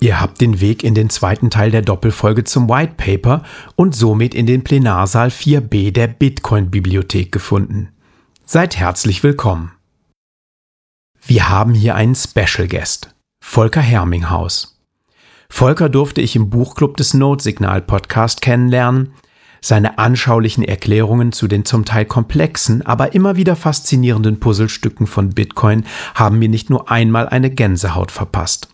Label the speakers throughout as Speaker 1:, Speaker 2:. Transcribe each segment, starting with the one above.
Speaker 1: Ihr habt den Weg in den zweiten Teil der Doppelfolge zum White Paper und somit in den Plenarsaal 4b der Bitcoin-Bibliothek gefunden. Seid herzlich willkommen. Wir haben hier einen Special Guest, Volker Herminghaus. Volker durfte ich im Buchclub des Notsignal Podcast kennenlernen. Seine anschaulichen Erklärungen zu den zum Teil komplexen, aber immer wieder faszinierenden Puzzlestücken von Bitcoin haben mir nicht nur einmal eine Gänsehaut verpasst.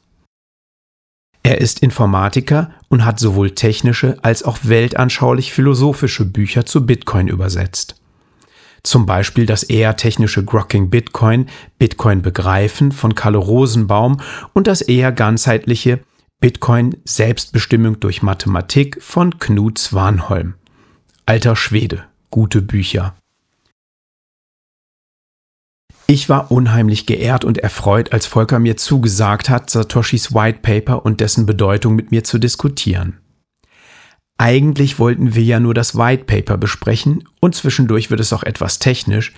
Speaker 1: Er ist Informatiker und hat sowohl technische als auch weltanschaulich philosophische Bücher zu Bitcoin übersetzt. Zum Beispiel das eher technische Grokking Bitcoin, Bitcoin begreifen von Kalle Rosenbaum und das eher ganzheitliche Bitcoin Selbstbestimmung durch Mathematik von Knut Swanholm. Alter Schwede, gute Bücher. Ich war unheimlich geehrt und erfreut, als Volker mir zugesagt hat, Satoshis White Paper und dessen Bedeutung mit mir zu diskutieren. Eigentlich wollten wir ja nur das White Paper besprechen und zwischendurch wird es auch etwas technisch,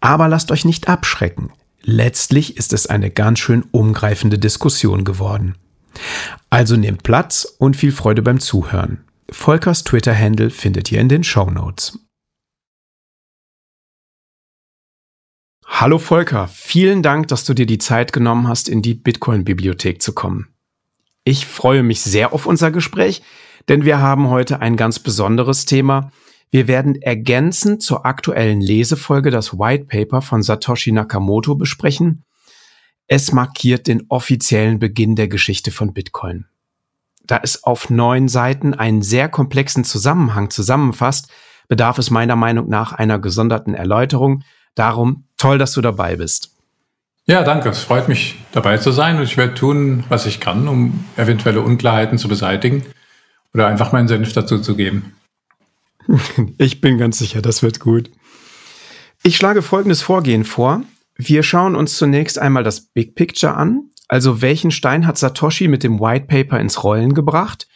Speaker 1: aber lasst euch nicht abschrecken. Letztlich ist es eine ganz schön umgreifende Diskussion geworden. Also nehmt Platz und viel Freude beim Zuhören. Volkers Twitter-Handle findet ihr in den Show Notes. Hallo Volker, vielen Dank, dass du dir die Zeit genommen hast, in die Bitcoin-Bibliothek zu kommen. Ich freue mich sehr auf unser Gespräch, denn wir haben heute ein ganz besonderes Thema. Wir werden ergänzend zur aktuellen Lesefolge das White Paper von Satoshi Nakamoto besprechen. Es markiert den offiziellen Beginn der Geschichte von Bitcoin. Da es auf neun Seiten einen sehr komplexen Zusammenhang zusammenfasst, bedarf es meiner Meinung nach einer gesonderten Erläuterung. Darum toll, dass du dabei bist.
Speaker 2: Ja, danke. Es freut mich, dabei zu sein und ich werde tun, was ich kann, um eventuelle Unklarheiten zu beseitigen oder einfach meinen Senf dazu zu geben.
Speaker 1: Ich bin ganz sicher, das wird gut. Ich schlage folgendes Vorgehen vor. Wir schauen uns zunächst einmal das Big Picture an, also welchen Stein hat Satoshi mit dem White Paper ins Rollen gebracht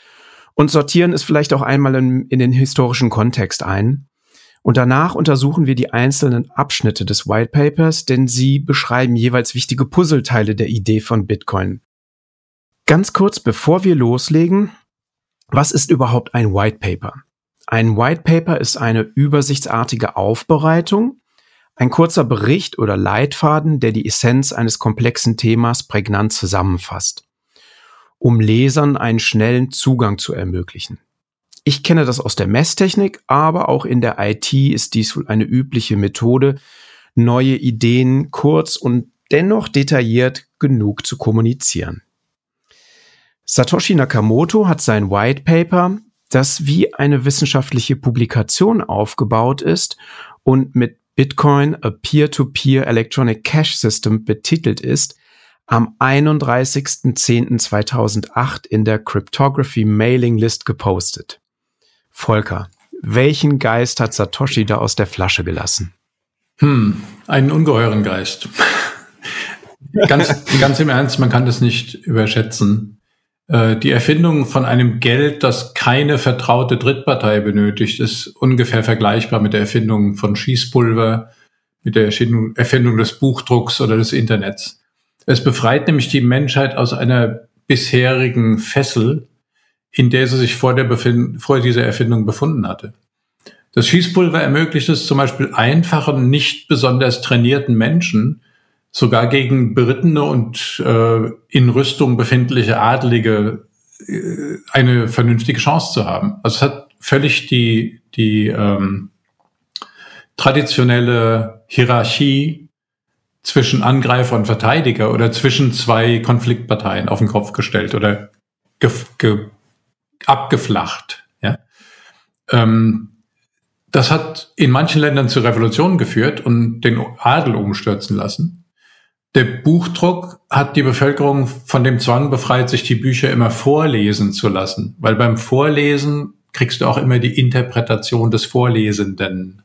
Speaker 1: und sortieren es vielleicht auch einmal in, in den historischen Kontext ein. Und danach untersuchen wir die einzelnen Abschnitte des White Papers, denn sie beschreiben jeweils wichtige Puzzleteile der Idee von Bitcoin. Ganz kurz bevor wir loslegen, was ist überhaupt ein White Paper? Ein White Paper ist eine übersichtsartige Aufbereitung, ein kurzer Bericht oder Leitfaden, der die Essenz eines komplexen Themas prägnant zusammenfasst, um Lesern einen schnellen Zugang zu ermöglichen. Ich kenne das aus der Messtechnik, aber auch in der IT ist dies wohl eine übliche Methode, neue Ideen kurz und dennoch detailliert genug zu kommunizieren. Satoshi Nakamoto hat sein White Paper, das wie eine wissenschaftliche Publikation aufgebaut ist und mit Bitcoin, a Peer-to-Peer -Peer Electronic Cash System betitelt ist, am 31.10.2008 in der Cryptography Mailing List gepostet. Volker, welchen Geist hat Satoshi da aus der Flasche gelassen?
Speaker 2: Hm, einen ungeheuren Geist. ganz, ganz im Ernst, man kann das nicht überschätzen. Äh, die Erfindung von einem Geld, das keine vertraute Drittpartei benötigt, ist ungefähr vergleichbar mit der Erfindung von Schießpulver, mit der Erfindung, Erfindung des Buchdrucks oder des Internets. Es befreit nämlich die Menschheit aus einer bisherigen Fessel, in der sie sich vor, der Befind vor dieser Erfindung befunden hatte. Das Schießpulver ermöglicht es zum Beispiel einfachen, nicht besonders trainierten Menschen, sogar gegen berittene und äh, in Rüstung befindliche Adelige äh, eine vernünftige Chance zu haben. Also es hat völlig die, die ähm, traditionelle Hierarchie zwischen Angreifer und Verteidiger oder zwischen zwei Konfliktparteien auf den Kopf gestellt oder ge, ge abgeflacht. Ja? Ähm, das hat in manchen Ländern zu Revolutionen geführt und den Adel umstürzen lassen. Der Buchdruck hat die Bevölkerung von dem Zwang befreit, sich die Bücher immer vorlesen zu lassen, weil beim Vorlesen kriegst du auch immer die Interpretation des Vorlesenden.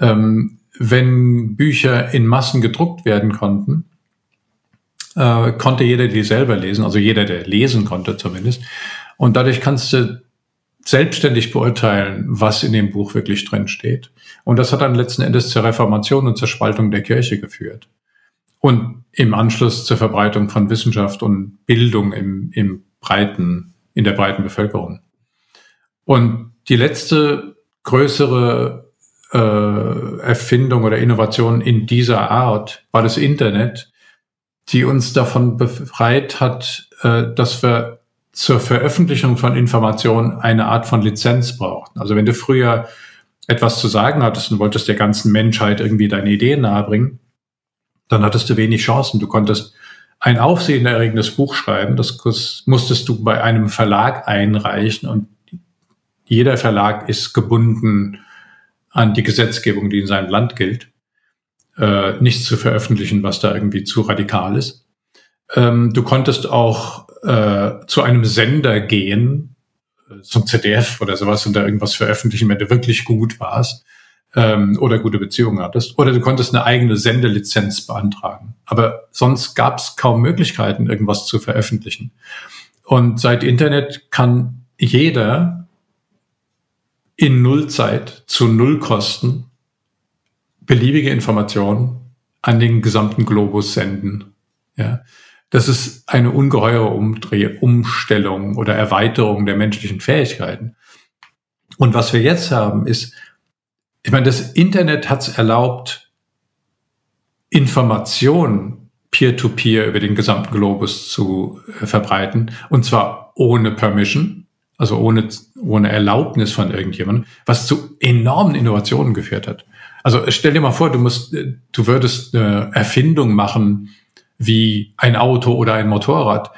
Speaker 2: Ähm, wenn Bücher in Massen gedruckt werden konnten, äh, konnte jeder die selber lesen, also jeder, der lesen konnte zumindest. Und dadurch kannst du selbstständig beurteilen, was in dem Buch wirklich drin steht. Und das hat dann letzten Endes zur Reformation und zur Spaltung der Kirche geführt. Und im Anschluss zur Verbreitung von Wissenschaft und Bildung im, im breiten, in der breiten Bevölkerung. Und die letzte größere äh, Erfindung oder Innovation in dieser Art war das Internet, die uns davon befreit hat, äh, dass wir zur Veröffentlichung von Informationen eine Art von Lizenz brauchten. Also wenn du früher etwas zu sagen hattest und wolltest der ganzen Menschheit irgendwie deine Ideen nahebringen, dann hattest du wenig Chancen. Du konntest ein aufsehenerregendes Buch schreiben, das musstest du bei einem Verlag einreichen und jeder Verlag ist gebunden an die Gesetzgebung, die in seinem Land gilt äh, nichts zu veröffentlichen, was da irgendwie zu radikal ist. Ähm, du konntest auch äh, zu einem Sender gehen, äh, zum ZDF oder sowas und da irgendwas veröffentlichen, wenn du wirklich gut warst ähm, oder gute Beziehungen hattest. Oder du konntest eine eigene Sendelizenz beantragen. Aber sonst gab es kaum Möglichkeiten, irgendwas zu veröffentlichen. Und seit Internet kann jeder in Nullzeit zu Nullkosten beliebige Informationen an den gesamten Globus senden. Ja. Das ist eine ungeheure Umdreh Umstellung oder Erweiterung der menschlichen Fähigkeiten. Und was wir jetzt haben, ist, ich meine, das Internet hat es erlaubt, Informationen peer-to-peer -peer über den gesamten Globus zu äh, verbreiten, und zwar ohne Permission, also ohne, ohne Erlaubnis von irgendjemandem, was zu enormen Innovationen geführt hat. Also stell dir mal vor, du musst, äh, du würdest eine Erfindung machen wie ein Auto oder ein Motorrad.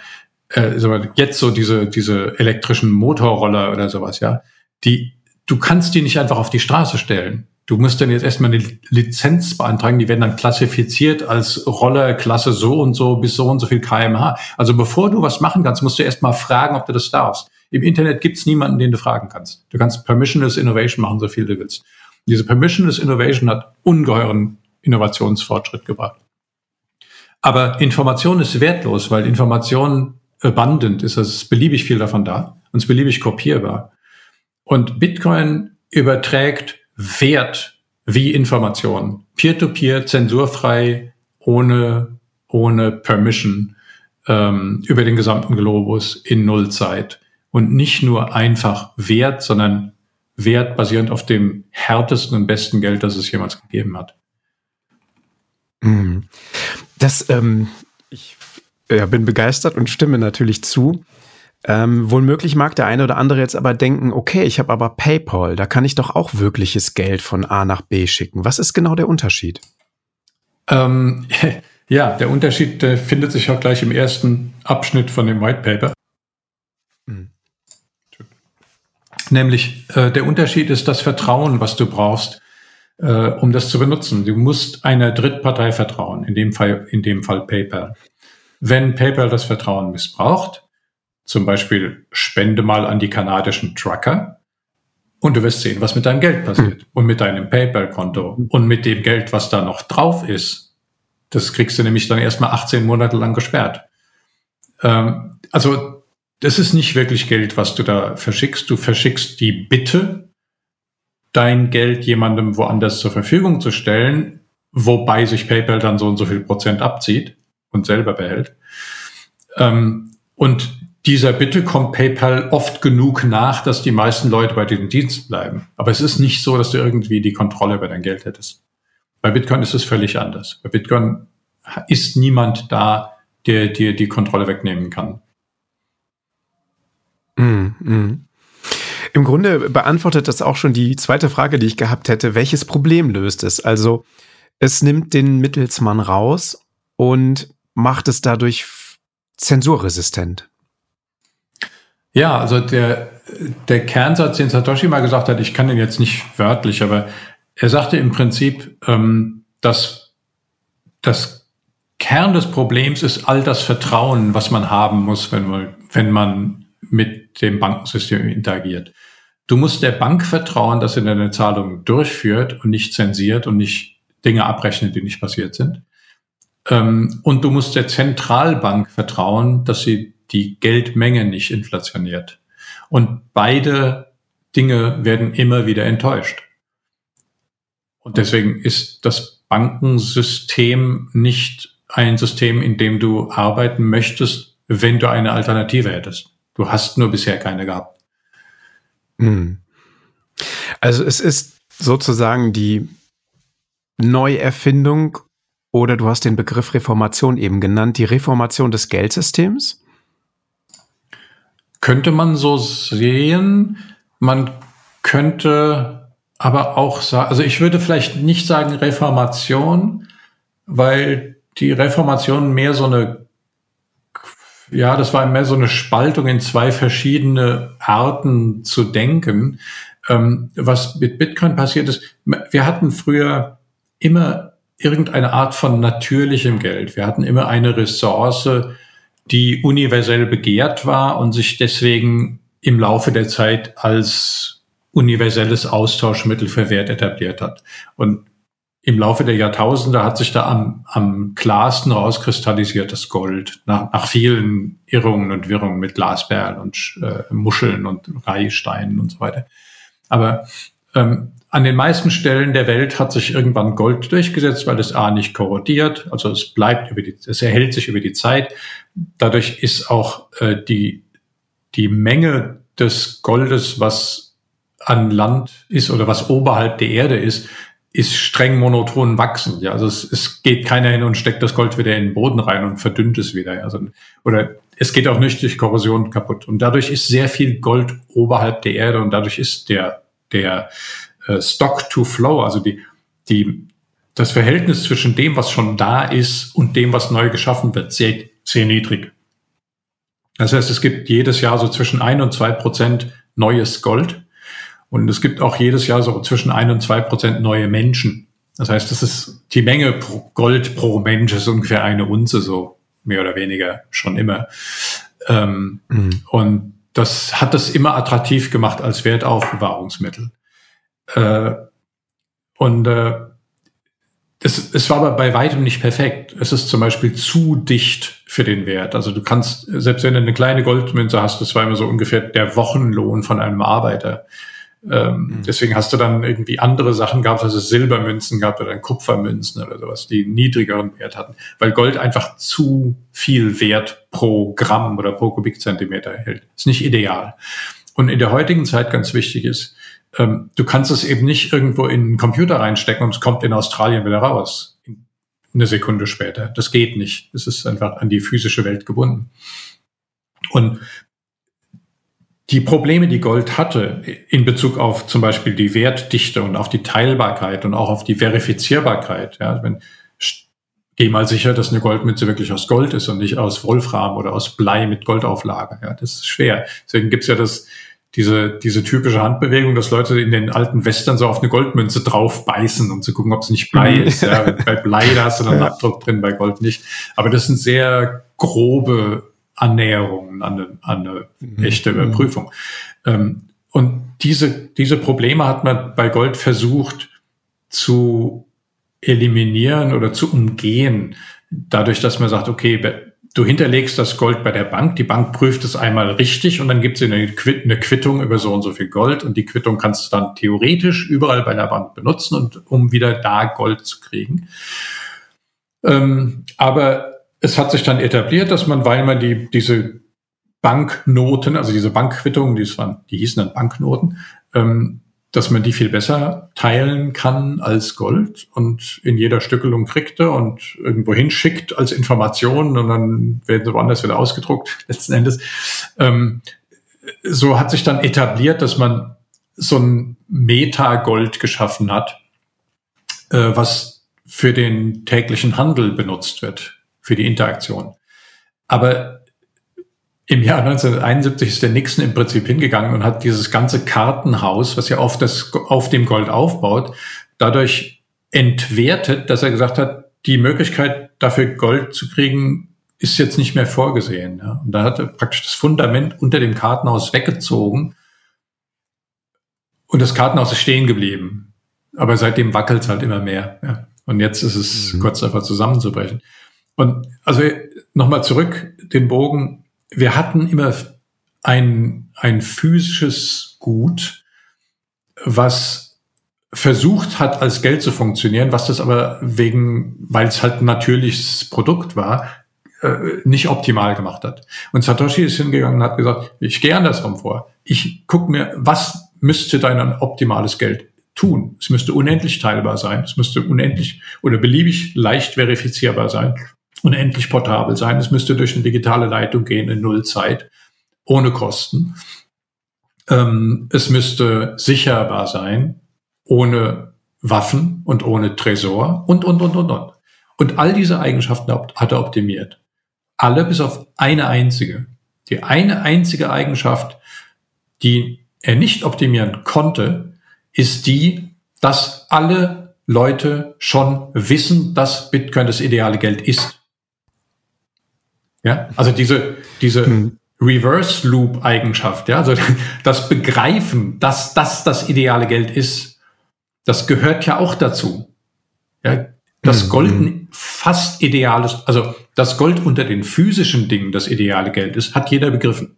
Speaker 2: Äh, jetzt so diese, diese elektrischen Motorroller oder sowas, ja. Die, du kannst die nicht einfach auf die Straße stellen. Du musst dann jetzt erstmal eine Lizenz beantragen, die werden dann klassifiziert als Rollerklasse so und so bis so und so viel kmh. Also bevor du was machen kannst, musst du erstmal fragen, ob du das darfst. Im Internet gibt's niemanden, den du fragen kannst. Du kannst Permissionless Innovation machen, so viel du willst. Diese Permissionless Innovation hat ungeheuren Innovationsfortschritt gebracht. Aber Information ist wertlos, weil Information abundant ist. Es ist beliebig viel davon da und es ist beliebig kopierbar. Und Bitcoin überträgt Wert wie Information. Peer-to-peer, zensurfrei, ohne, ohne Permission ähm, über den gesamten Globus in Nullzeit. Und nicht nur einfach Wert, sondern Wert basierend auf dem härtesten und besten Geld, das es jemals gegeben hat.
Speaker 1: Mhm. Das, ähm, ich ja, bin begeistert und stimme natürlich zu. Ähm, wohl möglich mag der eine oder andere jetzt aber denken, okay, ich habe aber PayPal, da kann ich doch auch wirkliches Geld von A nach B schicken. Was ist genau der Unterschied?
Speaker 2: Ähm, ja, der Unterschied äh, findet sich auch gleich im ersten Abschnitt von dem White Paper. Mhm. Nämlich äh, der Unterschied ist das Vertrauen, was du brauchst, äh, um das zu benutzen. Du musst einer Drittpartei vertrauen, in dem Fall, in dem Fall PayPal. Wenn PayPal das Vertrauen missbraucht, zum Beispiel spende mal an die kanadischen Trucker und du wirst sehen, was mit deinem Geld passiert hm. und mit deinem PayPal-Konto und mit dem Geld, was da noch drauf ist. Das kriegst du nämlich dann erstmal 18 Monate lang gesperrt. Ähm, also das ist nicht wirklich Geld, was du da verschickst. Du verschickst die Bitte, dein Geld jemandem woanders zur Verfügung zu stellen, wobei sich PayPal dann so und so viel Prozent abzieht und selber behält. Ähm, und dieser Bitte kommt PayPal oft genug nach, dass die meisten Leute bei diesem Dienst bleiben. Aber es ist nicht so, dass du irgendwie die Kontrolle über dein Geld hättest. Bei Bitcoin ist es völlig anders. Bei Bitcoin ist niemand da, der dir die Kontrolle wegnehmen kann.
Speaker 1: Mm, mm. Im Grunde beantwortet das auch schon die zweite Frage, die ich gehabt hätte. Welches Problem löst es? Also es nimmt den Mittelsmann raus und macht es dadurch zensurresistent.
Speaker 2: Ja, also der, der Kernsatz, den Satoshi mal gesagt hat, ich kann den jetzt nicht wörtlich, aber er sagte im Prinzip, ähm, dass das Kern des Problems ist all das Vertrauen, was man haben muss, wenn man, wenn man mit dem Bankensystem interagiert. Du musst der Bank vertrauen, dass sie deine Zahlung durchführt und nicht zensiert und nicht Dinge abrechnet, die nicht passiert sind. Ähm, und du musst der Zentralbank vertrauen, dass sie die Geldmenge nicht inflationiert. Und beide Dinge werden immer wieder enttäuscht. Und deswegen ist das Bankensystem nicht ein System, in dem du arbeiten möchtest, wenn du eine Alternative hättest. Du hast nur bisher keine gehabt.
Speaker 1: Hm. Also es ist sozusagen die Neuerfindung oder du hast den Begriff Reformation eben genannt, die Reformation des Geldsystems?
Speaker 2: Könnte man so sehen. Man könnte aber auch sagen, also ich würde vielleicht nicht sagen Reformation, weil die Reformation mehr so eine, ja, das war mehr so eine Spaltung in zwei verschiedene Arten zu denken. Ähm, was mit Bitcoin passiert ist, wir hatten früher immer irgendeine Art von natürlichem Geld. Wir hatten immer eine Ressource, die universell begehrt war und sich deswegen im Laufe der Zeit als universelles Austauschmittel für Wert etabliert hat. Und im Laufe der Jahrtausende hat sich da am, am klarsten rauskristallisiert das Gold, nach, nach vielen Irrungen und Wirrungen mit Glasperlen und äh, Muscheln und Reihsteinen und so weiter. Aber ähm, an den meisten Stellen der Welt hat sich irgendwann Gold durchgesetzt, weil es A nicht korrodiert, also es bleibt über die, es erhält sich über die Zeit. Dadurch ist auch äh, die, die Menge des Goldes, was an Land ist oder was oberhalb der Erde ist, ist streng monoton wachsend. Ja, also es, es geht keiner hin und steckt das Gold wieder in den Boden rein und verdünnt es wieder. Also, oder es geht auch nicht durch Korrosion kaputt. Und dadurch ist sehr viel Gold oberhalb der Erde und dadurch ist der, der äh, Stock to Flow, also die, die, das Verhältnis zwischen dem, was schon da ist und dem, was neu geschaffen wird, sehr, sehr niedrig. Das heißt, es gibt jedes Jahr so zwischen ein und zwei Prozent neues Gold. Und es gibt auch jedes Jahr so zwischen ein und zwei Prozent neue Menschen. Das heißt, das ist die Menge pro Gold pro Mensch ist ungefähr eine Unze, so mehr oder weniger schon immer. Ähm, mhm. Und das hat das immer attraktiv gemacht als Wertaufbewahrungsmittel. Äh, und äh, es, es war aber bei weitem nicht perfekt. Es ist zum Beispiel zu dicht für den Wert. Also du kannst, selbst wenn du eine kleine Goldmünze hast, das war immer so ungefähr der Wochenlohn von einem Arbeiter. Ähm, mhm. Deswegen hast du dann irgendwie andere Sachen gehabt, also Silbermünzen gehabt oder Kupfermünzen oder sowas, die niedrigeren Wert hatten, weil Gold einfach zu viel Wert pro Gramm oder pro Kubikzentimeter erhält. Ist nicht ideal. Und in der heutigen Zeit ganz wichtig ist, ähm, du kannst es eben nicht irgendwo in einen Computer reinstecken und es kommt in Australien wieder raus. Eine Sekunde später. Das geht nicht. Das ist einfach an die physische Welt gebunden. Und die Probleme, die Gold hatte in Bezug auf zum Beispiel die Wertdichte und auf die Teilbarkeit und auch auf die Verifizierbarkeit, ja, wenn, geh mal sicher, dass eine Goldmünze wirklich aus Gold ist und nicht aus Wolfram oder aus Blei mit Goldauflage. Ja, das ist schwer. Deswegen gibt's ja das, diese, diese typische Handbewegung, dass Leute in den alten Western so auf eine Goldmünze drauf beißen, um zu gucken, ob es nicht Blei mhm. ist. Ja, bei Blei, da hast du dann einen Abdruck drin, bei Gold nicht. Aber das sind sehr grobe Annäherungen an eine, an eine mhm. echte mhm. Überprüfung. Ähm, und diese, diese Probleme hat man bei Gold versucht zu eliminieren oder zu umgehen, dadurch, dass man sagt, okay, du hinterlegst das Gold bei der Bank, die Bank prüft es einmal richtig und dann gibt sie eine, Quittung über so und so viel Gold und die Quittung kannst du dann theoretisch überall bei der Bank benutzen und um wieder da Gold zu kriegen. Ähm, aber es hat sich dann etabliert, dass man, weil man die, diese Banknoten, also diese Bankquittungen, die, waren, die hießen dann Banknoten, ähm, dass man die viel besser teilen kann als Gold und in jeder Stückelung kriegte und irgendwo hinschickt als Information und dann werden sie woanders wieder ausgedruckt, letzten Endes. Ähm, so hat sich dann etabliert, dass man so ein Meta-Gold geschaffen hat, äh, was für den täglichen Handel benutzt wird für die Interaktion. Aber im Jahr 1971 ist der Nixon im Prinzip hingegangen und hat dieses ganze Kartenhaus, was ja auf, das, auf dem Gold aufbaut, dadurch entwertet, dass er gesagt hat, die Möglichkeit dafür Gold zu kriegen, ist jetzt nicht mehr vorgesehen. Ja. Und da hat er praktisch das Fundament unter dem Kartenhaus weggezogen und das Kartenhaus ist stehen geblieben. Aber seitdem wackelt es halt immer mehr. Ja. Und jetzt ist es mhm. kurz davor zusammenzubrechen. Und also nochmal zurück, den Bogen. Wir hatten immer ein, ein physisches Gut, was versucht hat, als Geld zu funktionieren, was das aber wegen, weil es halt ein natürliches Produkt war, äh, nicht optimal gemacht hat. Und Satoshi ist hingegangen und hat gesagt, ich gehe andersrum vor. Ich gucke mir, was müsste dein optimales Geld tun? Es müsste unendlich teilbar sein, es müsste unendlich oder beliebig leicht verifizierbar sein, unendlich portabel sein, es müsste durch eine digitale Leitung gehen in Nullzeit, ohne Kosten. Ähm, es müsste sicherbar sein, ohne Waffen und ohne Tresor und, und, und, und, und. Und all diese Eigenschaften hat er optimiert. Alle bis auf eine einzige. Die eine einzige Eigenschaft, die er nicht optimieren konnte, ist die, dass alle Leute schon wissen, dass Bitcoin das ideale Geld ist. Ja, also diese, diese hm. Reverse Loop Eigenschaft, ja, also das Begreifen, dass das das ideale Geld ist, das gehört ja auch dazu. Ja, das hm. Gold hm. fast ideales, also das Gold unter den physischen Dingen das ideale Geld ist, hat jeder begriffen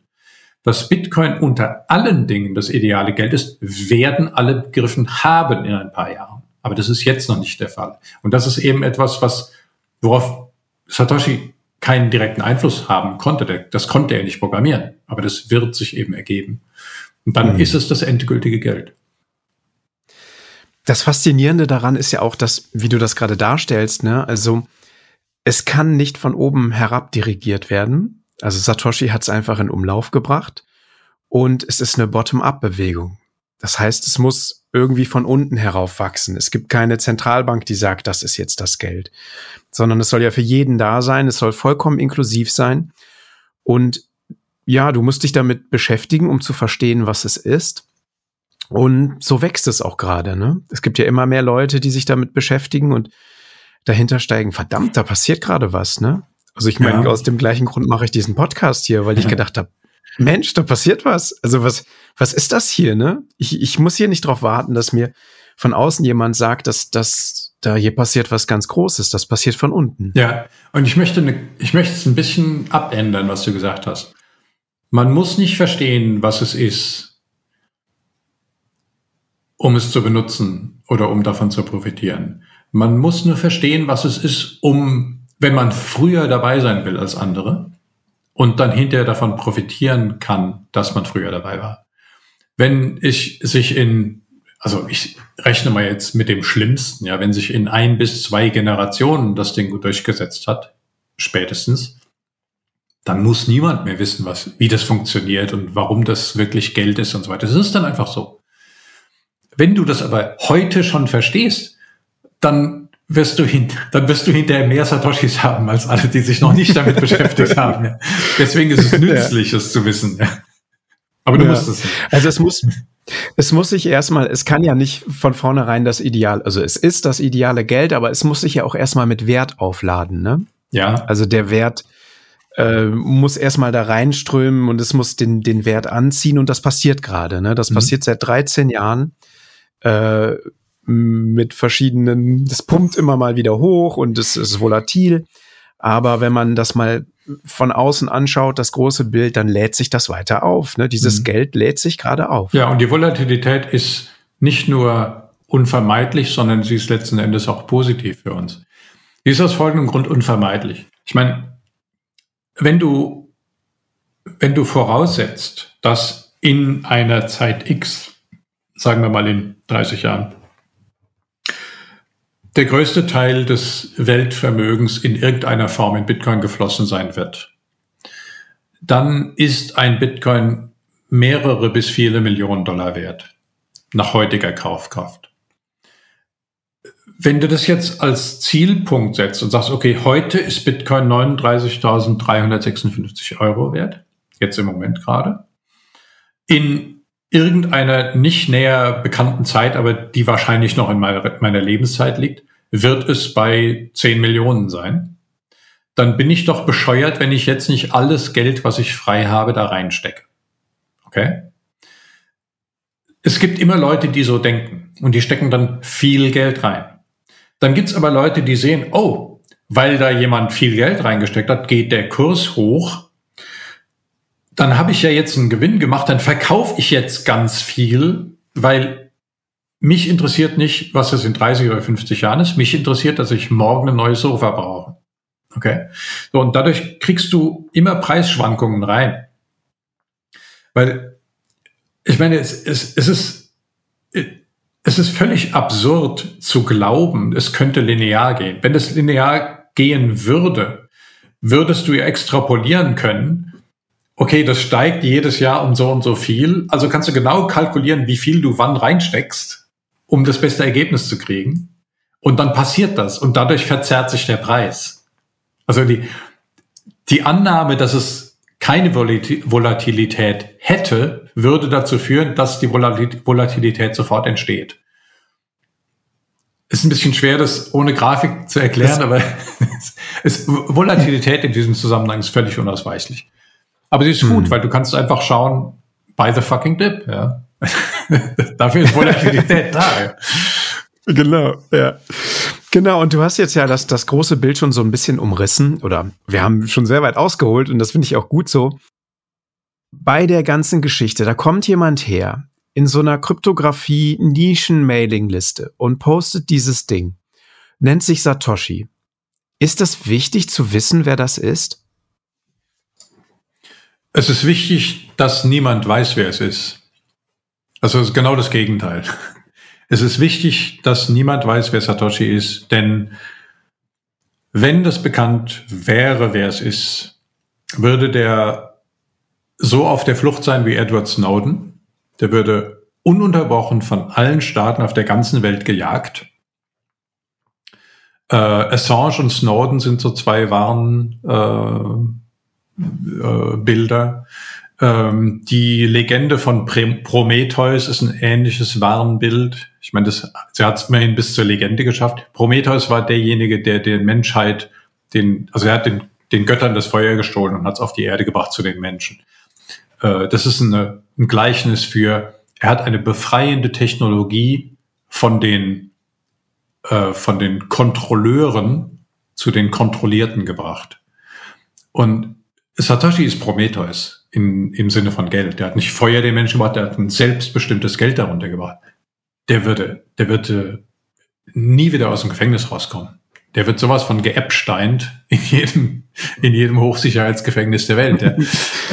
Speaker 2: dass Bitcoin unter allen Dingen das ideale Geld ist, werden alle begriffen haben in ein paar Jahren. Aber das ist jetzt noch nicht der Fall. Und das ist eben etwas, was, worauf Satoshi keinen direkten Einfluss haben konnte. Das konnte er nicht programmieren. Aber das wird sich eben ergeben. Und dann mhm. ist es das endgültige Geld.
Speaker 1: Das Faszinierende daran ist ja auch, dass, wie du das gerade darstellst, ne, also es kann nicht von oben herab dirigiert werden, also Satoshi hat es einfach in Umlauf gebracht und es ist eine Bottom-up-Bewegung. Das heißt, es muss irgendwie von unten herauf wachsen. Es gibt keine Zentralbank, die sagt, das ist jetzt das Geld, sondern es soll ja für jeden da sein. Es soll vollkommen inklusiv sein. Und ja, du musst dich damit beschäftigen, um zu verstehen, was es ist. Und so wächst es auch gerade. Ne? Es gibt ja immer mehr Leute, die sich damit beschäftigen und dahinter steigen. Verdammt, da passiert gerade was. Ne? Also ich meine, ja. aus dem gleichen Grund mache ich diesen Podcast hier, weil ich gedacht habe, Mensch, da passiert was. Also was, was ist das hier, ne? Ich, ich muss hier nicht darauf warten, dass mir von außen jemand sagt, dass, dass da hier passiert was ganz Großes. Das passiert von unten.
Speaker 2: Ja, und ich möchte, ne, ich möchte es ein bisschen abändern, was du gesagt hast. Man muss nicht verstehen, was es ist, um es zu benutzen oder um davon zu profitieren. Man muss nur verstehen, was es ist, um wenn man früher dabei sein will als andere und dann hinterher davon profitieren kann, dass man früher dabei war. Wenn ich sich in, also ich rechne mal jetzt mit dem Schlimmsten, ja, wenn sich in ein bis zwei Generationen das Ding gut durchgesetzt hat, spätestens, dann muss niemand mehr wissen, was, wie das funktioniert und warum das wirklich Geld ist und so weiter. Das ist dann einfach so. Wenn du das aber heute schon verstehst, dann wirst du hin, dann wirst du hinterher mehr Satoshis haben als alle, die sich noch nicht damit beschäftigt haben. Deswegen ist es nützlich, ja. es zu wissen. Ja.
Speaker 1: Aber du musst es nicht. Also es muss, es muss sich erstmal, es kann ja nicht von vornherein das Ideal, also es ist das ideale Geld, aber es muss sich ja auch erstmal mit Wert aufladen, ne?
Speaker 2: Ja.
Speaker 1: Also der Wert äh, muss erstmal da reinströmen und es muss den, den Wert anziehen und das passiert gerade, ne? Das mhm. passiert seit 13 Jahren. Äh, mit verschiedenen, das pumpt immer mal wieder hoch und es ist volatil. Aber wenn man das mal von außen anschaut, das große Bild, dann lädt sich das weiter auf. Ne? Dieses mhm. Geld lädt sich gerade auf.
Speaker 2: Ja, und die Volatilität ist nicht nur unvermeidlich, sondern sie ist letzten Endes auch positiv für uns. Die ist aus folgendem Grund unvermeidlich. Ich meine, wenn du, wenn du voraussetzt, dass in einer Zeit X, sagen wir mal in 30 Jahren, der größte Teil des Weltvermögens in irgendeiner Form in Bitcoin geflossen sein wird, dann ist ein Bitcoin mehrere bis viele Millionen Dollar wert nach heutiger Kaufkraft. Wenn du das jetzt als Zielpunkt setzt und sagst, okay, heute ist Bitcoin 39.356 Euro wert, jetzt im Moment gerade, in irgendeiner nicht näher bekannten Zeit, aber die wahrscheinlich noch in meiner, meiner Lebenszeit liegt, wird es bei 10 Millionen sein. Dann bin ich doch bescheuert, wenn ich jetzt nicht alles Geld, was ich frei habe, da reinstecke. Okay? es gibt immer Leute, die so denken und die stecken dann viel Geld rein. Dann gibt's aber Leute, die sehen, oh, weil da jemand viel Geld reingesteckt hat, geht der Kurs hoch. Dann habe ich ja jetzt einen Gewinn gemacht, dann verkaufe ich jetzt ganz viel, weil mich interessiert nicht, was es in 30 oder 50 Jahren ist. Mich interessiert, dass ich morgen ein neues Sofa brauche. Okay. So, und dadurch kriegst du immer Preisschwankungen rein. Weil, ich meine, es, es, es ist, es ist völlig absurd zu glauben, es könnte linear gehen. Wenn es linear gehen würde, würdest du ja extrapolieren können. Okay, das steigt jedes Jahr um so und so viel. Also kannst du genau kalkulieren, wie viel du wann reinsteckst, um das beste Ergebnis zu kriegen. Und dann passiert das und dadurch verzerrt sich der Preis. Also die, die Annahme, dass es keine Volatilität hätte, würde dazu führen, dass die Volatilität sofort entsteht. Ist ein bisschen schwer, das ohne Grafik zu erklären, das aber Volatilität in diesem Zusammenhang ist völlig unausweichlich. Aber sie ist gut, hm. weil du kannst einfach schauen, by the fucking dip, ja. Dafür ist Volatilität da.
Speaker 1: Genau, ja. Genau, und du hast jetzt ja das, das große Bild schon so ein bisschen umrissen, oder wir haben schon sehr weit ausgeholt und das finde ich auch gut so. Bei der ganzen Geschichte, da kommt jemand her in so einer Kryptographie-Nischen-Mailing-Liste und postet dieses Ding, nennt sich Satoshi. Ist das wichtig zu wissen, wer das ist?
Speaker 2: Es ist wichtig, dass niemand weiß, wer es ist. Also es ist genau das Gegenteil. Es ist wichtig, dass niemand weiß, wer Satoshi ist, denn wenn das bekannt wäre, wer es ist, würde der so auf der Flucht sein wie Edward Snowden. Der würde ununterbrochen von allen Staaten auf der ganzen Welt gejagt. Äh, Assange und Snowden sind so zwei wahren äh, äh, Bilder. Ähm, die Legende von Prometheus ist ein ähnliches Warnbild. Ich meine, das, sie hat es immerhin bis zur Legende geschafft. Prometheus war derjenige, der der Menschheit, den, also er hat den, den Göttern das Feuer gestohlen und hat es auf die Erde gebracht zu den Menschen. Äh, das ist eine, ein Gleichnis für, er hat eine befreiende Technologie von den, äh, von den Kontrolleuren zu den Kontrollierten gebracht. Und Satoshi ist Prometheus in, im Sinne von Geld. Der hat nicht Feuer den Menschen gebracht, der hat ein selbstbestimmtes Geld darunter gebracht. Der würde, der wird äh, nie wieder aus dem Gefängnis rauskommen. Der wird sowas von geäppsteint in jedem, in jedem Hochsicherheitsgefängnis der Welt. Ja.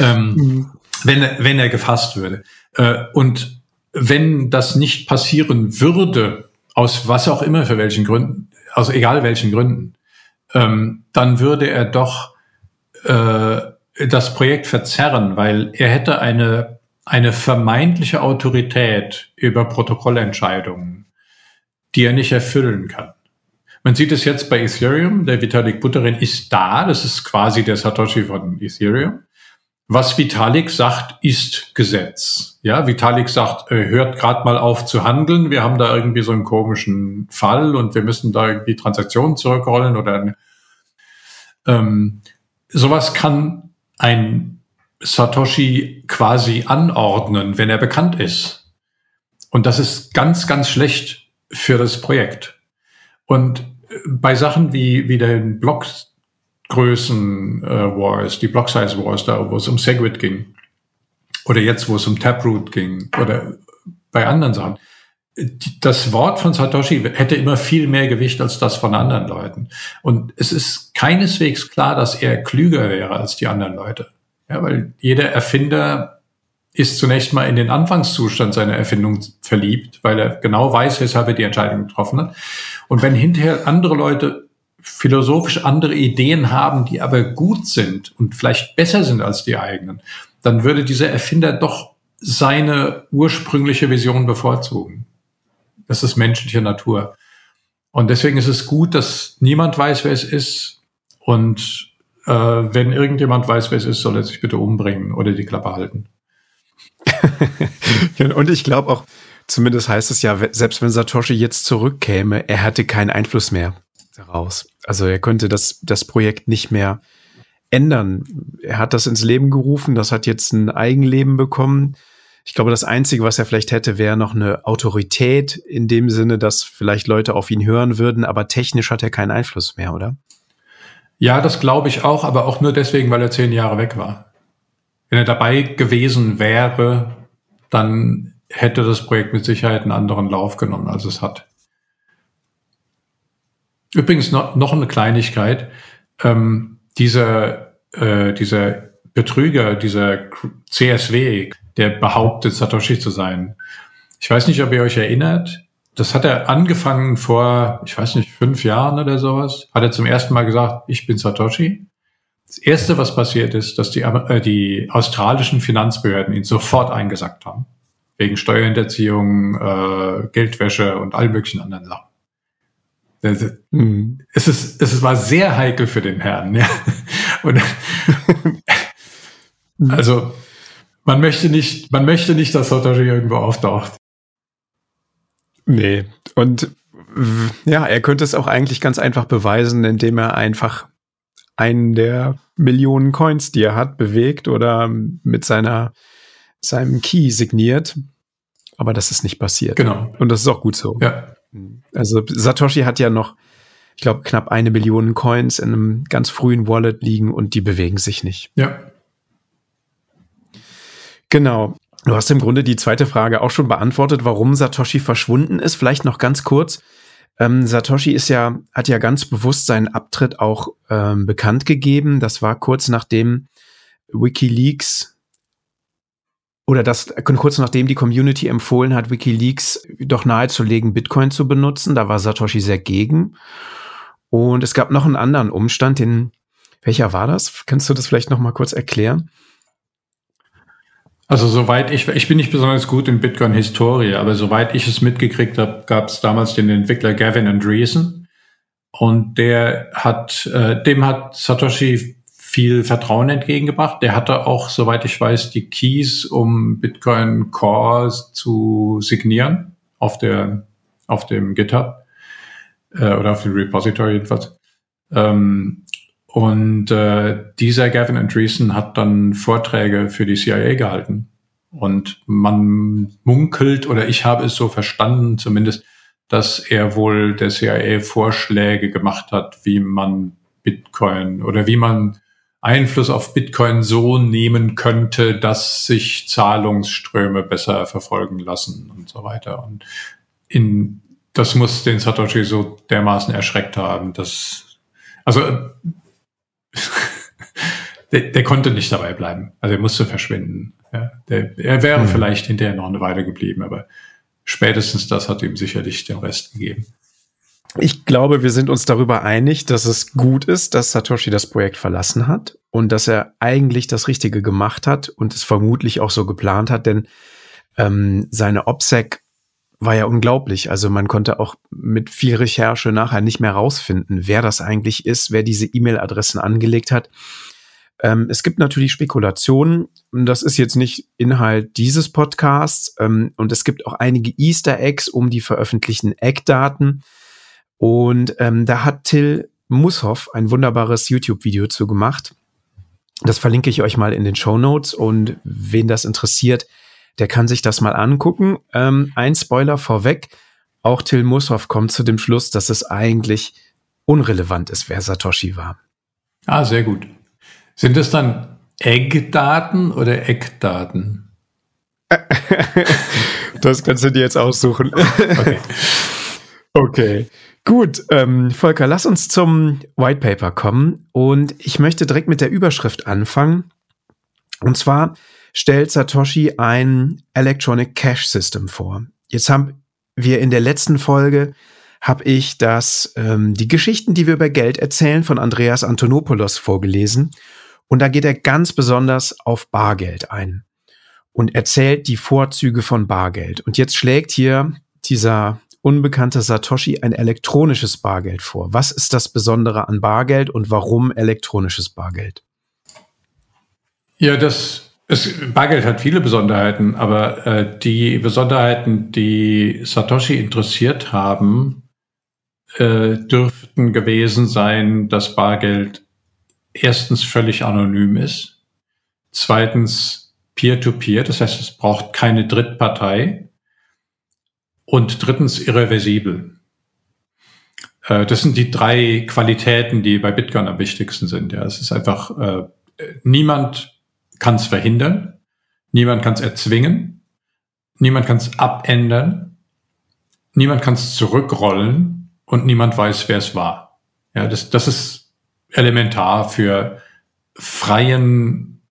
Speaker 2: ähm, mhm. wenn, er, wenn er gefasst würde. Äh, und wenn das nicht passieren würde, aus was auch immer für welchen Gründen, aus egal welchen Gründen, ähm, dann würde er doch äh, das Projekt verzerren, weil er hätte eine, eine vermeintliche Autorität über Protokollentscheidungen, die er nicht erfüllen kann. Man sieht es jetzt bei Ethereum. Der Vitalik Buterin ist da. Das ist quasi der Satoshi von Ethereum. Was Vitalik sagt, ist Gesetz. Ja, Vitalik sagt, äh, hört gerade mal auf zu handeln. Wir haben da irgendwie so einen komischen Fall und wir müssen da irgendwie Transaktionen zurückrollen oder ähm, sowas kann ein Satoshi quasi anordnen, wenn er bekannt ist. Und das ist ganz, ganz schlecht für das Projekt. Und bei Sachen wie, wie den Blockgrößen äh, Wars, die Block Size Wars, da wo es um Segwit ging, oder jetzt, wo es um Taproot ging, oder bei anderen Sachen, das Wort von Satoshi hätte immer viel mehr Gewicht als das von anderen Leuten. Und es ist keineswegs klar, dass er klüger wäre als die anderen Leute. Ja, weil jeder Erfinder ist zunächst mal in den Anfangszustand seiner Erfindung verliebt, weil er genau weiß, weshalb er die Entscheidung getroffen hat. Und wenn hinterher andere Leute philosophisch andere Ideen haben, die aber gut sind und vielleicht besser sind als die eigenen, dann würde dieser Erfinder doch seine ursprüngliche Vision bevorzugen. Das ist menschliche Natur. Und deswegen ist es gut, dass niemand weiß, wer es ist. Und äh, wenn irgendjemand weiß, wer es ist, soll er sich bitte umbringen oder die Klappe halten.
Speaker 1: und ich glaube auch, zumindest heißt es ja, selbst wenn Satoshi jetzt zurückkäme, er hatte keinen Einfluss mehr daraus. Also er könnte das, das Projekt nicht mehr ändern. Er hat das ins Leben gerufen, das hat jetzt ein Eigenleben bekommen. Ich glaube, das Einzige, was er vielleicht hätte, wäre noch eine Autorität in dem Sinne, dass vielleicht Leute auf ihn hören würden, aber technisch hat er keinen Einfluss mehr, oder?
Speaker 2: Ja, das glaube ich auch, aber auch nur deswegen, weil er zehn Jahre weg war. Wenn er dabei gewesen wäre, dann hätte das Projekt mit Sicherheit einen anderen Lauf genommen, als es hat. Übrigens noch, eine Kleinigkeit. Ähm, dieser, äh, dieser Betrüger, dieser CSW, der behauptet, Satoshi zu sein. Ich weiß nicht, ob ihr euch erinnert. Das hat er angefangen vor, ich weiß nicht, fünf Jahren oder sowas. Hat er zum ersten Mal gesagt, ich bin Satoshi. Das erste, was passiert ist, dass die, äh, die australischen Finanzbehörden ihn sofort eingesackt haben. Wegen Steuerhinterziehung, äh, Geldwäsche und all möglichen anderen Sachen. Mhm. Es, ist, es war sehr heikel für den Herrn. Ja. Und also man möchte nicht, man möchte nicht, dass Satoshi irgendwo auftaucht.
Speaker 1: Nee. Und ja, er könnte es auch eigentlich ganz einfach beweisen, indem er einfach einen der Millionen Coins, die er hat, bewegt oder mit seiner, seinem Key signiert. Aber das ist nicht passiert.
Speaker 2: Genau.
Speaker 1: Und das ist auch gut so.
Speaker 2: Ja.
Speaker 1: Also Satoshi hat ja noch, ich glaube, knapp eine Million Coins in einem ganz frühen Wallet liegen und die bewegen sich nicht.
Speaker 2: Ja.
Speaker 1: Genau. Du hast im Grunde die zweite Frage auch schon beantwortet, warum Satoshi verschwunden ist. Vielleicht noch ganz kurz. Ähm, Satoshi ist ja, hat ja ganz bewusst seinen Abtritt auch ähm, bekannt gegeben. Das war kurz nachdem WikiLeaks oder das kurz nachdem die Community empfohlen hat, WikiLeaks doch nahezulegen, Bitcoin zu benutzen. Da war Satoshi sehr gegen. Und es gab noch einen anderen Umstand, den, welcher war das? Kannst du das vielleicht noch mal kurz erklären?
Speaker 2: Also soweit ich, ich bin nicht besonders gut in Bitcoin-Historie, aber soweit ich es mitgekriegt habe, gab es damals den Entwickler Gavin Andreessen und der hat, äh, dem hat Satoshi viel Vertrauen entgegengebracht. Der hatte auch, soweit ich weiß, die Keys, um Bitcoin Core zu signieren auf der, auf dem GitHub äh, oder auf dem Repository jedenfalls. Ähm, und äh, dieser Gavin Andreessen hat dann Vorträge für die CIA gehalten. Und man munkelt, oder ich habe es so verstanden zumindest, dass er wohl der CIA Vorschläge gemacht hat, wie man Bitcoin oder wie man Einfluss auf Bitcoin so nehmen könnte, dass sich Zahlungsströme besser verfolgen lassen und so weiter. Und in, das muss den Satoshi so dermaßen erschreckt haben, dass, also der, der, konnte nicht dabei bleiben. Also er musste verschwinden. Ja, der, er wäre mhm. vielleicht hinterher noch eine Weile geblieben, aber spätestens das hat ihm sicherlich den Rest gegeben.
Speaker 1: Ich glaube, wir sind uns darüber einig, dass es gut ist, dass Satoshi das Projekt verlassen hat und dass er eigentlich das Richtige gemacht hat und es vermutlich auch so geplant hat, denn ähm, seine OPSEC war ja unglaublich. Also man konnte auch mit viel Recherche nachher nicht mehr rausfinden, wer das eigentlich ist, wer diese E-Mail-Adressen angelegt hat. Ähm, es gibt natürlich Spekulationen. Das ist jetzt nicht Inhalt dieses Podcasts. Ähm, und es gibt auch einige Easter Eggs um die veröffentlichten Eckdaten. Und ähm, da hat Till Mushoff ein wunderbares YouTube-Video zu gemacht. Das verlinke ich euch mal in den Show Notes. Und wen das interessiert, der kann sich das mal angucken. Ähm, ein Spoiler vorweg. Auch Till Mushoff kommt zu dem Schluss, dass es eigentlich unrelevant ist, wer Satoshi war.
Speaker 2: Ah, sehr gut. Sind es dann Eggdaten oder Eckdaten?
Speaker 1: das kannst du dir jetzt aussuchen. Okay. okay. Gut, ähm, Volker, lass uns zum White Paper kommen. Und ich möchte direkt mit der Überschrift anfangen. Und zwar stellt Satoshi ein Electronic Cash System vor. Jetzt haben wir in der letzten Folge habe ich das ähm, die Geschichten, die wir über Geld erzählen, von Andreas Antonopoulos vorgelesen. Und da geht er ganz besonders auf Bargeld ein und erzählt die Vorzüge von Bargeld. Und jetzt schlägt hier dieser unbekannte Satoshi ein elektronisches Bargeld vor. Was ist das Besondere an Bargeld und warum elektronisches Bargeld?
Speaker 2: Ja, das es, Bargeld hat viele Besonderheiten, aber äh, die Besonderheiten, die Satoshi interessiert haben, äh, dürften gewesen sein, dass Bargeld erstens völlig anonym ist, zweitens peer-to-peer, -peer, das heißt, es braucht keine Drittpartei. Und drittens irreversibel. Äh, das sind die drei Qualitäten, die bei Bitcoin am wichtigsten sind. Ja, es ist einfach, äh, niemand kann es verhindern, niemand kann es erzwingen, niemand kann es abändern, niemand kann es zurückrollen und niemand weiß, wer es war. Ja, das, das ist elementar für freien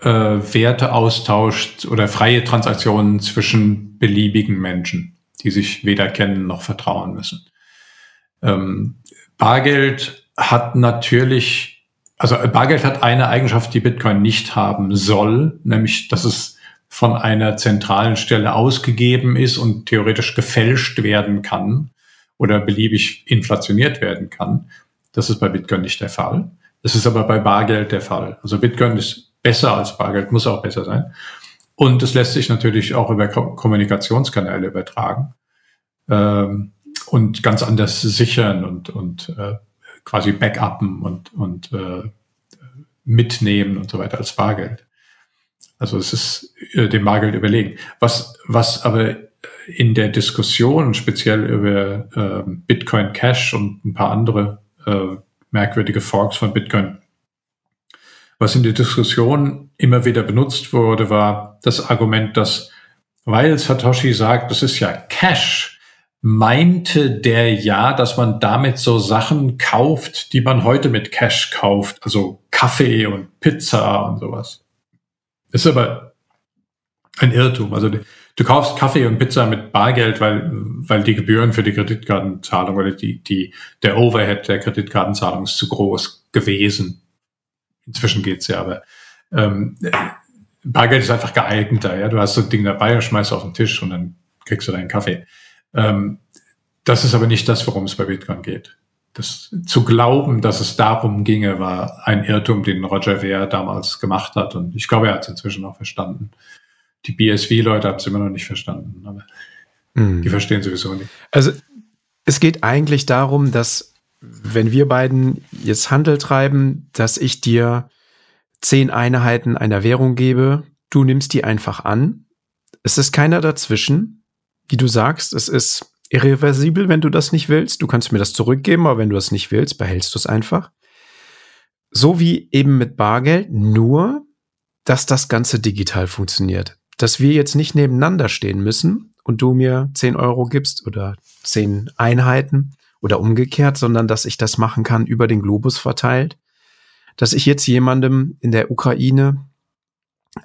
Speaker 2: äh, Werteaustausch oder freie Transaktionen zwischen beliebigen Menschen, die sich weder kennen noch vertrauen müssen. Ähm, Bargeld hat natürlich, also Bargeld hat eine Eigenschaft, die Bitcoin nicht haben soll, nämlich, dass es von einer zentralen Stelle ausgegeben ist und theoretisch gefälscht werden kann oder beliebig inflationiert werden kann. Das ist bei Bitcoin nicht der Fall. Das ist aber bei Bargeld der Fall. Also Bitcoin ist besser als Bargeld, muss auch besser sein. Und es lässt sich natürlich auch über Kommunikationskanäle übertragen. Ähm, und ganz anders sichern und, und äh, quasi backuppen und, und äh, mitnehmen und so weiter als Bargeld. Also es ist äh, dem Bargeld überlegen. Was, was aber in der Diskussion speziell über äh, Bitcoin Cash und ein paar andere äh, merkwürdige Forks von Bitcoin, was in der Diskussion immer wieder benutzt wurde, war das Argument, dass weil Satoshi sagt, das ist ja Cash, meinte der ja, dass man damit so Sachen kauft, die man heute mit Cash kauft, also Kaffee und Pizza und sowas. Ist aber ein Irrtum. Also du kaufst Kaffee und Pizza mit Bargeld, weil, weil die Gebühren für die Kreditkartenzahlung oder die, die, der Overhead der Kreditkartenzahlung ist zu groß gewesen. Inzwischen geht's ja, aber ähm, Bargeld ist einfach geeigneter. Ja? Du hast so ein Ding dabei, schmeißt auf den Tisch und dann kriegst du deinen Kaffee. Ähm, das ist aber nicht das, worum es bei Bitcoin geht. Das, zu glauben, dass es darum ginge, war ein Irrtum, den Roger Ver damals gemacht hat. Und ich glaube, er hat es inzwischen auch verstanden. Die BSV-Leute haben es immer noch nicht verstanden, aber mhm. die verstehen sowieso nicht.
Speaker 1: Also es geht eigentlich darum, dass wenn wir beiden jetzt Handel treiben, dass ich dir zehn Einheiten einer Währung gebe, du nimmst die einfach an. Es ist keiner dazwischen wie du sagst, es ist irreversibel, wenn du das nicht willst. Du kannst mir das zurückgeben, aber wenn du das nicht willst, behältst du es einfach. So wie eben mit Bargeld, nur, dass das Ganze digital funktioniert. Dass wir jetzt nicht nebeneinander stehen müssen und du mir 10 Euro gibst oder 10 Einheiten oder umgekehrt, sondern dass ich das machen kann über den Globus verteilt. Dass ich jetzt jemandem in der Ukraine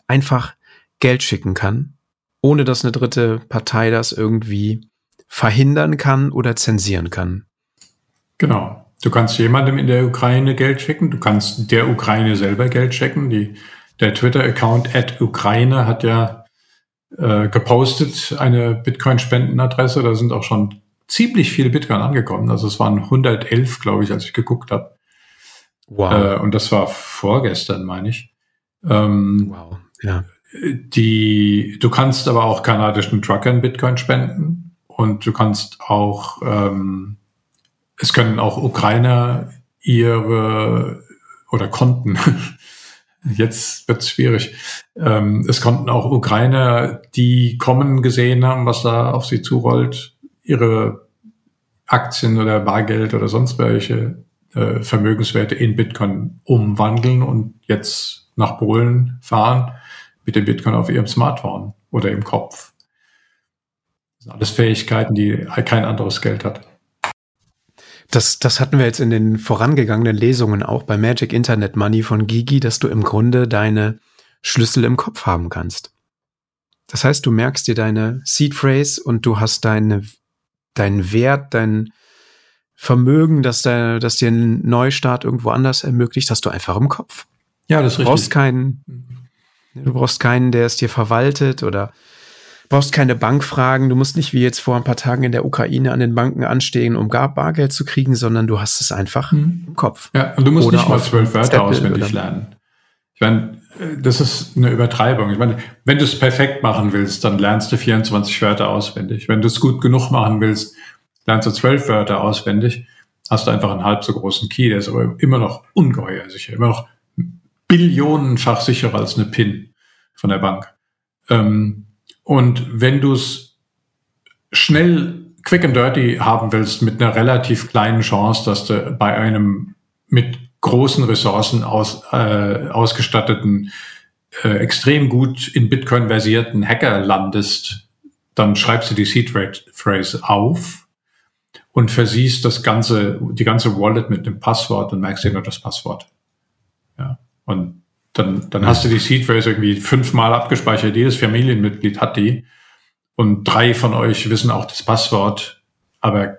Speaker 1: einfach Geld schicken kann ohne dass eine dritte Partei das irgendwie verhindern kann oder zensieren kann.
Speaker 2: Genau. Du kannst jemandem in der Ukraine Geld schicken, du kannst der Ukraine selber Geld schicken. Die, der Twitter-Account at Ukraine hat ja äh, gepostet eine Bitcoin-Spendenadresse. Da sind auch schon ziemlich viele Bitcoin angekommen. Also es waren 111, glaube ich, als ich geguckt habe. Wow. Äh, und das war vorgestern, meine ich. Ähm, wow. Ja. Die, du kannst aber auch kanadischen Truckern Bitcoin spenden und du kannst auch, ähm, es können auch Ukrainer ihre oder konnten, jetzt wird es schwierig, ähm, es konnten auch Ukrainer, die kommen gesehen haben, was da auf sie zurollt, ihre Aktien oder Bargeld oder sonst welche äh, Vermögenswerte in Bitcoin umwandeln und jetzt nach Polen fahren mit dem Bitcoin auf ihrem Smartphone oder im Kopf. Das sind alles Fähigkeiten, die kein anderes Geld hat.
Speaker 1: Das, das hatten wir jetzt in den vorangegangenen Lesungen auch bei Magic Internet Money von Gigi, dass du im Grunde deine Schlüssel im Kopf haben kannst. Das heißt, du merkst dir deine Seed Phrase und du hast deine, deinen Wert, dein Vermögen, dass, der, dass dir ein Neustart irgendwo anders ermöglicht, hast du einfach im Kopf.
Speaker 2: Ja, das ist richtig.
Speaker 1: Du brauchst keinen, Du brauchst keinen, der es dir verwaltet oder brauchst keine Bankfragen. Du musst nicht wie jetzt vor ein paar Tagen in der Ukraine an den Banken anstehen, um gar Bargeld zu kriegen, sondern du hast es einfach mhm. im Kopf.
Speaker 2: Ja, und du musst oder nicht mal zwölf Wörter auswendig lernen. Ich meine, äh, das ist eine Übertreibung. Ich meine, wenn du es perfekt machen willst, dann lernst du 24 Wörter auswendig. Wenn du es gut genug machen willst, lernst du zwölf Wörter auswendig, hast du einfach einen halb so großen Key, der ist aber immer noch ungeheuer sicher, immer noch billionenfach sicherer als eine PIN. von der Bank. Ähm, und wenn du es schnell quick and dirty haben willst mit einer relativ kleinen Chance, dass du bei einem mit großen Ressourcen aus, äh, ausgestatteten, äh, extrem gut in Bitcoin versierten Hacker landest, dann schreibst du die Seed Phrase auf und versiehst das ganze, die ganze Wallet mit dem Passwort und merkst dir nur das Passwort. Ja. Und dann, dann hast du die Seed Phrase irgendwie fünfmal abgespeichert. Jedes Familienmitglied hat die. Und drei von euch wissen auch das Passwort, aber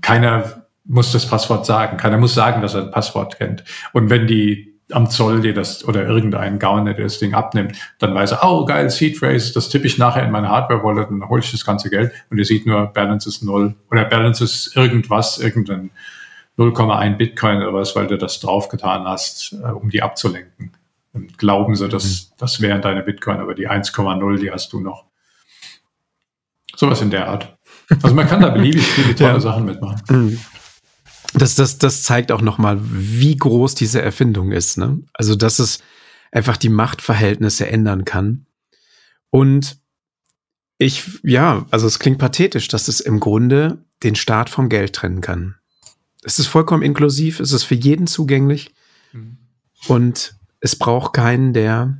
Speaker 2: keiner muss das Passwort sagen. Keiner muss sagen, dass er ein Passwort kennt. Und wenn die am Zoll dir das oder irgendein Gauner, der das Ding abnimmt, dann weiß er, oh geil, Seed das tippe ich nachher in meine Hardware-Wallet und dann hole ich das ganze Geld und ihr seht nur, Balance ist null oder Balance ist irgendwas, irgendein 0,1 Bitcoin oder was, weil du das draufgetan hast, äh, um die abzulenken. Und glauben sie, dass mhm. das wären deine Bitcoin, aber die 1,0, die hast du noch. Sowas in der Art. Also man kann da beliebig viele tolle ja. Sachen mitmachen. Mhm.
Speaker 1: Das, das, das zeigt auch nochmal, wie groß diese Erfindung ist. Ne? Also, dass es einfach die Machtverhältnisse ändern kann. Und ich, ja, also es klingt pathetisch, dass es im Grunde den Staat vom Geld trennen kann. Es ist vollkommen inklusiv, es ist für jeden zugänglich mhm. und es braucht keinen, der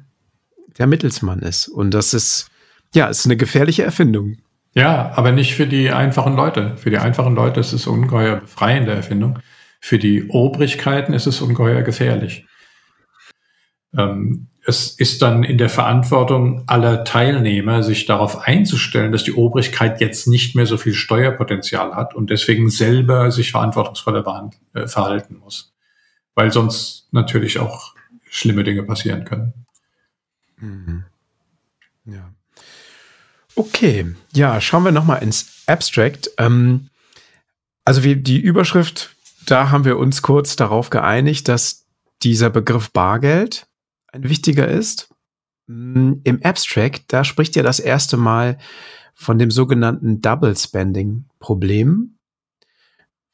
Speaker 1: der Mittelsmann ist. Und das ist, ja, ist eine gefährliche Erfindung.
Speaker 2: Ja, aber nicht für die einfachen Leute. Für die einfachen Leute ist es ungeheuer befreiende Erfindung. Für die Obrigkeiten ist es ungeheuer gefährlich. Ähm, es ist dann in der Verantwortung aller Teilnehmer, sich darauf einzustellen, dass die Obrigkeit jetzt nicht mehr so viel Steuerpotenzial hat und deswegen selber sich verantwortungsvoller äh, verhalten muss. Weil sonst natürlich auch schlimme Dinge passieren können. Mhm.
Speaker 1: Ja. Okay, ja, schauen wir nochmal ins Abstract. Ähm, also wie die Überschrift, da haben wir uns kurz darauf geeinigt, dass dieser Begriff Bargeld ein wichtiger ist. Mm, Im Abstract, da spricht ja das erste Mal von dem sogenannten Double Spending Problem.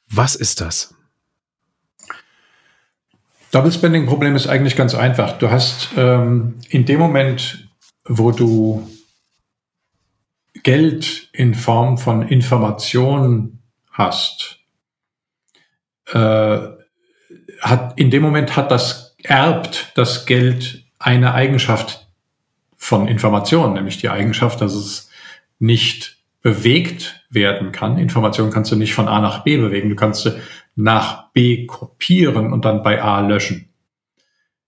Speaker 1: Was ist das?
Speaker 2: Double Spending Problem ist eigentlich ganz einfach. Du hast ähm, in dem Moment, wo du Geld in Form von Information hast, äh, hat in dem Moment hat das erbt das Geld eine Eigenschaft von Information, nämlich die Eigenschaft, dass es nicht bewegt werden kann. Information kannst du nicht von A nach B bewegen, du kannst sie nach B kopieren und dann bei A löschen.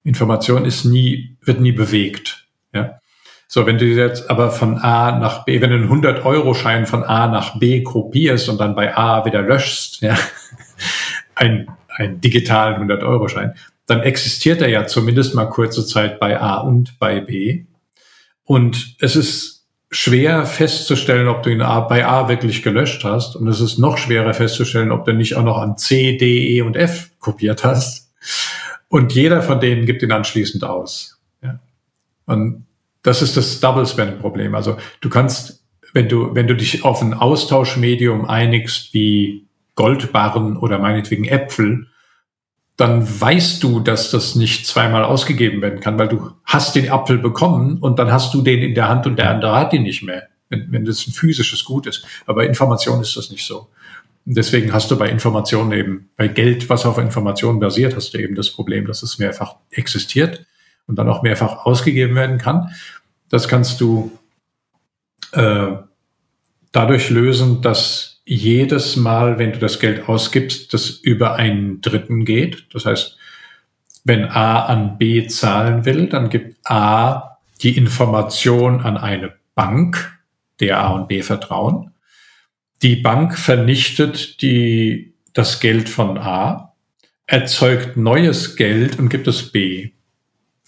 Speaker 2: Information ist nie, wird nie bewegt. Ja? So, wenn du jetzt aber von A nach B, wenn du einen 100-Euro-Schein von A nach B kopierst und dann bei A wieder löschst, ja, ein, ein digitalen 100-Euro-Schein, dann existiert er ja zumindest mal kurze Zeit bei A und bei B. Und es ist schwer festzustellen, ob du ihn bei A wirklich gelöscht hast. Und es ist noch schwerer festzustellen, ob du nicht auch noch an C, D, E und F kopiert hast. Und jeder von denen gibt ihn anschließend aus. Ja. Und das ist das Double Spend Problem. Also du kannst, wenn du, wenn du dich auf ein Austauschmedium einigst wie Goldbarren oder meinetwegen Äpfel, dann weißt du, dass das nicht zweimal ausgegeben werden kann, weil du hast den Apfel bekommen und dann hast du den in der Hand und der andere hat ihn nicht mehr, wenn, wenn das ein physisches Gut ist. Aber Information ist das nicht so. Und deswegen hast du bei Informationen eben, bei Geld, was auf Informationen basiert, hast du eben das Problem, dass es mehrfach existiert und dann auch mehrfach ausgegeben werden kann. Das kannst du äh, dadurch lösen, dass jedes Mal, wenn du das Geld ausgibst, das über einen Dritten geht. Das heißt, wenn A an B zahlen will, dann gibt A die Information an eine Bank, der A und B vertrauen. Die Bank vernichtet die, das Geld von A, erzeugt neues Geld und gibt es B.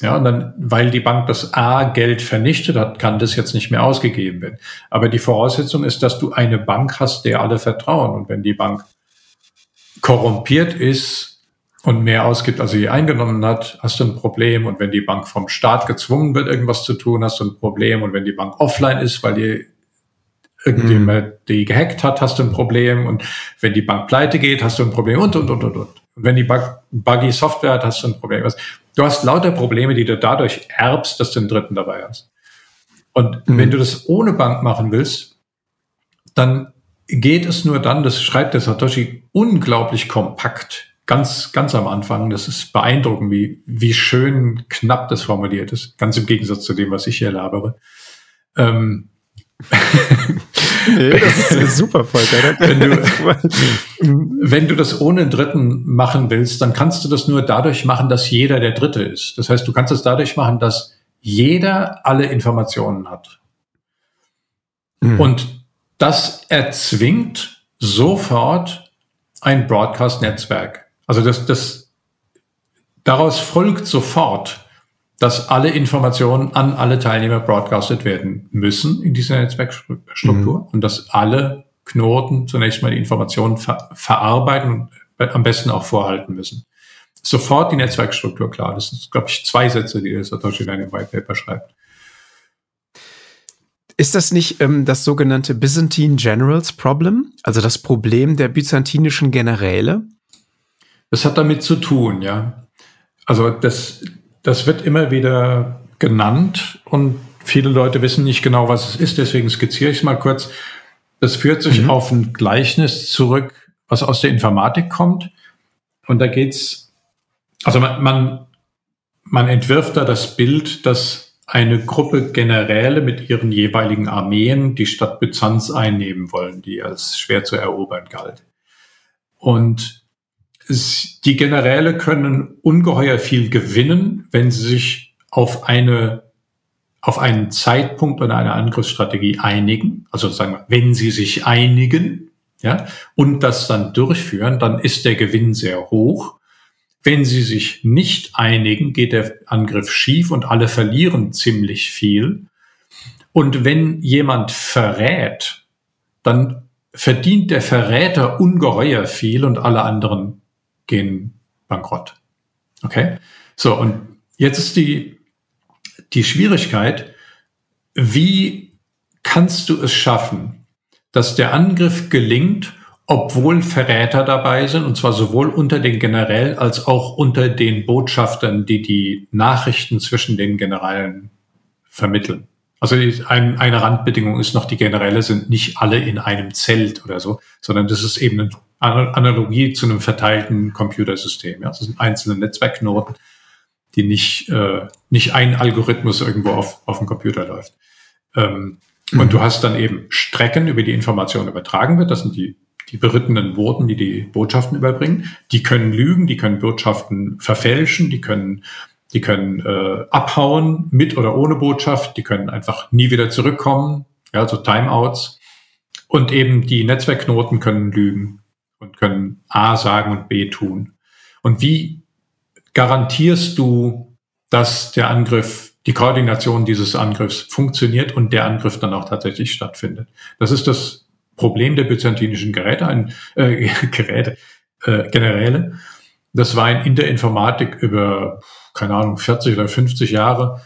Speaker 2: Ja, und dann, weil die Bank das A-Geld vernichtet hat, kann das jetzt nicht mehr ausgegeben werden. Aber die Voraussetzung ist, dass du eine Bank hast, der alle vertrauen. Und wenn die Bank korrumpiert ist und mehr ausgibt, als sie eingenommen hat, hast du ein Problem. Und wenn die Bank vom Staat gezwungen wird, irgendwas zu tun, hast du ein Problem. Und wenn die Bank offline ist, weil die irgendjemand mhm. die gehackt hat, hast du ein Problem. Und wenn die Bank pleite geht, hast du ein Problem und, und, und, und, und. Und wenn die Bug, buggy Software hat, hast du ein Problem. Du hast lauter Probleme, die du dadurch erbst, dass du einen Dritten dabei hast. Und mhm. wenn du das ohne Bank machen willst, dann geht es nur dann, das schreibt der Satoshi unglaublich kompakt, ganz, ganz am Anfang. Das ist beeindruckend, wie, wie schön knapp das formuliert ist, ganz im Gegensatz zu dem, was ich hier labere. Ähm,
Speaker 1: nee, das ist super, Volker.
Speaker 2: wenn, du, wenn du das ohne Dritten machen willst, dann kannst du das nur dadurch machen, dass jeder der Dritte ist. Das heißt, du kannst es dadurch machen, dass jeder alle Informationen hat. Mhm. Und das erzwingt sofort ein Broadcast-Netzwerk. Also das, das, daraus folgt sofort, dass alle Informationen an alle Teilnehmer broadcastet werden müssen in dieser Netzwerkstruktur mhm. und dass alle Knoten zunächst mal die Informationen ver verarbeiten und am besten auch vorhalten müssen sofort die Netzwerkstruktur klar. Das sind, glaube ich, zwei Sätze, die der Satoshi in dem White Paper schreibt.
Speaker 1: Ist das nicht ähm, das sogenannte Byzantine Generals Problem? Also das Problem der byzantinischen Generäle?
Speaker 2: Das hat damit zu tun, ja. Also das, das wird immer wieder genannt und viele Leute wissen nicht genau, was es ist. Deswegen skizziere ich es mal kurz. Das führt sich mhm. auf ein Gleichnis zurück, was aus der Informatik kommt. Und da geht es also man, man, man entwirft da das Bild, dass eine Gruppe Generäle mit ihren jeweiligen Armeen die Stadt Byzanz einnehmen wollen, die als schwer zu erobern galt. Und die Generäle können ungeheuer viel gewinnen, wenn sie sich auf eine auf einen Zeitpunkt oder eine Angriffsstrategie einigen, also sagen wir, wenn sie sich einigen, ja, und das dann durchführen, dann ist der Gewinn sehr hoch. Wenn sie sich nicht einigen, geht der Angriff schief und alle verlieren ziemlich viel. Und wenn jemand verrät, dann verdient der Verräter ungeheuer viel und alle anderen gehen bankrott. Okay? So, und jetzt ist die, die Schwierigkeit, wie kannst du es schaffen, dass der Angriff gelingt obwohl Verräter dabei sind, und zwar sowohl unter den Generälen als auch unter den Botschaftern, die die Nachrichten zwischen den Generälen vermitteln. Also ein, eine Randbedingung ist noch, die Generäle sind nicht alle in einem Zelt oder so, sondern das ist eben eine Analogie zu einem verteilten Computersystem. Ja? Das sind einzelne Netzwerkknoten, die nicht, äh, nicht ein Algorithmus irgendwo auf, auf dem Computer läuft. Ähm, mhm. Und du hast dann eben Strecken, über die Information übertragen wird. Das sind die die berittenen Boten, die die Botschaften überbringen. Die können lügen, die können Botschaften verfälschen, die können, die können äh, abhauen mit oder ohne Botschaft, die können einfach nie wieder zurückkommen, ja, so Timeouts. Und eben die Netzwerkknoten können lügen und können A sagen und B tun. Und wie garantierst du, dass der Angriff, die Koordination dieses Angriffs funktioniert und der Angriff dann auch tatsächlich stattfindet? Das ist das Problem der byzantinischen Geräte, ein, äh, Geräte, äh, Generäle. Das war in der Informatik über, keine Ahnung, 40 oder 50 Jahre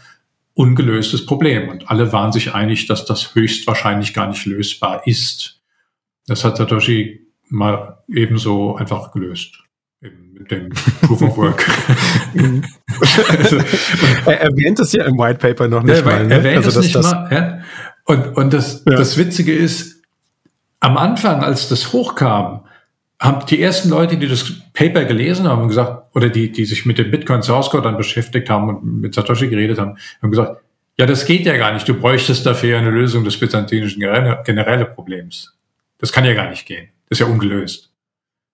Speaker 2: ungelöstes Problem. Und alle waren sich einig, dass das höchstwahrscheinlich gar nicht lösbar ist. Das hat Satoshi mal ebenso einfach gelöst. Mit dem Proof of Work.
Speaker 1: also, er erwähnt es ja im White Paper noch nicht ja, mal.
Speaker 2: Ne? Erwähnt also, es nicht das mal. Ja? Und, und das, ja. das Witzige ist, am Anfang, als das hochkam, haben die ersten Leute, die das Paper gelesen haben, gesagt, oder die, die sich mit dem Bitcoin Source Code dann beschäftigt haben und mit Satoshi geredet haben, haben gesagt, ja, das geht ja gar nicht. Du bräuchtest dafür eine Lösung des byzantinischen generelle Problems. Das kann ja gar nicht gehen. Das ist ja ungelöst.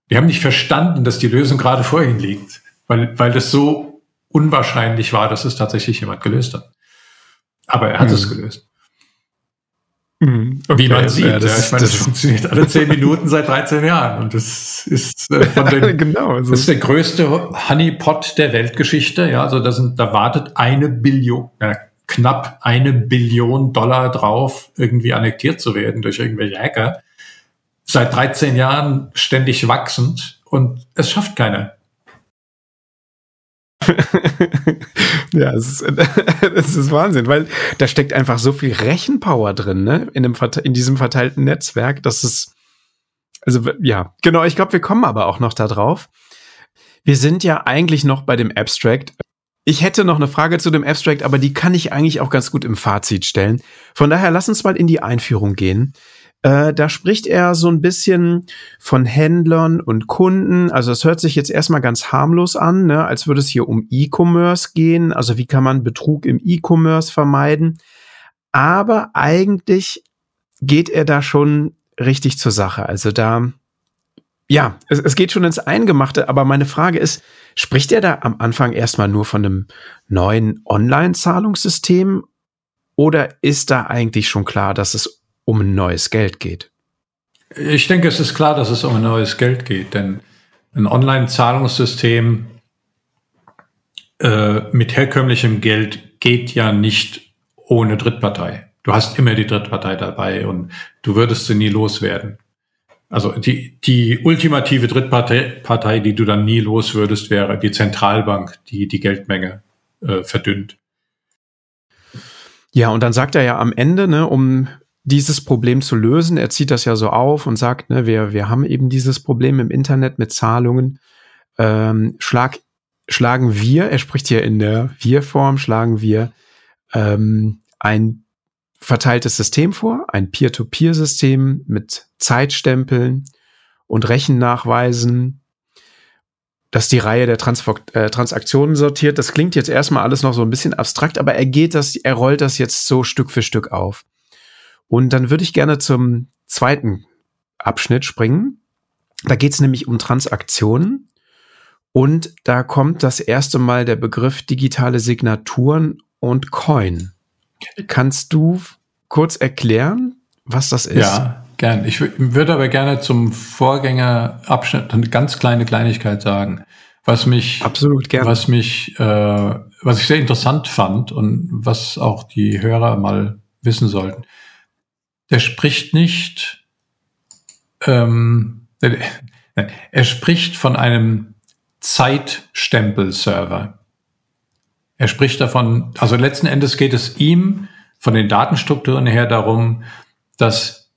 Speaker 2: Die haben nicht verstanden, dass die Lösung gerade vor ihnen liegt, weil, weil das so unwahrscheinlich war, dass es tatsächlich jemand gelöst hat. Aber er hat mhm. es gelöst.
Speaker 1: Mhm. Okay. Wie man sieht. Ja,
Speaker 2: das, ja, ich meine, das, das, funktioniert alle zehn Minuten seit 13 Jahren. Und das ist äh, von den, genau, also das ist der größte Honeypot der Weltgeschichte. Ja, also da sind, da wartet eine Billion, äh, knapp eine Billion Dollar drauf, irgendwie annektiert zu werden durch irgendwelche Hacker. Seit 13 Jahren ständig wachsend und es schafft keiner.
Speaker 1: ja, es ist, ist Wahnsinn, weil da steckt einfach so viel Rechenpower drin, ne? In, dem, in diesem verteilten Netzwerk, dass es, also ja, genau, ich glaube, wir kommen aber auch noch da drauf. Wir sind ja eigentlich noch bei dem Abstract. ich hätte noch eine Frage zu dem Abstract, aber die kann ich eigentlich auch ganz gut im Fazit stellen. Von daher lass uns mal in die Einführung gehen. Äh, da spricht er so ein bisschen von Händlern und Kunden. Also es hört sich jetzt erstmal ganz harmlos an, ne? als würde es hier um E-Commerce gehen. Also wie kann man Betrug im E-Commerce vermeiden? Aber eigentlich geht er da schon richtig zur Sache. Also da, ja, es, es geht schon ins Eingemachte. Aber meine Frage ist, spricht er da am Anfang erstmal nur von einem neuen Online-Zahlungssystem? Oder ist da eigentlich schon klar, dass es um ein neues Geld geht?
Speaker 2: Ich denke, es ist klar, dass es um ein neues Geld geht, denn ein Online-Zahlungssystem äh, mit herkömmlichem Geld geht ja nicht ohne Drittpartei. Du hast immer die Drittpartei dabei und du würdest sie nie loswerden. Also die, die ultimative Drittpartei, Partei, die du dann nie los würdest, wäre die Zentralbank, die die Geldmenge äh, verdünnt.
Speaker 1: Ja, und dann sagt er ja am Ende, ne, um dieses Problem zu lösen. Er zieht das ja so auf und sagt, ne, wir, wir haben eben dieses Problem im Internet mit Zahlungen. Ähm, schlag, schlagen wir, er spricht hier in der Wir-Form, schlagen wir ähm, ein verteiltes System vor, ein Peer-to-Peer-System mit Zeitstempeln und Rechennachweisen, das die Reihe der Trans äh, Transaktionen sortiert. Das klingt jetzt erstmal alles noch so ein bisschen abstrakt, aber er geht das, er rollt das jetzt so Stück für Stück auf. Und dann würde ich gerne zum zweiten Abschnitt springen. Da geht es nämlich um Transaktionen. Und da kommt das erste Mal der Begriff digitale Signaturen und Coin. Kannst du kurz erklären, was das ist?
Speaker 2: Ja, gern. Ich würde aber gerne zum Vorgängerabschnitt eine ganz kleine Kleinigkeit sagen, was mich
Speaker 1: absolut gerne,
Speaker 2: was mich, äh, was ich sehr interessant fand und was auch die Hörer mal wissen sollten der spricht nicht, ähm, er spricht von einem Zeitstempel-Server. Er spricht davon, also letzten Endes geht es ihm von den Datenstrukturen her darum, dass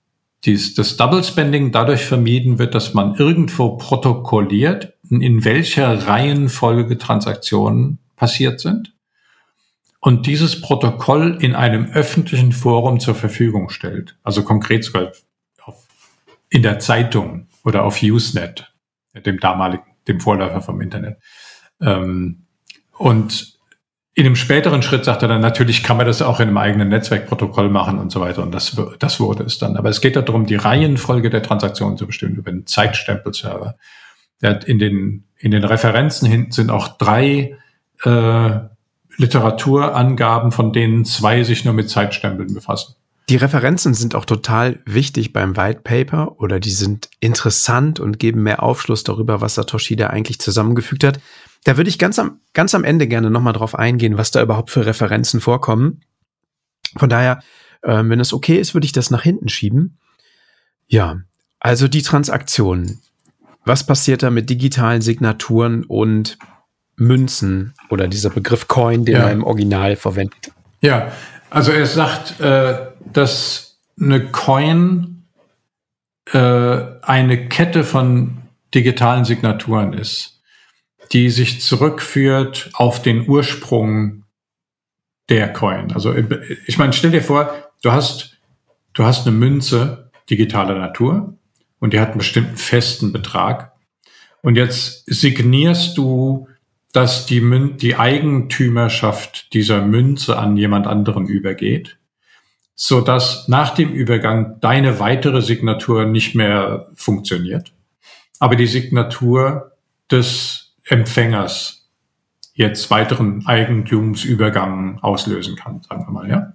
Speaker 2: dies, das Double Spending dadurch vermieden wird, dass man irgendwo protokolliert, in welcher Reihenfolge Transaktionen passiert sind und dieses Protokoll in einem öffentlichen Forum zur Verfügung stellt. Also konkret sogar auf, in der Zeitung oder auf Usenet, dem damaligen, dem Vorläufer vom Internet. Ähm, und in einem späteren Schritt sagt er dann, natürlich kann man das auch in einem eigenen Netzwerkprotokoll machen und so weiter. Und das, das wurde es dann. Aber es geht darum, die Reihenfolge der Transaktionen zu bestimmen über einen Zeitstempelserver. In den, in den Referenzen hinten sind auch drei äh, Literaturangaben, von denen zwei sich nur mit Zeitstempeln befassen.
Speaker 1: Die Referenzen sind auch total wichtig beim White Paper oder die sind interessant und geben mehr Aufschluss darüber, was Satoshi da eigentlich zusammengefügt hat. Da würde ich ganz am, ganz am Ende gerne nochmal drauf eingehen, was da überhaupt für Referenzen vorkommen. Von daher, äh, wenn es okay ist, würde ich das nach hinten schieben. Ja, also die Transaktionen. Was passiert da mit digitalen Signaturen und Münzen oder dieser Begriff Coin, den ja. er im Original verwendet.
Speaker 2: Ja, also er sagt, äh, dass eine Coin äh, eine Kette von digitalen Signaturen ist, die sich zurückführt auf den Ursprung der Coin. Also ich meine, stell dir vor, du hast, du hast eine Münze digitaler Natur und die hat einen bestimmten festen Betrag. Und jetzt signierst du dass die, Mün die Eigentümerschaft dieser Münze an jemand anderen übergeht, so dass nach dem Übergang deine weitere Signatur nicht mehr funktioniert, aber die Signatur des Empfängers jetzt weiteren Eigentumsübergang auslösen kann, sagen wir mal, ja.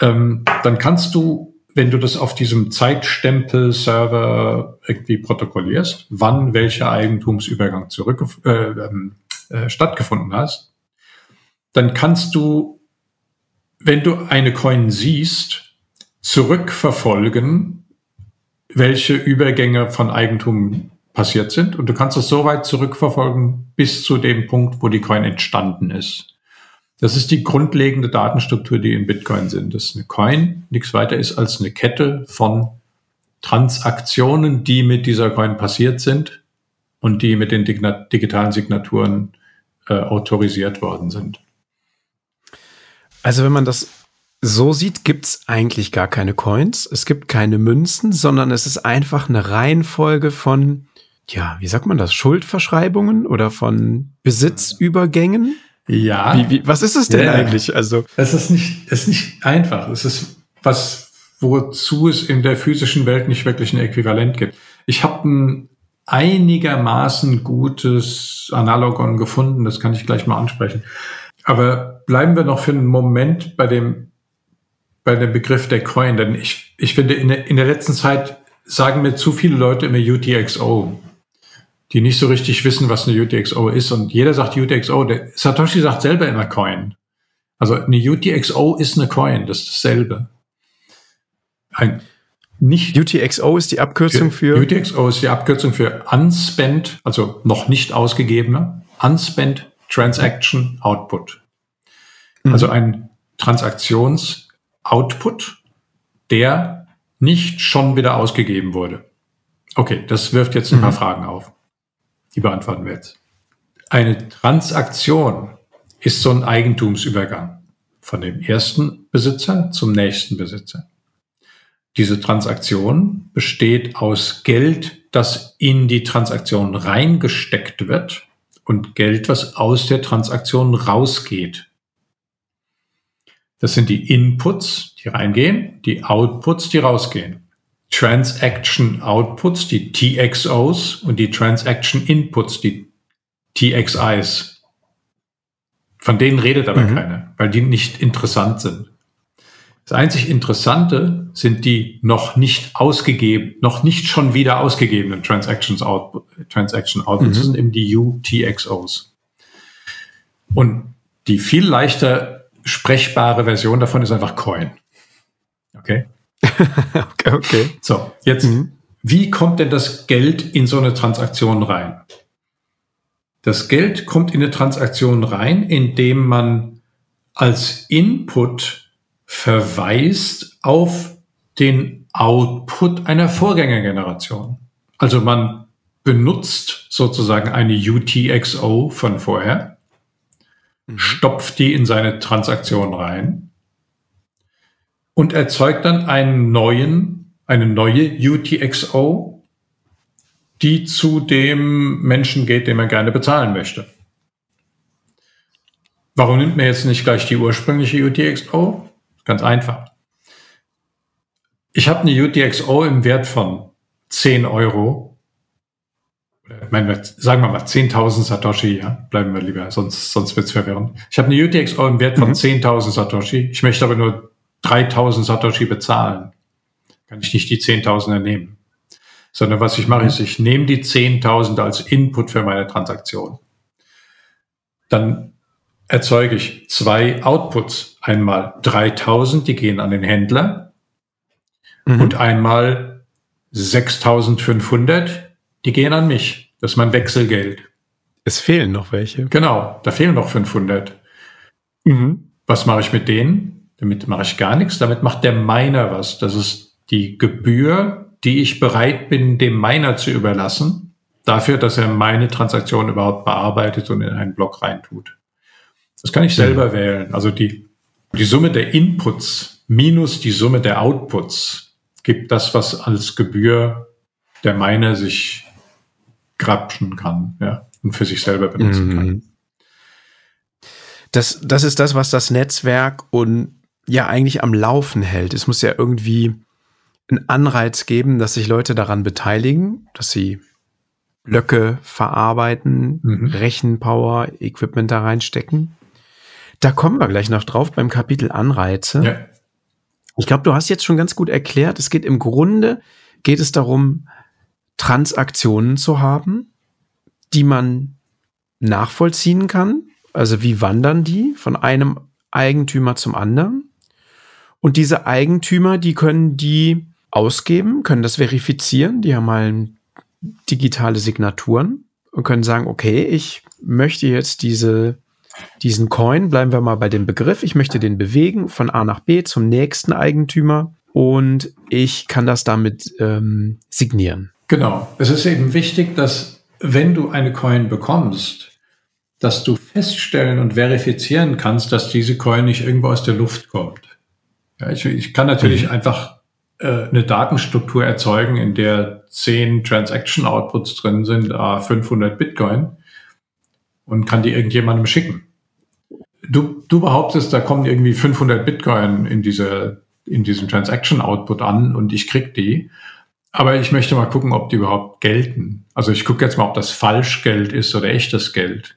Speaker 2: Ähm, dann kannst du, wenn du das auf diesem Zeitstempel-Server irgendwie protokollierst, wann welcher Eigentumsübergang zurück, äh, ähm, äh, stattgefunden hast, dann kannst du, wenn du eine Coin siehst, zurückverfolgen, welche Übergänge von Eigentum passiert sind. Und du kannst es so weit zurückverfolgen bis zu dem Punkt, wo die Coin entstanden ist. Das ist die grundlegende Datenstruktur, die in Bitcoin sind. Das ist eine Coin, nichts weiter ist als eine Kette von Transaktionen, die mit dieser Coin passiert sind und die mit den digitalen Signaturen äh, autorisiert worden sind.
Speaker 1: Also wenn man das so sieht, gibt's eigentlich gar keine Coins. Es gibt keine Münzen, sondern es ist einfach eine Reihenfolge von, ja, wie sagt man das, Schuldverschreibungen oder von Besitzübergängen?
Speaker 2: Ja.
Speaker 1: Wie, wie, was ist es denn
Speaker 2: Ja.
Speaker 1: eigentlich? Also,
Speaker 2: Es ist nicht, es ist nicht einfach. Es ist was, wozu es in der physischen Welt nicht wirklich ein Äquivalent gibt. Ich habe ein einigermaßen gutes Analogon gefunden, das kann ich gleich mal ansprechen. Aber bleiben wir noch für einen Moment bei dem, bei dem Begriff der Coin, denn ich, ich finde, in der, in der letzten Zeit sagen mir zu viele Leute immer UTXO, die nicht so richtig wissen, was eine UTXO ist. Und jeder sagt UTXO. Der Satoshi sagt selber immer Coin. Also eine UTXO ist eine Coin, das ist dasselbe. Ein nicht
Speaker 1: UTXO ist die Abkürzung für,
Speaker 2: UTXO ist die Abkürzung für Unspent, also noch nicht ausgegebene, Unspent Transaction Output.
Speaker 1: Mhm.
Speaker 2: Also ein Transaktions-Output, der nicht schon wieder ausgegeben wurde. Okay, das wirft jetzt ein paar
Speaker 1: Mhm.
Speaker 2: Fragen auf. Die beantworten wir jetzt. Eine Transaktion ist so ein Eigentumsübergang von dem ersten Besitzer zum nächsten Besitzer. Diese Transaktion besteht aus Geld, das in die Transaktion reingesteckt wird und Geld, was aus der Transaktion rausgeht. Das sind die Inputs, die reingehen, die Outputs, die rausgehen. Transaction Outputs, die TXOs und die Transaction Inputs, die TXIs. Von denen redet aber
Speaker 1: Mhm.
Speaker 2: keiner, weil die nicht interessant sind. Das einzig Interessante sind die noch nicht ausgegeben, noch nicht schon wieder ausgegebenen Transactions Output, Transaction Outputs, das
Speaker 1: Mhm.
Speaker 2: sind eben die UTXOs. Und die viel leichter sprechbare Version davon ist einfach Coin. Okay?
Speaker 1: okay, okay.
Speaker 2: So, jetzt,
Speaker 1: Mhm.
Speaker 2: wie kommt denn das Geld in so eine Transaktion rein? Das Geld kommt in eine Transaktion rein, indem man als Input verweist auf den Output einer Vorgängergeneration. Also man benutzt sozusagen eine UTXO von vorher, stopft die in seine Transaktion rein und erzeugt dann einen neuen, eine neue UTXO, die zu dem Menschen geht, den man gerne bezahlen möchte. Warum nimmt man jetzt nicht gleich die ursprüngliche UTXO? Ganz einfach. Ich habe eine UTXO im Wert von 10 Euro. Oder, sagen wir mal 10.000 Satoshi, ja, bleiben wir lieber, sonst, sonst wird's verwirrend. Ich habe eine UTXO im Wert von
Speaker 1: Mhm.
Speaker 2: 10.000 Satoshi. Ich möchte aber nur 3.000 Satoshi bezahlen. Kann ich nicht die 10.000er nehmen. Sondern was ich mache, ist, ich nehme die 10.000 als Input für meine Transaktion. Dann erzeuge ich zwei Outputs. Einmal 3000, die gehen an den Händler
Speaker 1: Mhm.
Speaker 2: und einmal 6500, die gehen an mich. Das ist mein Wechselgeld.
Speaker 1: es fehlen noch welche.
Speaker 2: Genau, da fehlen noch 500.
Speaker 1: Mhm.
Speaker 2: Was mache ich mit denen? Damit mache ich gar nichts. Damit macht der Miner was. Das ist die Gebühr, die ich bereit bin, dem Miner zu überlassen, dafür, dass er meine Transaktion überhaupt bearbeitet und in einen Block reintut. Das kann ich selber wählen. Also die, die Summe der Inputs minus die Summe der Outputs gibt das, was als Gebühr der Miner sich grapschen kann, ja, und für sich selber benutzen kann.
Speaker 1: Mhm. Das, das ist das, was das Netzwerk und ja eigentlich am Laufen hält. Es muss ja irgendwie einen Anreiz geben, dass sich Leute daran beteiligen, dass sie Blöcke verarbeiten,
Speaker 2: Mhm.
Speaker 1: Rechenpower, Equipment da reinstecken. Da kommen wir gleich noch drauf beim Kapitel Anreize.
Speaker 2: Ja.
Speaker 1: Ich glaube, du hast jetzt schon ganz gut erklärt, es geht im Grunde, geht es darum, Transaktionen zu haben, die man nachvollziehen kann. Also wie wandern die von einem Eigentümer zum anderen? Und diese Eigentümer, die können die ausgeben, können das verifizieren, die haben mal digitale Signaturen und können sagen, okay, ich möchte jetzt diese, diesen Coin, bleiben wir mal bei dem Begriff, ich möchte den bewegen von A nach B zum nächsten Eigentümer und ich kann das damit ähm, signieren.
Speaker 2: Genau. Es ist eben wichtig, dass wenn du eine Coin bekommst, dass du feststellen und verifizieren kannst, dass diese Coin nicht irgendwo aus der Luft kommt. Ja, ich, ich kann natürlich mhm. einfach äh, eine Datenstruktur erzeugen, in der 10 Transaction Outputs drin sind, a 500 Bitcoin und kann die irgendjemandem schicken. Du, du behauptest, da kommen irgendwie 500 Bitcoin in diese, in diesem Transaction Output an und ich krieg die. Aber ich möchte mal gucken, ob die überhaupt gelten. Also ich gucke jetzt mal, ob das Falschgeld ist oder echtes Geld.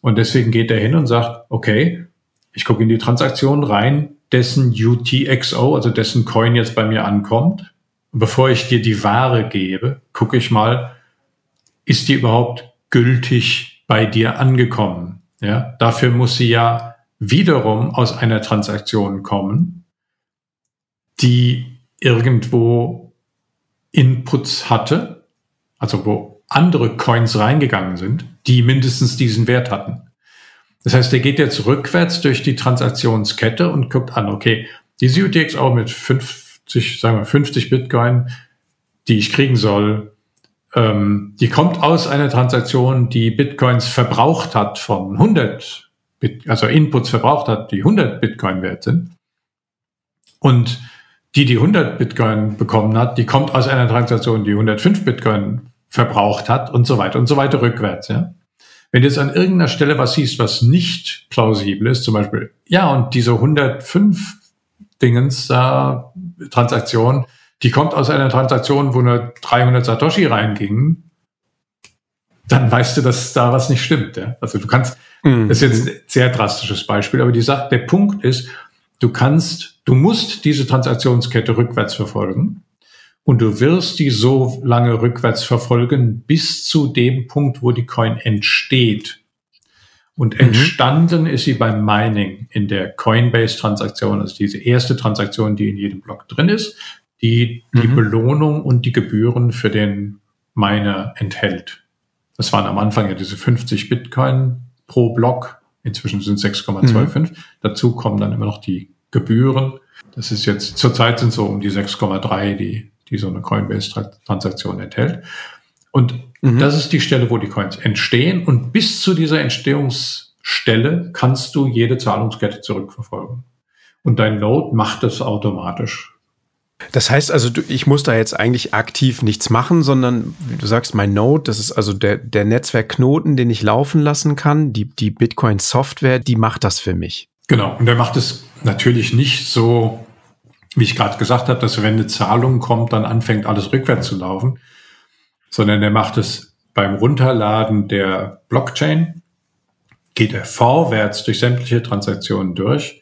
Speaker 2: Und deswegen geht er hin und sagt, okay, ich gucke in die Transaktion rein, dessen UTXO, also dessen Coin jetzt bei mir ankommt. Und bevor ich dir die Ware gebe, gucke ich mal, ist die überhaupt gültig bei dir angekommen? Ja, dafür muss sie ja wiederum aus einer Transaktion kommen, die irgendwo Inputs hatte, also wo andere Coins reingegangen sind, die mindestens diesen Wert hatten. Das heißt, der geht jetzt rückwärts durch die Transaktionskette und guckt an, okay, diese UTXO mit 50, sagen wir 50 Bitcoin, die ich kriegen soll, ähm, die kommt aus einer Transaktion, die Bitcoins verbraucht hat von 100, Bit, also Inputs verbraucht hat, die 100 Bitcoin wert sind. Und die, die 100 Bitcoin bekommen hat, die kommt aus einer Transaktion, die 105 Bitcoin verbraucht hat und so weiter und so weiter rückwärts, ja. Wenn du jetzt an irgendeiner Stelle was siehst, was nicht plausibel ist, zum Beispiel, ja, und diese 105 Dingens, äh, Transaktion, die kommt aus einer Transaktion, wo nur 300 Satoshi reingingen, dann weißt du, dass da was nicht stimmt. Ja? Also du kannst, mhm. das ist jetzt ein sehr drastisches Beispiel, aber die Sache, der Punkt ist, du kannst, du musst diese Transaktionskette rückwärts verfolgen. Und du wirst die so lange rückwärts verfolgen bis zu dem Punkt, wo die Coin entsteht. Und mhm. entstanden ist sie beim Mining in der Coinbase-Transaktion, also diese erste Transaktion, die in jedem Block drin ist, die die mhm. Belohnung und die Gebühren für den Miner enthält. Das waren am Anfang ja diese 50 Bitcoin pro Block. Inzwischen sind 6,25. Mhm. Dazu kommen dann immer noch die Gebühren. Das ist jetzt, zurzeit sind so um die 6,3, die die so eine Coinbase-Transaktion enthält. Und mhm. das ist die Stelle, wo die Coins entstehen. Und bis zu dieser Entstehungsstelle kannst du jede Zahlungskette zurückverfolgen. Und dein Node macht das automatisch.
Speaker 1: Das heißt also, ich muss da jetzt eigentlich aktiv nichts machen, sondern du sagst, mein Node, das ist also der, der Netzwerkknoten, den ich laufen lassen kann. Die, die Bitcoin-Software, die macht das für mich.
Speaker 2: Genau. Und der macht es natürlich nicht so wie ich gerade gesagt habe, dass wenn eine Zahlung kommt, dann anfängt alles rückwärts zu laufen, sondern er macht es beim Runterladen der Blockchain, geht er vorwärts durch sämtliche Transaktionen durch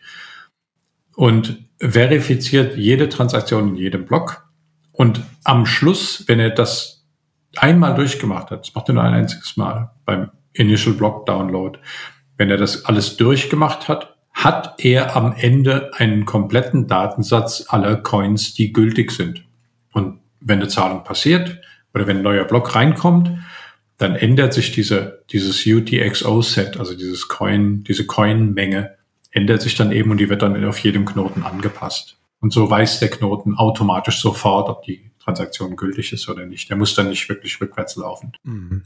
Speaker 2: und verifiziert jede Transaktion in jedem Block. Und am Schluss, wenn er das einmal durchgemacht hat, das macht er nur ein einziges Mal beim Initial Block Download, wenn er das alles durchgemacht hat, hat er am Ende einen kompletten Datensatz aller Coins, die gültig sind. Und wenn eine Zahlung passiert oder wenn ein neuer Block reinkommt, dann ändert sich diese, dieses UTXO-Set, also dieses Coin, diese Coin-Menge, ändert sich dann eben und die wird dann auf jedem Knoten angepasst. Und so weiß der Knoten automatisch sofort, ob die Transaktion gültig ist oder nicht. Der muss dann nicht wirklich rückwärts laufen. Mhm.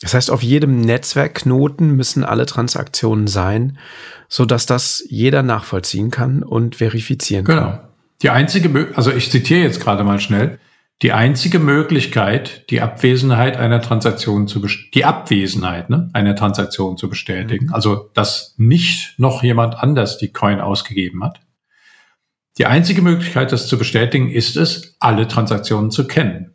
Speaker 1: Das heißt, auf jedem Netzwerkknoten müssen alle Transaktionen sein, so dass das jeder nachvollziehen kann und verifizieren
Speaker 2: genau. kann. Genau. Die einzige, also ich zitiere jetzt gerade mal schnell, die einzige Möglichkeit, die Abwesenheit einer Transaktion zu die Abwesenheit ne, einer Transaktion zu bestätigen, mhm. also dass nicht noch jemand anders die Coin ausgegeben hat. Die einzige Möglichkeit, das zu bestätigen, ist es, alle Transaktionen zu kennen.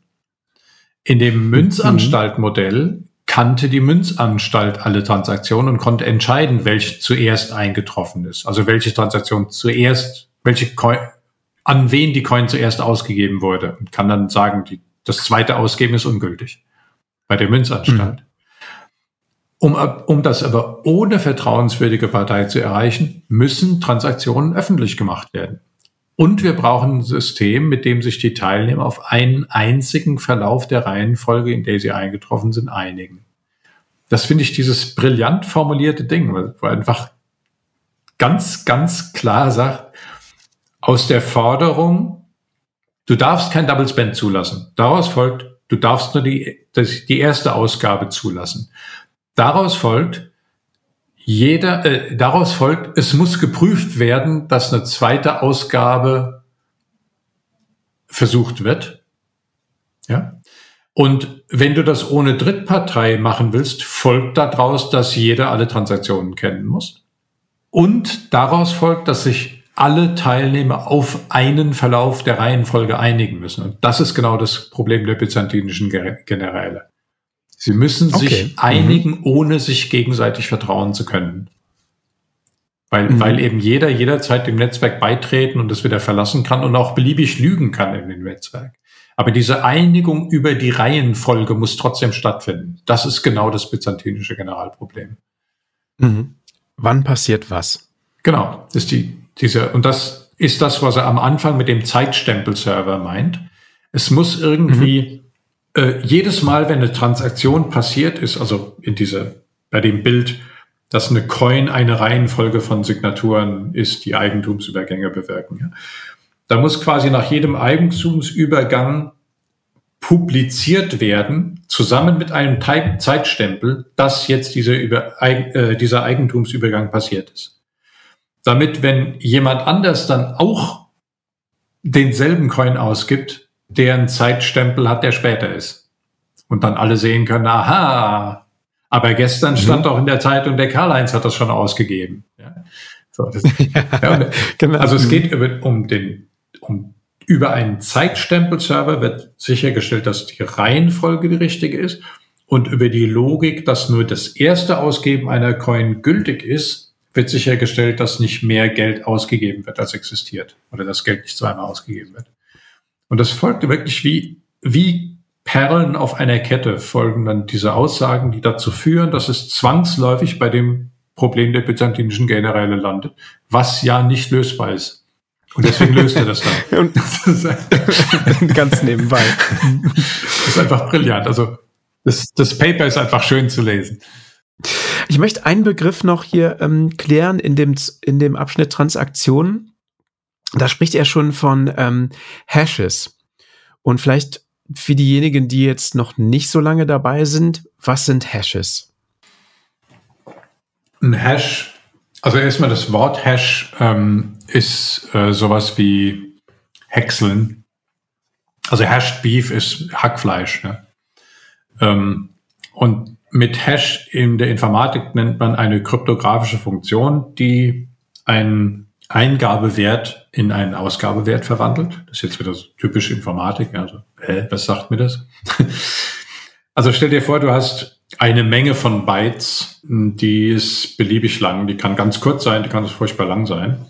Speaker 2: In dem mhm. Münzanstaltmodell kannte die Münzanstalt alle Transaktionen und konnte entscheiden, welche zuerst eingetroffen ist. Also welche Transaktion zuerst, welche Coin, an wen die Coin zuerst ausgegeben wurde und kann dann sagen, die, das zweite Ausgeben ist ungültig bei der Münzanstalt. Mhm. Um, um das aber ohne vertrauenswürdige Partei zu erreichen, müssen Transaktionen öffentlich gemacht werden. Und wir brauchen ein System, mit dem sich die Teilnehmer auf einen einzigen Verlauf der Reihenfolge, in der sie eingetroffen sind, einigen das finde ich dieses brillant formulierte Ding, wo einfach ganz, ganz klar sagt, aus der Forderung, du darfst kein Double Spend zulassen. Daraus folgt, du darfst nur die, die erste Ausgabe zulassen. Daraus folgt, jeder, äh, daraus folgt, es muss geprüft werden, dass eine zweite Ausgabe versucht wird. Ja. Und wenn du das ohne Drittpartei machen willst, folgt daraus, dass jeder alle Transaktionen kennen muss. Und daraus folgt, dass sich alle Teilnehmer auf einen Verlauf der Reihenfolge einigen müssen. Und das ist genau das Problem der byzantinischen Generäle. Sie müssen okay. sich mhm. einigen, mhm. ohne sich gegenseitig vertrauen zu können. Weil, mhm. weil eben jeder jederzeit dem Netzwerk beitreten und es wieder verlassen kann und auch beliebig lügen kann in dem Netzwerk. Aber diese Einigung über die Reihenfolge muss trotzdem stattfinden. Das ist genau das byzantinische Generalproblem.
Speaker 1: Mhm. Wann passiert was?
Speaker 2: Genau, ist die, diese, und das ist das, was er am Anfang mit dem Zeitstempel-Server meint. Es muss irgendwie mhm. äh, jedes Mal, wenn eine Transaktion passiert ist, also in dieser, bei dem Bild, dass eine Coin eine Reihenfolge von Signaturen ist, die Eigentumsübergänge bewirken. Ja. Da muss quasi nach jedem Eigentumsübergang publiziert werden, zusammen mit einem Zeitstempel, dass jetzt dieser, Über, äh, dieser Eigentumsübergang passiert ist. Damit, wenn jemand anders dann auch denselben Coin ausgibt, der einen Zeitstempel hat, der später ist. Und dann alle sehen können, aha, aber gestern mhm. stand doch in der Zeitung, der Karl-Heinz hat das schon ausgegeben. Ja? So, das, ja, genau. Also es geht über, um den um, über einen Zeitstempelserver wird sichergestellt, dass die Reihenfolge die richtige ist. Und über die Logik, dass nur das erste Ausgeben einer Coin gültig ist, wird sichergestellt, dass nicht mehr Geld ausgegeben wird, als existiert. Oder das Geld nicht zweimal ausgegeben wird. Und das folgt wirklich wie, wie Perlen auf einer Kette folgen dann diese Aussagen, die dazu führen, dass es zwangsläufig bei dem Problem der byzantinischen Generäle landet, was ja nicht lösbar ist. Und deswegen löst er das dann.
Speaker 1: Ganz nebenbei.
Speaker 2: Das ist einfach brillant. Also das, das Paper ist einfach schön zu lesen.
Speaker 1: Ich möchte einen Begriff noch hier ähm, klären in dem, in dem Abschnitt Transaktionen. Da spricht er schon von ähm, Hashes. Und vielleicht für diejenigen, die jetzt noch nicht so lange dabei sind, was sind Hashes?
Speaker 2: Ein Hash also erstmal das Wort Hash ähm, ist äh, sowas wie Häckseln. Also Hashed Beef ist Hackfleisch. Ne? Ähm, und mit Hash in der Informatik nennt man eine kryptografische Funktion, die einen Eingabewert in einen Ausgabewert verwandelt. Das ist jetzt wieder so typisch Informatik. Also, hä, was sagt mir das? also stell dir vor, du hast eine Menge von Bytes, die ist beliebig lang. Die kann ganz kurz sein, die kann furchtbar lang sein.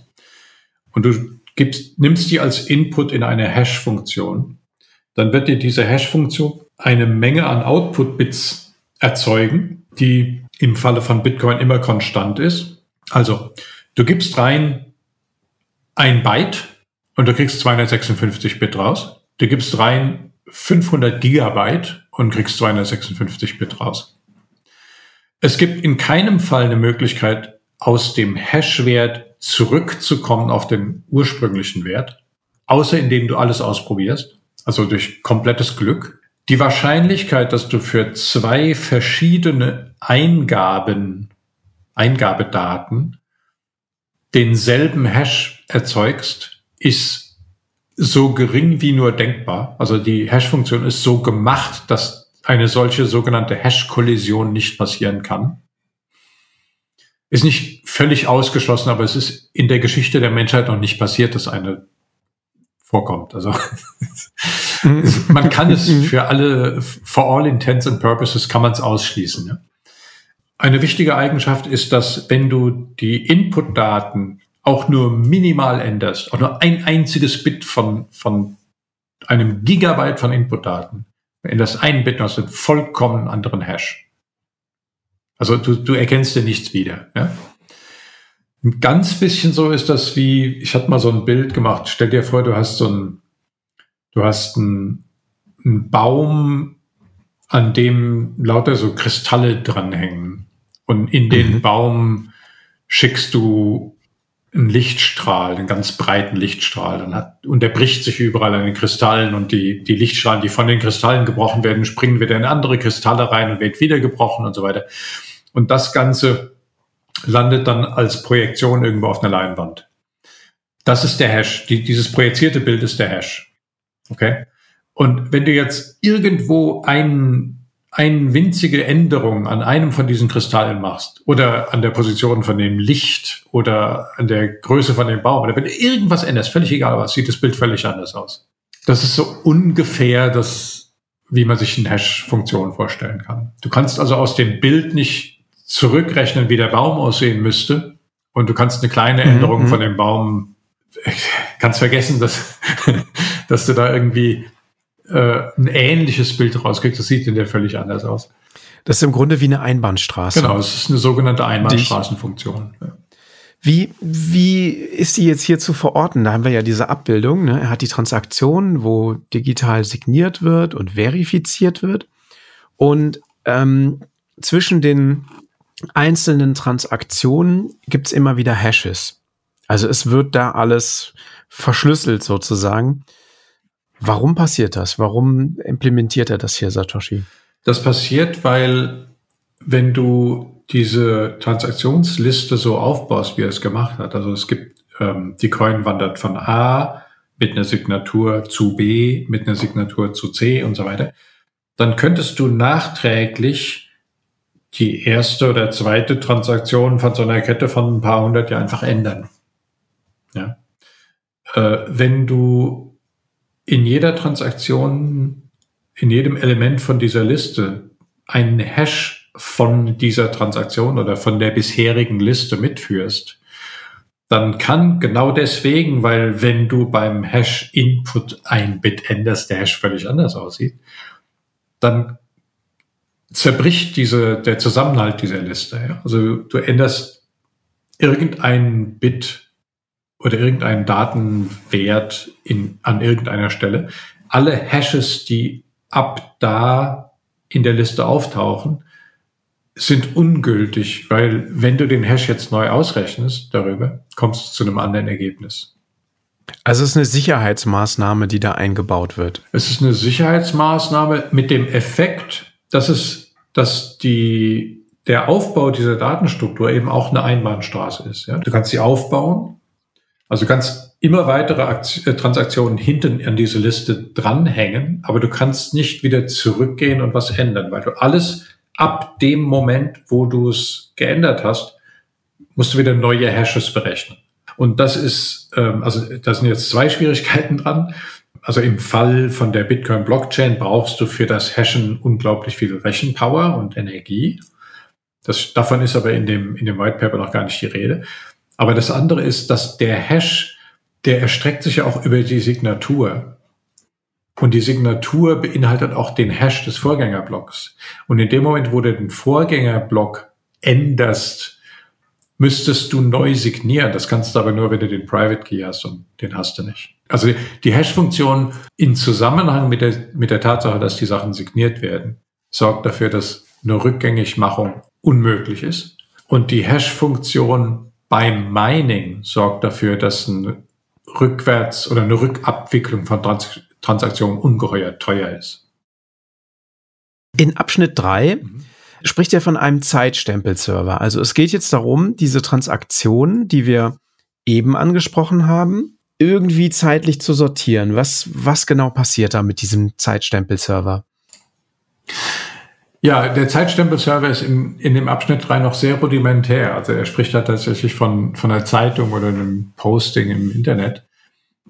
Speaker 2: Und du gibst, nimmst die als Input in eine Hash-Funktion. Dann wird dir diese Hash-Funktion eine Menge an Output-Bits erzeugen, die im Falle von Bitcoin immer konstant ist. Also, du gibst rein ein Byte und du kriegst 256 Bit raus. Du gibst rein 500 Gigabyte und kriegst 256 Bit raus. Es gibt in keinem Fall eine Möglichkeit, aus dem Hash-Wert zurückzukommen auf den ursprünglichen Wert, außer indem du alles ausprobierst, also durch komplettes Glück. Die Wahrscheinlichkeit, dass du für zwei verschiedene Eingaben, Eingabedaten denselben Hash erzeugst, ist so gering wie nur denkbar. Also die Hash-Funktion ist so gemacht, dass eine solche sogenannte Hash-Kollision nicht passieren kann. Ist nicht völlig ausgeschlossen, aber es ist in der Geschichte der Menschheit noch nicht passiert, dass eine vorkommt. Also man kann es für alle, for all intents and purposes kann man es ausschließen. Ja? Eine wichtige Eigenschaft ist, dass wenn du die Input-Daten auch nur minimal änderst, auch nur ein einziges Bit von, von einem Gigabyte von Inputdaten, änderst ein Bit aus einem vollkommen anderen Hash. Also du, du erkennst dir nichts wieder. Ja? Ein ganz bisschen so ist das wie, ich hatte mal so ein Bild gemacht, stell dir vor, du hast so ein, du hast einen, einen Baum, an dem lauter so Kristalle dranhängen. Und in den mhm. Baum schickst du einen Lichtstrahl, einen ganz breiten Lichtstrahl. Dann hat, und der bricht sich überall an den Kristallen und die, die Lichtstrahlen, die von den Kristallen gebrochen werden, springen wieder in andere Kristalle rein und werden wieder gebrochen und so weiter. Und das Ganze landet dann als Projektion irgendwo auf einer Leinwand. Das ist der Hash. Die, dieses projizierte Bild ist der Hash. Okay? Und wenn du jetzt irgendwo einen, eine winzige Änderung an einem von diesen Kristallen machst oder an der Position von dem Licht oder an der Größe von dem Baum oder wenn du irgendwas änderst, völlig egal was, sieht das Bild völlig anders aus. Das ist so ungefähr das, wie man sich eine Hash-Funktion vorstellen kann. Du kannst also aus dem Bild nicht zurückrechnen, wie der Baum aussehen müsste. Und du kannst eine kleine mhm, Änderung mhm. von dem Baum kannst vergessen, dass, dass du da irgendwie äh, ein ähnliches Bild rauskriegst. Das sieht in der völlig anders aus.
Speaker 1: Das ist im Grunde wie eine Einbahnstraße.
Speaker 2: Genau, es ist eine sogenannte Einbahnstraßenfunktion.
Speaker 1: Wie, wie ist die jetzt hier zu verorten? Da haben wir ja diese Abbildung. Ne? Er hat die Transaktion, wo digital signiert wird und verifiziert wird. Und ähm, zwischen den einzelnen Transaktionen gibt's immer wieder Hashes. Also es wird da alles verschlüsselt sozusagen. Warum passiert das? Warum implementiert er das hier, Satoshi?
Speaker 2: Das passiert, weil wenn du diese Transaktionsliste so aufbaust, wie er es gemacht hat, also es gibt, ähm, die Coin wandert von A mit einer Signatur zu B, mit einer Signatur zu C und so weiter, dann könntest du nachträglich die erste oder zweite Transaktion von so einer Kette von ein paar hundert ja einfach ändern. Ja. Äh, wenn du in jeder Transaktion, in jedem Element von dieser Liste einen Hash von dieser Transaktion oder von der bisherigen Liste mitführst, dann kann genau deswegen, weil wenn du beim Hash-Input ein Bit änderst, der Hash völlig anders aussieht, dann zerbricht diese, der Zusammenhalt dieser Liste. Also du änderst irgendein Bit oder irgendeinen Datenwert in, an irgendeiner Stelle. Alle Hashes, die ab da in der Liste auftauchen, sind ungültig, weil wenn du den Hash jetzt neu ausrechnest darüber, kommst du zu einem anderen Ergebnis.
Speaker 1: Also es ist eine Sicherheitsmaßnahme, die da eingebaut wird.
Speaker 2: Es ist eine Sicherheitsmaßnahme mit dem Effekt, dass es, dass die, der Aufbau dieser Datenstruktur eben auch eine Einbahnstraße ist. Ja? Du kannst sie aufbauen also du kannst immer weitere äh, Transaktionen hinten an diese Liste dranhängen, aber du kannst nicht wieder zurückgehen und was ändern, weil du alles ab dem Moment, wo du es geändert hast, musst du wieder neue Hashes berechnen. Und das ist, ähm, also da sind jetzt zwei Schwierigkeiten dran. Also im Fall von der Bitcoin-Blockchain brauchst du für das Hashen unglaublich viel Rechenpower und Energie. Das, davon ist aber in dem, in dem White Paper noch gar nicht die Rede. Aber das andere ist, dass der Hash, der erstreckt sich ja auch über die Signatur. Und die Signatur beinhaltet auch den Hash des Vorgängerblocks. Und in dem Moment, wo du den Vorgängerblock änderst, müsstest du neu signieren. Das kannst du aber nur, wenn du den Private Key hast und den hast du nicht. Also die Hash-Funktion in Zusammenhang mit der, mit der Tatsache, dass die Sachen signiert werden, sorgt dafür, dass eine Rückgängigmachung unmöglich ist. Und die Hash-Funktion beim Mining sorgt dafür, dass ein Rückwärts- oder eine Rückabwicklung von Trans Transaktionen ungeheuer teuer ist.
Speaker 1: In Abschnitt 3 mhm. spricht er von einem Zeitstempelserver. Also es geht jetzt darum, diese Transaktionen, die wir eben angesprochen haben, irgendwie zeitlich zu sortieren. Was, was genau passiert da mit diesem Zeitstempelserver?
Speaker 2: Ja, der Zeitstempel-Server ist in, in dem Abschnitt 3 noch sehr rudimentär. Also er spricht da tatsächlich von, von einer Zeitung oder einem Posting im Internet.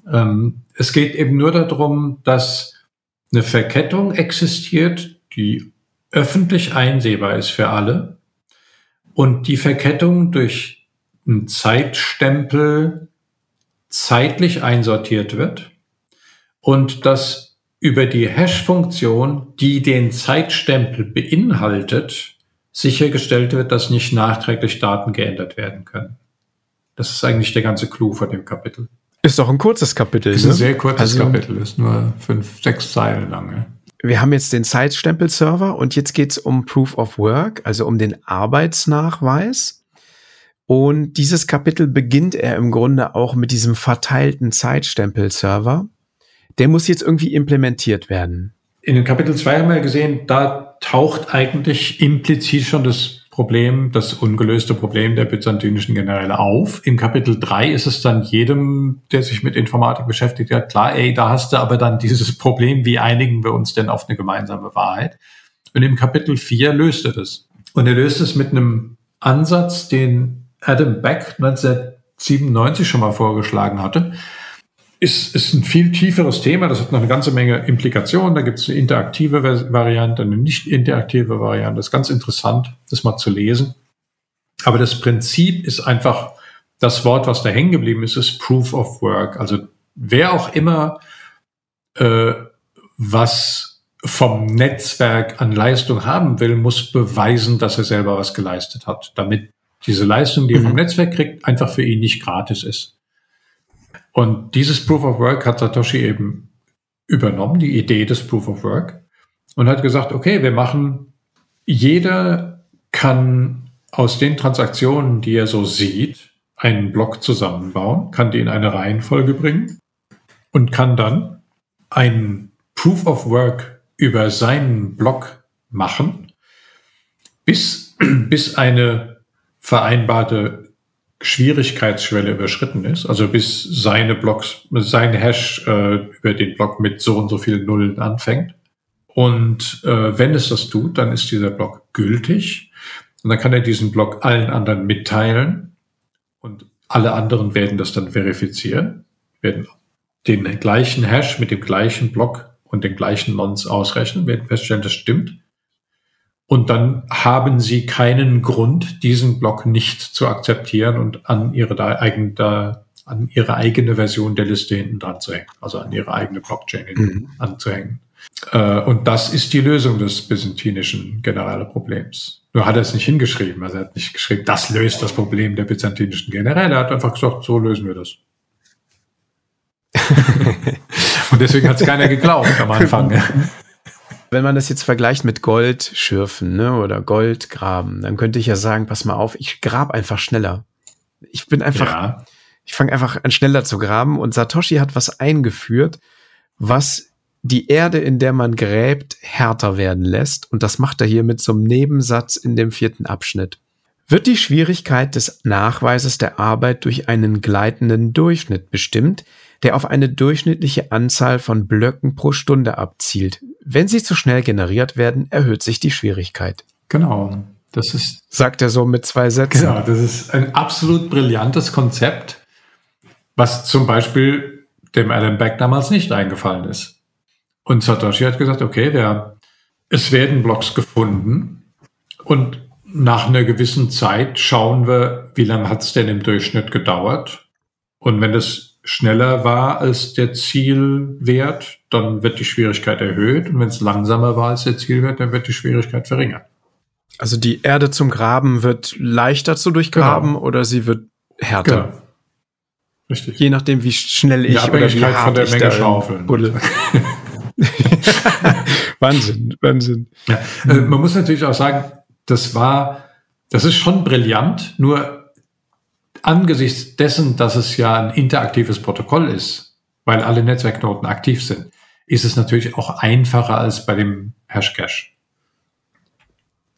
Speaker 2: Ähm, es geht eben nur darum, dass eine Verkettung existiert, die öffentlich einsehbar ist für alle und die Verkettung durch einen Zeitstempel zeitlich einsortiert wird und dass über die Hash-Funktion, die den Zeitstempel beinhaltet, sichergestellt wird, dass nicht nachträglich Daten geändert werden können. Das ist eigentlich der ganze Clou von dem Kapitel.
Speaker 1: Ist doch ein kurzes Kapitel.
Speaker 2: Ist ne? ein sehr kurzes also, Kapitel, ist nur fünf, sechs Zeilen lang. Ja.
Speaker 1: Wir haben jetzt den Zeitstempel-Server und jetzt geht es um Proof of Work, also um den Arbeitsnachweis. Und dieses Kapitel beginnt er im Grunde auch mit diesem verteilten Zeitstempel-Server der muss jetzt irgendwie implementiert werden.
Speaker 2: In den Kapitel 2 haben wir gesehen, da taucht eigentlich implizit schon das Problem, das ungelöste Problem der byzantinischen Generäle auf. Im Kapitel 3 ist es dann jedem, der sich mit Informatik beschäftigt hat, klar, ey, da hast du aber dann dieses Problem, wie einigen wir uns denn auf eine gemeinsame Wahrheit? Und im Kapitel 4 löst er das. Und er löst es mit einem Ansatz, den Adam Beck 1997 schon mal vorgeschlagen hatte. Ist, ist ein viel tieferes Thema, das hat noch eine ganze Menge Implikationen. Da gibt es eine interaktive Variante, eine nicht interaktive Variante. Das ist ganz interessant, das mal zu lesen. Aber das Prinzip ist einfach, das Wort, was da hängen geblieben ist, ist Proof of Work. Also wer auch immer äh, was vom Netzwerk an Leistung haben will, muss beweisen, dass er selber was geleistet hat, damit diese Leistung, die er vom mhm. Netzwerk kriegt, einfach für ihn nicht gratis ist. Und dieses Proof of Work hat Satoshi eben übernommen, die Idee des Proof of Work, und hat gesagt, okay, wir machen, jeder kann aus den Transaktionen, die er so sieht, einen Block zusammenbauen, kann die in eine Reihenfolge bringen und kann dann einen Proof of Work über seinen Block machen, bis, bis eine vereinbarte Schwierigkeitsschwelle überschritten ist, also bis seine Blocks, sein Hash äh, über den Block mit so und so vielen Nullen anfängt. Und äh, wenn es das tut, dann ist dieser Block gültig. Und dann kann er diesen Block allen anderen mitteilen. Und alle anderen werden das dann verifizieren, werden den gleichen Hash mit dem gleichen Block und den gleichen Nons ausrechnen, werden feststellen, das stimmt. Und dann haben sie keinen Grund, diesen Block nicht zu akzeptieren und an ihre, eigene, an ihre eigene Version der Liste hinten dran zu hängen, also an ihre eigene Blockchain mhm. anzuhängen. Äh, und das ist die Lösung des byzantinischen Generäle-Problems. Nur hat er es nicht hingeschrieben. Also er hat nicht geschrieben, das löst das Problem der byzantinischen Generäle. Er hat einfach gesagt, so lösen wir das. und deswegen hat es keiner geglaubt am Anfang.
Speaker 1: Wenn man das jetzt vergleicht mit Goldschürfen ne, oder Goldgraben, dann könnte ich ja sagen, pass mal auf, ich grab einfach schneller. Ich bin einfach, ja. ich fange einfach an schneller zu graben und Satoshi hat was eingeführt, was die Erde, in der man gräbt, härter werden lässt. Und das macht er hier mit so einem Nebensatz in dem vierten Abschnitt. Wird die Schwierigkeit des Nachweises der Arbeit durch einen gleitenden Durchschnitt bestimmt, der auf eine durchschnittliche Anzahl von Blöcken pro Stunde abzielt. Wenn sie zu schnell generiert werden, erhöht sich die Schwierigkeit.
Speaker 2: Genau. Das ist,
Speaker 1: sagt er so mit zwei Sätzen.
Speaker 2: Genau, das ist ein absolut brillantes Konzept, was zum Beispiel dem Adam Beck damals nicht eingefallen ist. Und Satoshi hat gesagt, okay, der, es werden Blocks gefunden und nach einer gewissen Zeit schauen wir, wie lange hat es denn im Durchschnitt gedauert. Und wenn es schneller war als der Zielwert, dann wird die Schwierigkeit erhöht. Und wenn es langsamer war als der Zielwert, dann wird die Schwierigkeit verringert.
Speaker 1: Also die Erde zum Graben wird leichter zu durchgraben genau. oder sie wird härter. Genau. Richtig. Je nachdem, wie schnell ich
Speaker 2: oder wie hart von der Menge Schaufeln.
Speaker 1: Wahnsinn, Wahnsinn.
Speaker 2: Ja. Äh, man muss natürlich auch sagen, das war, das ist schon brillant, nur angesichts dessen, dass es ja ein interaktives Protokoll ist, weil alle Netzwerkknoten aktiv sind, ist es natürlich auch einfacher als bei dem Hashcache.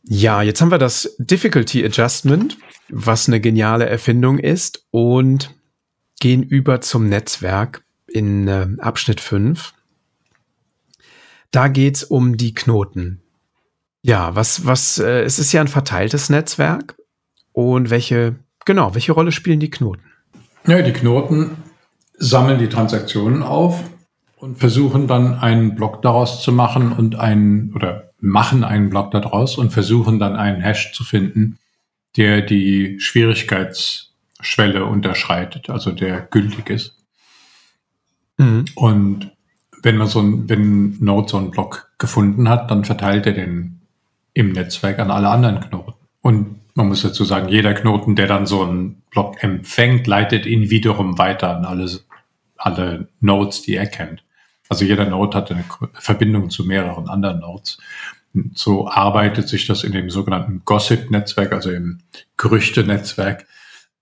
Speaker 1: Ja, jetzt haben wir das Difficulty Adjustment, was eine geniale Erfindung ist und gehen über zum Netzwerk in äh, Abschnitt 5. Da geht's um die Knoten. Ja, was, was, äh, es ist ja ein verteiltes Netzwerk und welche Genau, welche Rolle spielen die Knoten?
Speaker 2: Ja, die Knoten sammeln die Transaktionen auf und versuchen dann einen Block daraus zu machen und einen oder machen einen Block daraus und versuchen dann einen Hash zu finden, der die Schwierigkeitsschwelle unterschreitet, also der gültig ist. Mhm. Und wenn man so ein, wenn Node so einen Block gefunden hat, dann verteilt er den im Netzwerk an alle anderen Knoten. Und man muss dazu sagen, jeder Knoten, der dann so einen Block empfängt, leitet ihn wiederum weiter an alle, alle Nodes, die er kennt. Also jeder Node hat eine Verbindung zu mehreren anderen Nodes. Und so arbeitet sich das in dem sogenannten Gossip-Netzwerk, also im Gerüchte-Netzwerk,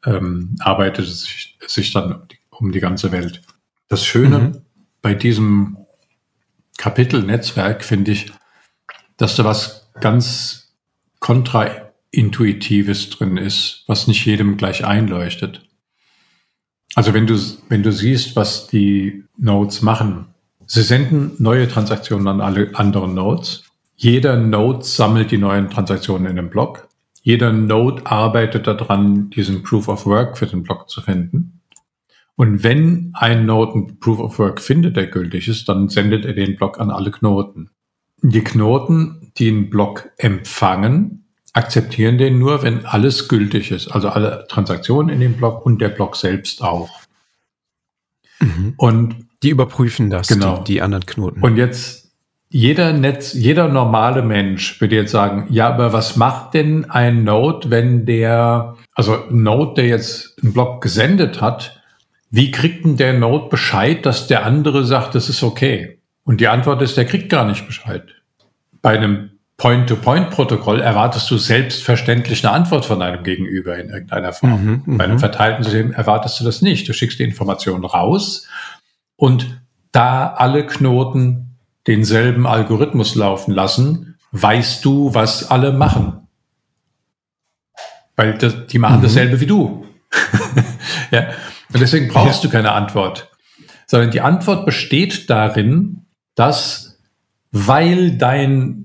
Speaker 2: ähm, arbeitet es sich, sich dann um die ganze Welt. Das Schöne mhm. bei diesem Kapitel Netzwerk finde ich, dass da was ganz kontra Intuitives drin ist, was nicht jedem gleich einleuchtet. Also wenn du, wenn du siehst, was die Nodes machen, sie senden neue Transaktionen an alle anderen Nodes. Jeder Node sammelt die neuen Transaktionen in einem Block. Jeder Node arbeitet daran, diesen Proof of Work für den Block zu finden. Und wenn ein Node ein Proof of Work findet, der gültig ist, dann sendet er den Block an alle Knoten. Die Knoten, die einen Block empfangen, akzeptieren den nur, wenn alles gültig ist. Also alle Transaktionen in dem Block und der Block selbst auch.
Speaker 1: Mhm. Und die überprüfen das,
Speaker 2: genau.
Speaker 1: die, die anderen Knoten.
Speaker 2: Und jetzt jeder Netz, jeder normale Mensch würde jetzt sagen, ja, aber was macht denn ein Node, wenn der, also ein Node, der jetzt einen Block gesendet hat, wie kriegt denn der Node Bescheid, dass der andere sagt, das ist okay? Und die Antwort ist, der kriegt gar nicht Bescheid. Bei einem Point-to-Point-Protokoll erwartest du selbstverständlich eine Antwort von deinem Gegenüber in irgendeiner Form. Mhm, mhm, Bei einem verteilten System erwartest du das nicht. Du schickst die Information raus und da alle Knoten denselben Algorithmus laufen lassen, weißt du, was alle machen. Weil das, die machen mhm. dasselbe wie du. ja. Und deswegen brauchst ja. du keine Antwort. Sondern die Antwort besteht darin, dass, weil dein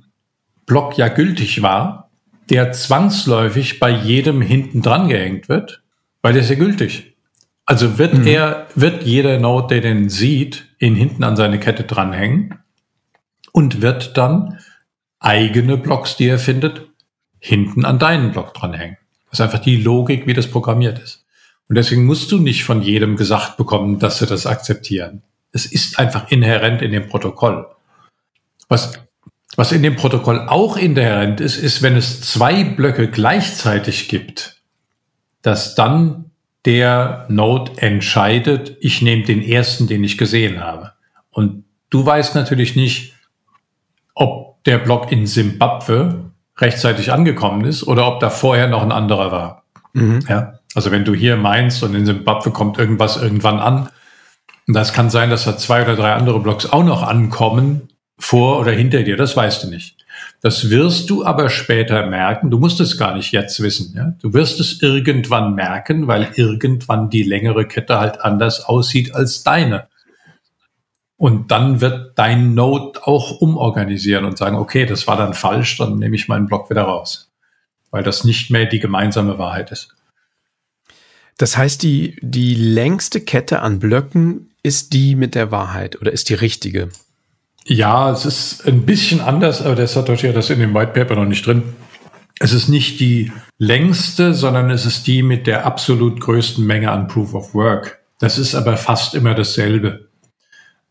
Speaker 2: Block ja gültig war, der zwangsläufig bei jedem hinten dran gehängt wird, weil der ist ja gültig. Also wird mhm. er, wird jeder Node, der den sieht, ihn hinten an seine Kette dranhängen und wird dann eigene Blocks, die er findet, hinten an deinen Block dranhängen. Das ist einfach die Logik, wie das programmiert ist. Und deswegen musst du nicht von jedem gesagt bekommen, dass sie das akzeptieren. Es ist einfach inhärent in dem Protokoll. Was, was in dem Protokoll auch inhärent ist, ist, wenn es zwei Blöcke gleichzeitig gibt, dass dann der Node entscheidet, ich nehme den ersten, den ich gesehen habe. Und du weißt natürlich nicht, ob der Block in Simbabwe rechtzeitig angekommen ist oder ob da vorher noch ein anderer war. Mhm. Ja, also wenn du hier meinst und in Simbabwe kommt irgendwas irgendwann an, und das kann sein, dass da zwei oder drei andere Blocks auch noch ankommen, vor oder hinter dir, das weißt du nicht. Das wirst du aber später merken. Du musst es gar nicht jetzt wissen. Ja? Du wirst es irgendwann merken, weil irgendwann die längere Kette halt anders aussieht als deine. Und dann wird dein Node auch umorganisieren und sagen, okay, das war dann falsch, dann nehme ich meinen Block wieder raus. Weil das nicht mehr die gemeinsame Wahrheit ist.
Speaker 1: Das heißt, die, die längste Kette an Blöcken ist die mit der Wahrheit oder ist die richtige?
Speaker 2: Ja, es ist ein bisschen anders, aber der Satoshi hat das in dem White Paper noch nicht drin. Es ist nicht die längste, sondern es ist die mit der absolut größten Menge an Proof of Work. Das ist aber fast immer dasselbe.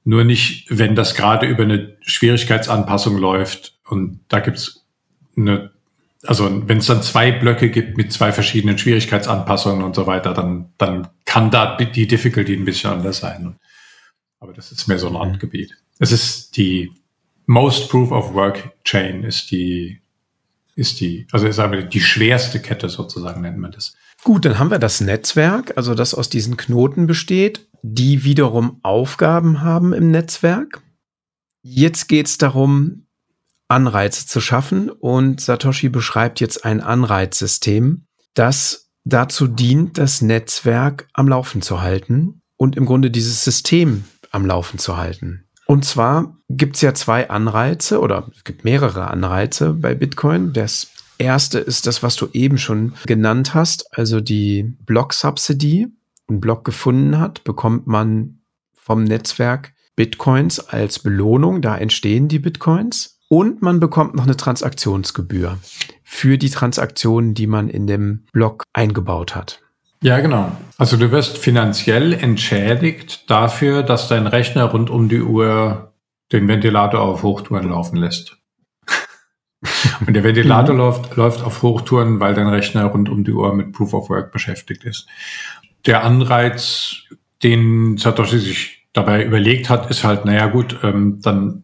Speaker 2: Nur nicht, wenn das gerade über eine Schwierigkeitsanpassung läuft. Und da gibt's eine, also wenn es dann zwei Blöcke gibt mit zwei verschiedenen Schwierigkeitsanpassungen und so weiter, dann, dann kann da die Difficulty ein bisschen anders sein. Aber das ist mehr so ein Randgebiet. Es ist die Most Proof of Work Chain ist die, ist die, also ist aber die schwerste Kette sozusagen, nennt man das.
Speaker 1: Gut, dann haben wir das Netzwerk, also das aus diesen Knoten besteht, die wiederum Aufgaben haben im Netzwerk. Jetzt geht es darum, Anreize zu schaffen und Satoshi beschreibt jetzt ein Anreizsystem, das dazu dient, das Netzwerk am Laufen zu halten und im Grunde dieses System am Laufen zu halten. Und zwar gibt es ja zwei Anreize oder es gibt mehrere Anreize bei Bitcoin. Das erste ist das, was du eben schon genannt hast, also die Block-Subsidy. Ein Block gefunden hat, bekommt man vom Netzwerk Bitcoins als Belohnung. Da entstehen die Bitcoins. Und man bekommt noch eine Transaktionsgebühr für die Transaktionen, die man in dem Block eingebaut hat.
Speaker 2: Ja, genau. Also du wirst finanziell entschädigt dafür, dass dein Rechner rund um die Uhr den Ventilator auf Hochtouren laufen lässt. Und der Ventilator mhm. läuft, läuft auf Hochtouren, weil dein Rechner rund um die Uhr mit Proof of Work beschäftigt ist. Der Anreiz, den Satoshi sich dabei überlegt hat, ist halt, naja gut, ähm, dann,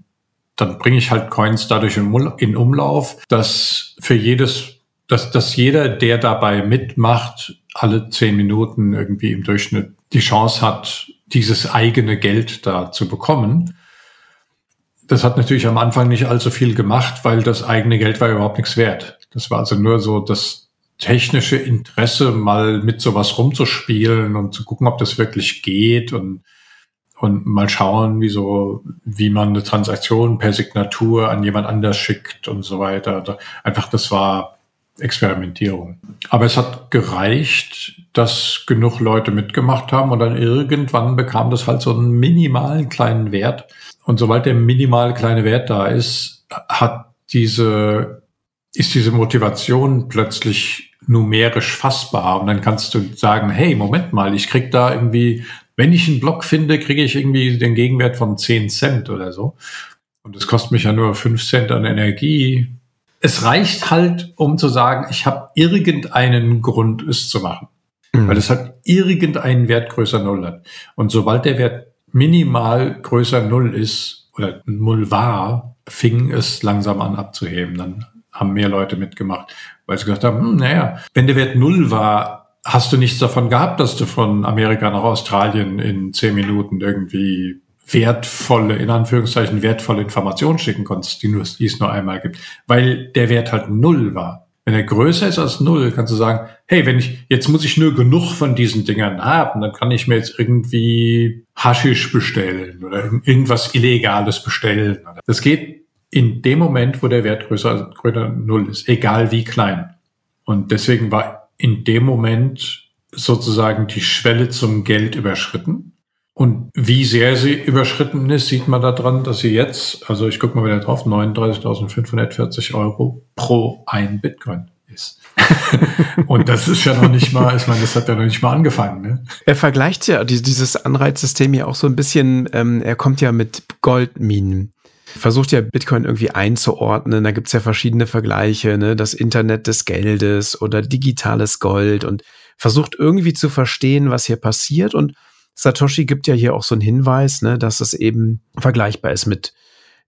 Speaker 2: dann bringe ich halt Coins dadurch in, in Umlauf, dass für jedes, dass, dass jeder, der dabei mitmacht, alle zehn Minuten irgendwie im Durchschnitt die Chance hat, dieses eigene Geld da zu bekommen. Das hat natürlich am Anfang nicht allzu viel gemacht, weil das eigene Geld war überhaupt nichts wert. Das war also nur so das, technische Interesse, mal mit sowas rumzuspielen und zu gucken, ob das wirklich geht und, und mal schauen, wie so, wie man eine Transaktion per Signatur an jemand anders schickt und so weiter. Einfach, das war Experimentierung. Aber es hat gereicht, dass genug Leute mitgemacht haben und dann irgendwann bekam das halt so einen minimalen kleinen Wert. Und sobald der minimal kleine Wert da ist, hat diese ist diese Motivation plötzlich numerisch fassbar. Und dann kannst du sagen, hey, Moment mal, ich krieg da irgendwie, wenn ich einen Block finde, kriege ich irgendwie den Gegenwert von 10 Cent oder so. Und es kostet mich ja nur 5 Cent an Energie. Es reicht halt, um zu sagen, ich habe irgendeinen Grund, es zu machen. Mhm. Weil es hat irgendeinen Wert größer Null hat. Und sobald der Wert minimal größer Null ist oder Null war, fing es langsam an abzuheben. Dann haben mehr Leute mitgemacht, weil sie gesagt haben, hm, naja, wenn der Wert null war, hast du nichts davon gehabt, dass du von Amerika nach Australien in zehn Minuten irgendwie wertvolle, in Anführungszeichen wertvolle Informationen schicken konntest, die, nur, die es nur einmal gibt, weil der Wert halt null war. Wenn er größer ist als null, kannst du sagen, hey, wenn ich, jetzt muss ich nur genug von diesen Dingern haben, dann kann ich mir jetzt irgendwie Haschisch bestellen oder irgendwas Illegales bestellen. Das geht in dem Moment, wo der Wert größer, größer null ist, egal wie klein. Und deswegen war in dem Moment sozusagen die Schwelle zum Geld überschritten. Und wie sehr sie überschritten ist, sieht man daran, dass sie jetzt, also ich gucke mal wieder drauf, 39.540 Euro pro ein Bitcoin ist. und das ist ja noch nicht mal, ich meine, das hat ja noch nicht mal angefangen. Ne?
Speaker 1: Er vergleicht ja dieses Anreizsystem ja auch so ein bisschen, ähm, er kommt ja mit Goldminen versucht ja Bitcoin irgendwie einzuordnen. Da gibt's ja verschiedene Vergleiche, ne? das Internet des Geldes oder digitales Gold und versucht irgendwie zu verstehen, was hier passiert. Und Satoshi gibt ja hier auch so einen Hinweis, ne, dass es eben vergleichbar ist mit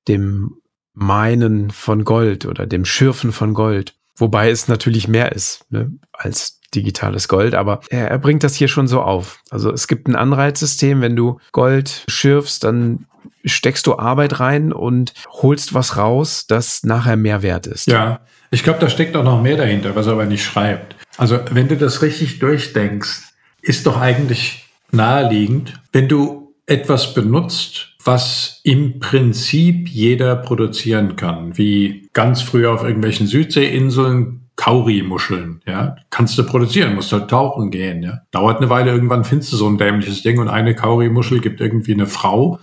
Speaker 1: dem Meinen von Gold oder dem Schürfen von Gold. Wobei es natürlich mehr ist ne, als digitales Gold, aber er, er bringt das hier schon so auf. Also es gibt ein Anreizsystem, wenn du Gold schürfst, dann steckst du Arbeit rein und holst was raus, das nachher mehr wert ist.
Speaker 2: Ja, ich glaube, da steckt auch noch mehr dahinter, was er aber nicht schreibt. Also wenn du das richtig durchdenkst, ist doch eigentlich naheliegend, wenn du etwas benutzt, was im Prinzip jeder produzieren kann, wie ganz früher auf irgendwelchen Südseeinseln Kauri-Muscheln, ja, kannst du produzieren, musst halt tauchen gehen, ja. Dauert eine Weile, irgendwann findest du so ein dämliches Ding und eine Kauri-Muschel gibt irgendwie eine Frau,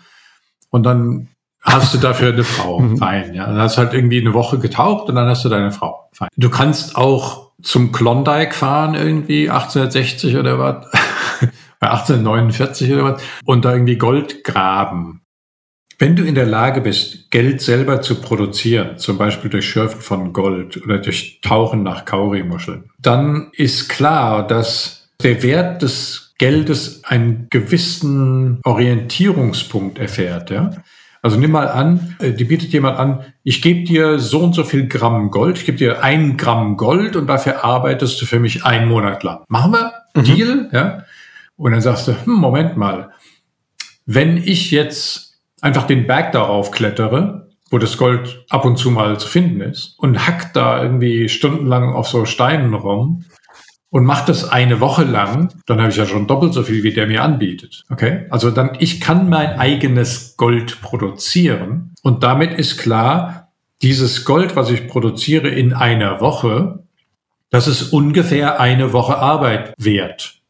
Speaker 2: und dann hast du dafür eine Frau. Mhm. Fein, ja. Dann hast du halt irgendwie eine Woche getaucht und dann hast du deine Frau. Fein. Du kannst auch zum Klondike fahren irgendwie 1860 oder was. 1849 oder was. Und da irgendwie Gold graben. Wenn du in der Lage bist, Geld selber zu produzieren, zum Beispiel durch Schürfen von Gold oder durch Tauchen nach Kaurimuscheln, dann ist klar, dass der Wert des Geldes einen gewissen Orientierungspunkt erfährt. Ja? Also nimm mal an, äh, die bietet jemand an, ich gebe dir so und so viel Gramm Gold, ich gebe dir ein Gramm Gold und dafür arbeitest du für mich einen Monat lang. Machen wir? Mhm. Deal? Ja? Und dann sagst du, hm, Moment mal, wenn ich jetzt einfach den Berg darauf klettere, wo das Gold ab und zu mal zu finden ist, und hack da irgendwie stundenlang auf so Steinen rum, und mache das eine Woche lang, dann habe ich ja schon doppelt so viel, wie der mir anbietet. Okay? Also dann, ich kann mein eigenes Gold produzieren und damit ist klar, dieses Gold, was ich produziere in einer Woche, das ist ungefähr eine Woche Arbeit wert.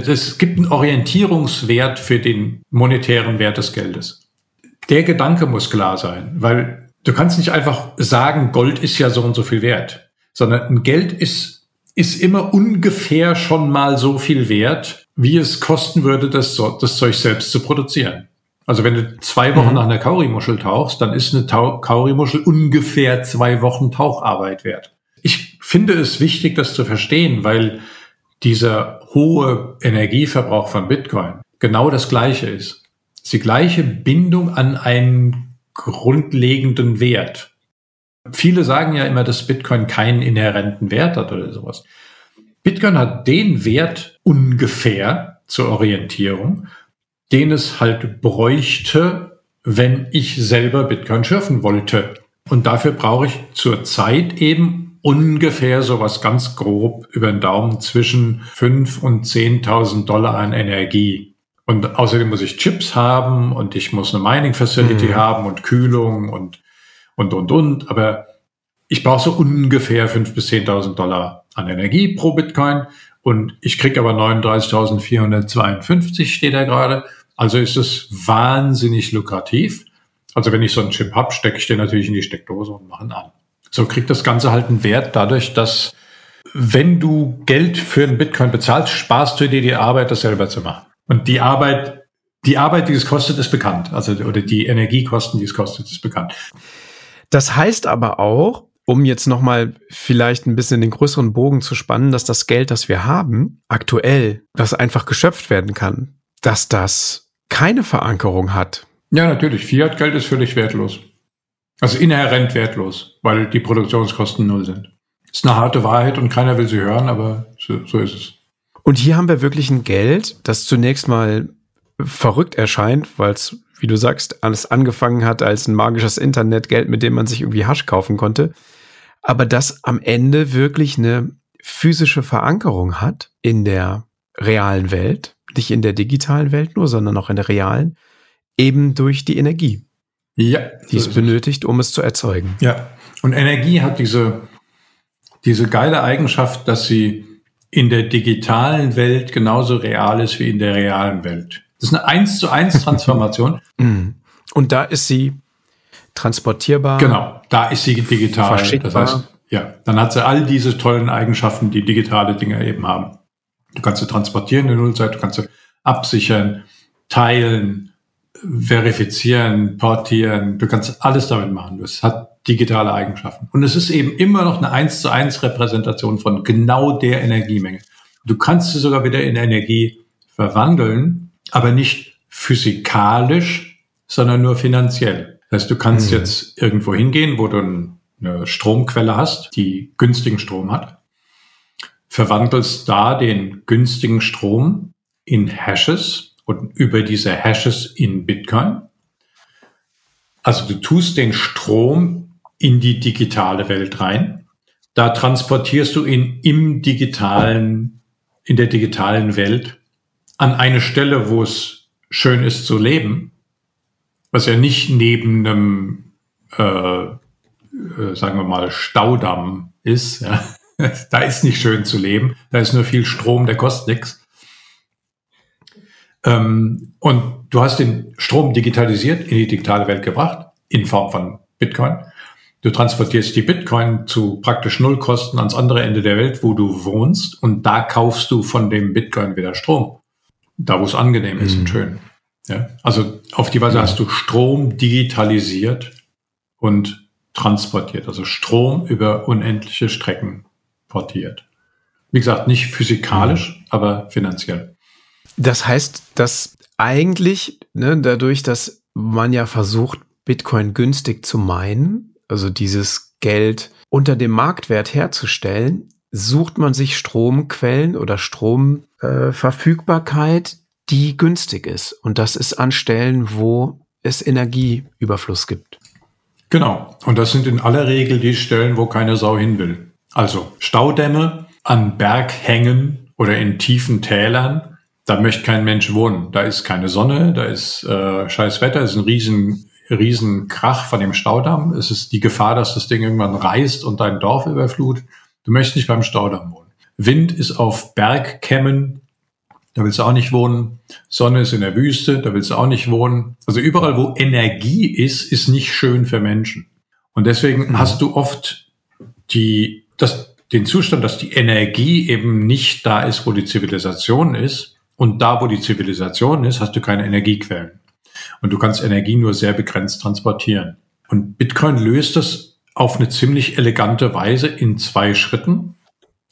Speaker 2: Es gibt einen Orientierungswert für den monetären Wert des Geldes. Der Gedanke muss klar sein, weil du kannst nicht einfach sagen, Gold ist ja so und so viel wert, sondern ein Geld ist ist immer ungefähr schon mal so viel wert, wie es kosten würde, das, das Zeug selbst zu produzieren. Also wenn du zwei Wochen mhm. nach einer Kaurimuschel tauchst, dann ist eine Tau Kaurimuschel ungefähr zwei Wochen Taucharbeit wert. Ich finde es wichtig, das zu verstehen, weil dieser hohe Energieverbrauch von Bitcoin genau das gleiche ist. Die gleiche Bindung an einen grundlegenden Wert. Viele sagen ja immer, dass Bitcoin keinen inhärenten Wert hat oder sowas. Bitcoin hat den Wert ungefähr zur Orientierung, den es halt bräuchte, wenn ich selber Bitcoin schürfen wollte. Und dafür brauche ich zurzeit eben ungefähr sowas ganz grob über den Daumen zwischen 5 und 10.000 Dollar an Energie. Und außerdem muss ich Chips haben und ich muss eine Mining Facility mhm. haben und Kühlung und, und, und, und. Aber ich brauche so ungefähr 5.000 bis 10.000 Dollar an Energie pro Bitcoin und ich kriege aber 39.452 steht da gerade. Also ist es wahnsinnig lukrativ. Also wenn ich so einen Chip habe, stecke ich den natürlich in die Steckdose und mache ihn an. So kriegt das Ganze halt einen Wert dadurch, dass wenn du Geld für einen Bitcoin bezahlst, sparst du dir die Arbeit, das selber zu machen. Und die Arbeit, die Arbeit, die es kostet, ist bekannt. Also, oder die Energiekosten, die es kostet, ist bekannt.
Speaker 1: Das heißt aber auch, um jetzt nochmal vielleicht ein bisschen den größeren Bogen zu spannen, dass das Geld, das wir haben, aktuell, das einfach geschöpft werden kann, dass das keine Verankerung hat.
Speaker 2: Ja, natürlich. Fiat-Geld ist völlig wertlos. Also inhärent wertlos, weil die Produktionskosten null sind. Ist eine harte Wahrheit und keiner will sie hören, aber so, so ist es.
Speaker 1: Und hier haben wir wirklich ein Geld, das zunächst mal verrückt erscheint, weil es wie du sagst, alles angefangen hat als ein magisches Internetgeld, mit dem man sich irgendwie Hasch kaufen konnte. Aber das am Ende wirklich eine physische Verankerung hat in der realen Welt, nicht in der digitalen Welt nur, sondern auch in der realen, eben durch die Energie. Ja. Die es benötigt, um es zu erzeugen.
Speaker 2: Ja. Und Energie hat diese, diese geile Eigenschaft, dass sie in der digitalen Welt genauso real ist wie in der realen Welt. Das ist eine 1 zu 1 Transformation.
Speaker 1: Mhm. Und da ist sie transportierbar.
Speaker 2: Genau, da ist sie digital. Das heißt, ja, dann hat sie all diese tollen Eigenschaften, die digitale Dinge eben haben. Du kannst sie transportieren in Nullzeit, du kannst sie absichern, teilen, verifizieren, portieren. Du kannst alles damit machen. Das hat digitale Eigenschaften. Und es ist eben immer noch eine 1 zu 1 Repräsentation von genau der Energiemenge. Du kannst sie sogar wieder in Energie verwandeln, aber nicht physikalisch, sondern nur finanziell. Das heißt, du kannst mhm. jetzt irgendwo hingehen, wo du eine Stromquelle hast, die günstigen Strom hat, verwandelst da den günstigen Strom in Hashes und über diese Hashes in Bitcoin. Also du tust den Strom in die digitale Welt rein. Da transportierst du ihn im digitalen, in der digitalen Welt an eine Stelle, wo es schön ist zu leben, was ja nicht neben einem, äh, äh, sagen wir mal, Staudamm ist. Ja. da ist nicht schön zu leben, da ist nur viel Strom, der kostet nichts. Ähm, und du hast den Strom digitalisiert, in die digitale Welt gebracht, in Form von Bitcoin. Du transportierst die Bitcoin zu praktisch Nullkosten ans andere Ende der Welt, wo du wohnst, und da kaufst du von dem Bitcoin wieder Strom da wo es angenehm ist mhm. und schön. Ja? Also auf die Weise ja. hast du Strom digitalisiert und transportiert, also Strom über unendliche Strecken portiert. Wie gesagt, nicht physikalisch, mhm. aber finanziell.
Speaker 1: Das heißt, dass eigentlich ne, dadurch, dass man ja versucht, Bitcoin günstig zu meinen, also dieses Geld unter dem Marktwert herzustellen, sucht man sich Stromquellen oder Stromverfügbarkeit, äh, die günstig ist. Und das ist an Stellen, wo es Energieüberfluss gibt.
Speaker 2: Genau. Und das sind in aller Regel die Stellen, wo keine Sau hin will. Also Staudämme an Berghängen oder in tiefen Tälern, da möchte kein Mensch wohnen. Da ist keine Sonne, da ist äh, scheiß Wetter, es ist ein riesen, riesen Krach von dem Staudamm. Es ist die Gefahr, dass das Ding irgendwann reißt und dein Dorf überflutet. Du möchtest nicht beim Staudamm wohnen. Wind ist auf Bergkämmen, da willst du auch nicht wohnen. Sonne ist in der Wüste, da willst du auch nicht wohnen. Also überall, wo Energie ist, ist nicht schön für Menschen. Und deswegen mhm. hast du oft die, das, den Zustand, dass die Energie eben nicht da ist, wo die Zivilisation ist. Und da, wo die Zivilisation ist, hast du keine Energiequellen. Und du kannst Energie nur sehr begrenzt transportieren. Und Bitcoin löst das auf eine ziemlich elegante Weise in zwei Schritten,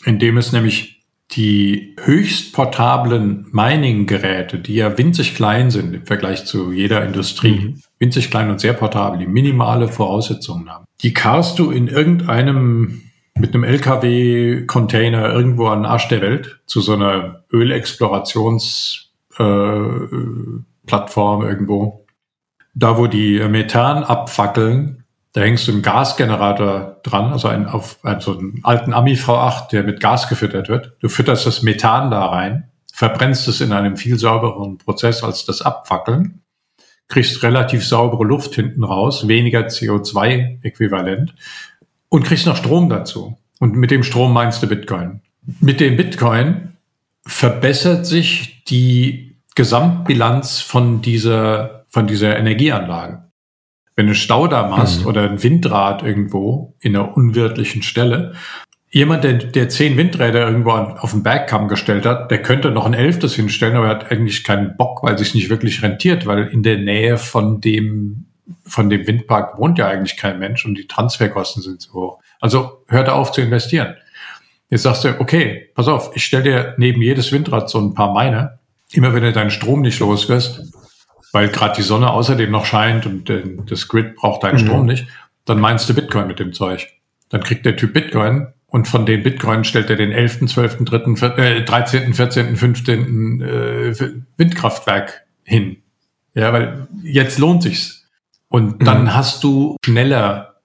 Speaker 2: indem es nämlich die höchst portablen Mining-Geräte, die ja winzig klein sind im Vergleich zu jeder Industrie, mhm. winzig klein und sehr portabel, die minimale Voraussetzungen haben, die karst du in irgendeinem mit einem LKW-Container irgendwo an Arsch der Welt zu so einer Ölexplorationsplattform äh, irgendwo. Da, wo die Methan abfackeln, da hängst du einen Gasgenerator dran, also ein, auf also einen alten Ami V8, der mit Gas gefüttert wird. Du fütterst das Methan da rein, verbrennst es in einem viel saubereren Prozess als das Abfackeln, kriegst relativ saubere Luft hinten raus, weniger CO2-Äquivalent und kriegst noch Strom dazu. Und mit dem Strom meinst du Bitcoin. Mit dem Bitcoin verbessert sich die Gesamtbilanz von dieser, von dieser Energieanlage. Wenn du Staudamm hast mhm. oder ein Windrad irgendwo in einer unwirtlichen Stelle, jemand, der, der zehn Windräder irgendwo auf den Bergkamm gestellt hat, der könnte noch ein elftes hinstellen, aber er hat eigentlich keinen Bock, weil es sich nicht wirklich rentiert, weil in der Nähe von dem, von dem Windpark wohnt ja eigentlich kein Mensch und die Transferkosten sind zu hoch. Also hört er auf zu investieren. Jetzt sagst du, okay, pass auf, ich stelle dir neben jedes Windrad so ein paar Miner. Immer wenn du deinen Strom nicht los wirst, weil gerade die Sonne außerdem noch scheint und äh, das Grid braucht deinen mhm. Strom nicht, dann meinst du Bitcoin mit dem Zeug. Dann kriegt der Typ Bitcoin und von den Bitcoin stellt er den 11., 12., 3., äh, 13., 14., 15. Äh, Windkraftwerk hin. Ja, weil jetzt lohnt sich's. Und dann mhm. hast du schneller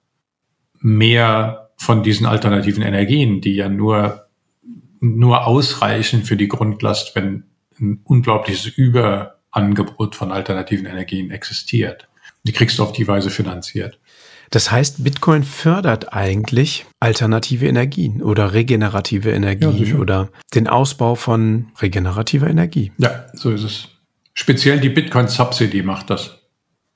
Speaker 2: mehr von diesen alternativen Energien, die ja nur, nur ausreichen für die Grundlast, wenn ein unglaubliches Überangebot von alternativen Energien existiert. Die kriegst du auf die Weise finanziert.
Speaker 1: Das heißt, Bitcoin fördert eigentlich alternative Energien oder regenerative Energie ja, oder den Ausbau von regenerativer Energie.
Speaker 2: Ja, so ist es. Speziell die Bitcoin Subsidy macht das.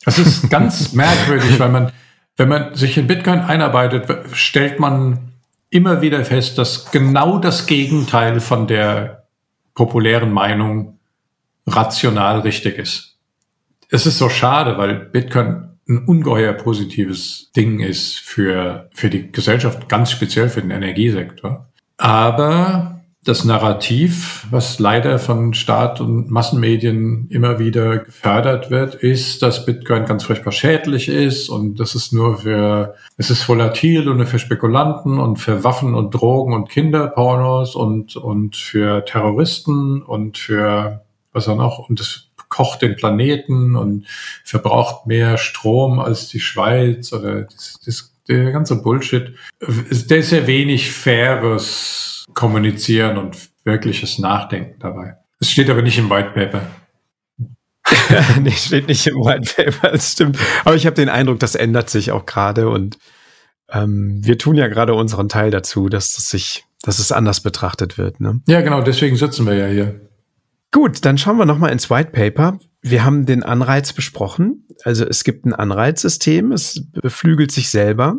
Speaker 2: Das ist ganz merkwürdig, weil man wenn man sich in Bitcoin einarbeitet, stellt man immer wieder fest, dass genau das Gegenteil von der populären Meinung rational richtig ist. Es ist so schade, weil Bitcoin ein ungeheuer positives Ding ist für, für die Gesellschaft, ganz speziell für den Energiesektor. Aber das Narrativ, was leider von Staat und Massenmedien immer wieder gefördert wird, ist, dass Bitcoin ganz furchtbar schädlich ist und das ist nur für, es ist volatil und nur für Spekulanten und für Waffen und Drogen und Kinderpornos und, und für Terroristen und für, was auch noch, und es kocht den Planeten und verbraucht mehr Strom als die Schweiz oder das, das, der ganze Bullshit. Der ist sehr wenig faires Kommunizieren und wirkliches Nachdenken dabei. Es steht aber nicht im White Paper.
Speaker 1: nee, steht nicht im White Paper, das stimmt. Aber ich habe den Eindruck, das ändert sich auch gerade und ähm, wir tun ja gerade unseren Teil dazu, dass das sich, dass es anders betrachtet wird. Ne?
Speaker 2: Ja, genau, deswegen sitzen wir ja hier.
Speaker 1: Gut, dann schauen wir nochmal ins White Paper. Wir haben den Anreiz besprochen. Also es gibt ein Anreizsystem, es beflügelt sich selber.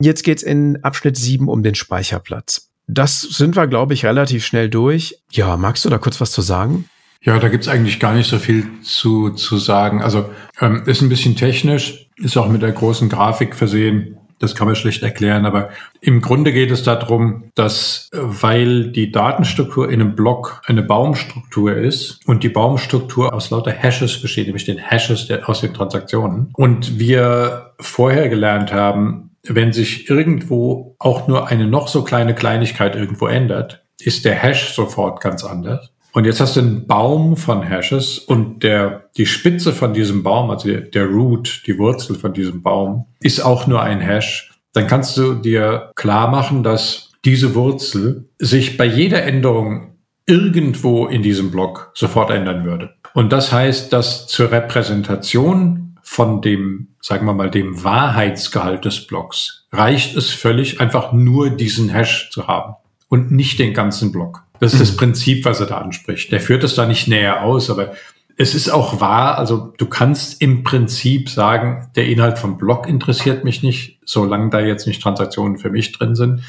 Speaker 1: Jetzt geht's in Abschnitt 7 um den Speicherplatz. Das sind wir, glaube ich, relativ schnell durch. Ja, magst du da kurz was zu sagen?
Speaker 2: Ja, da gibt's eigentlich gar nicht so viel zu, zu sagen. Also ähm, ist ein bisschen technisch, ist auch mit der großen Grafik versehen. Das kann man schlecht erklären, aber im Grunde geht es darum, dass äh, weil die Datenstruktur in einem Block eine Baumstruktur ist und die Baumstruktur aus lauter Hashes besteht, nämlich den Hashes der, aus den Transaktionen und wir vorher gelernt haben, wenn sich irgendwo auch nur eine noch so kleine Kleinigkeit irgendwo ändert, ist der Hash sofort ganz anders. Und jetzt hast du einen Baum von Hashes und der, die Spitze von diesem Baum, also der, Root, die Wurzel von diesem Baum, ist auch nur ein Hash. Dann kannst du dir klar machen, dass diese Wurzel sich bei jeder Änderung irgendwo in diesem Block sofort ändern würde. Und das heißt, dass zur Repräsentation von dem, sagen wir mal, dem Wahrheitsgehalt des Blocks reicht es völlig, einfach nur diesen Hash zu haben und nicht den ganzen Block. Das ist das mhm. Prinzip, was er da anspricht. Der führt es da nicht näher aus, aber es ist auch wahr, also du kannst im Prinzip sagen, der Inhalt vom Block interessiert mich nicht, solange da jetzt nicht Transaktionen für mich drin sind.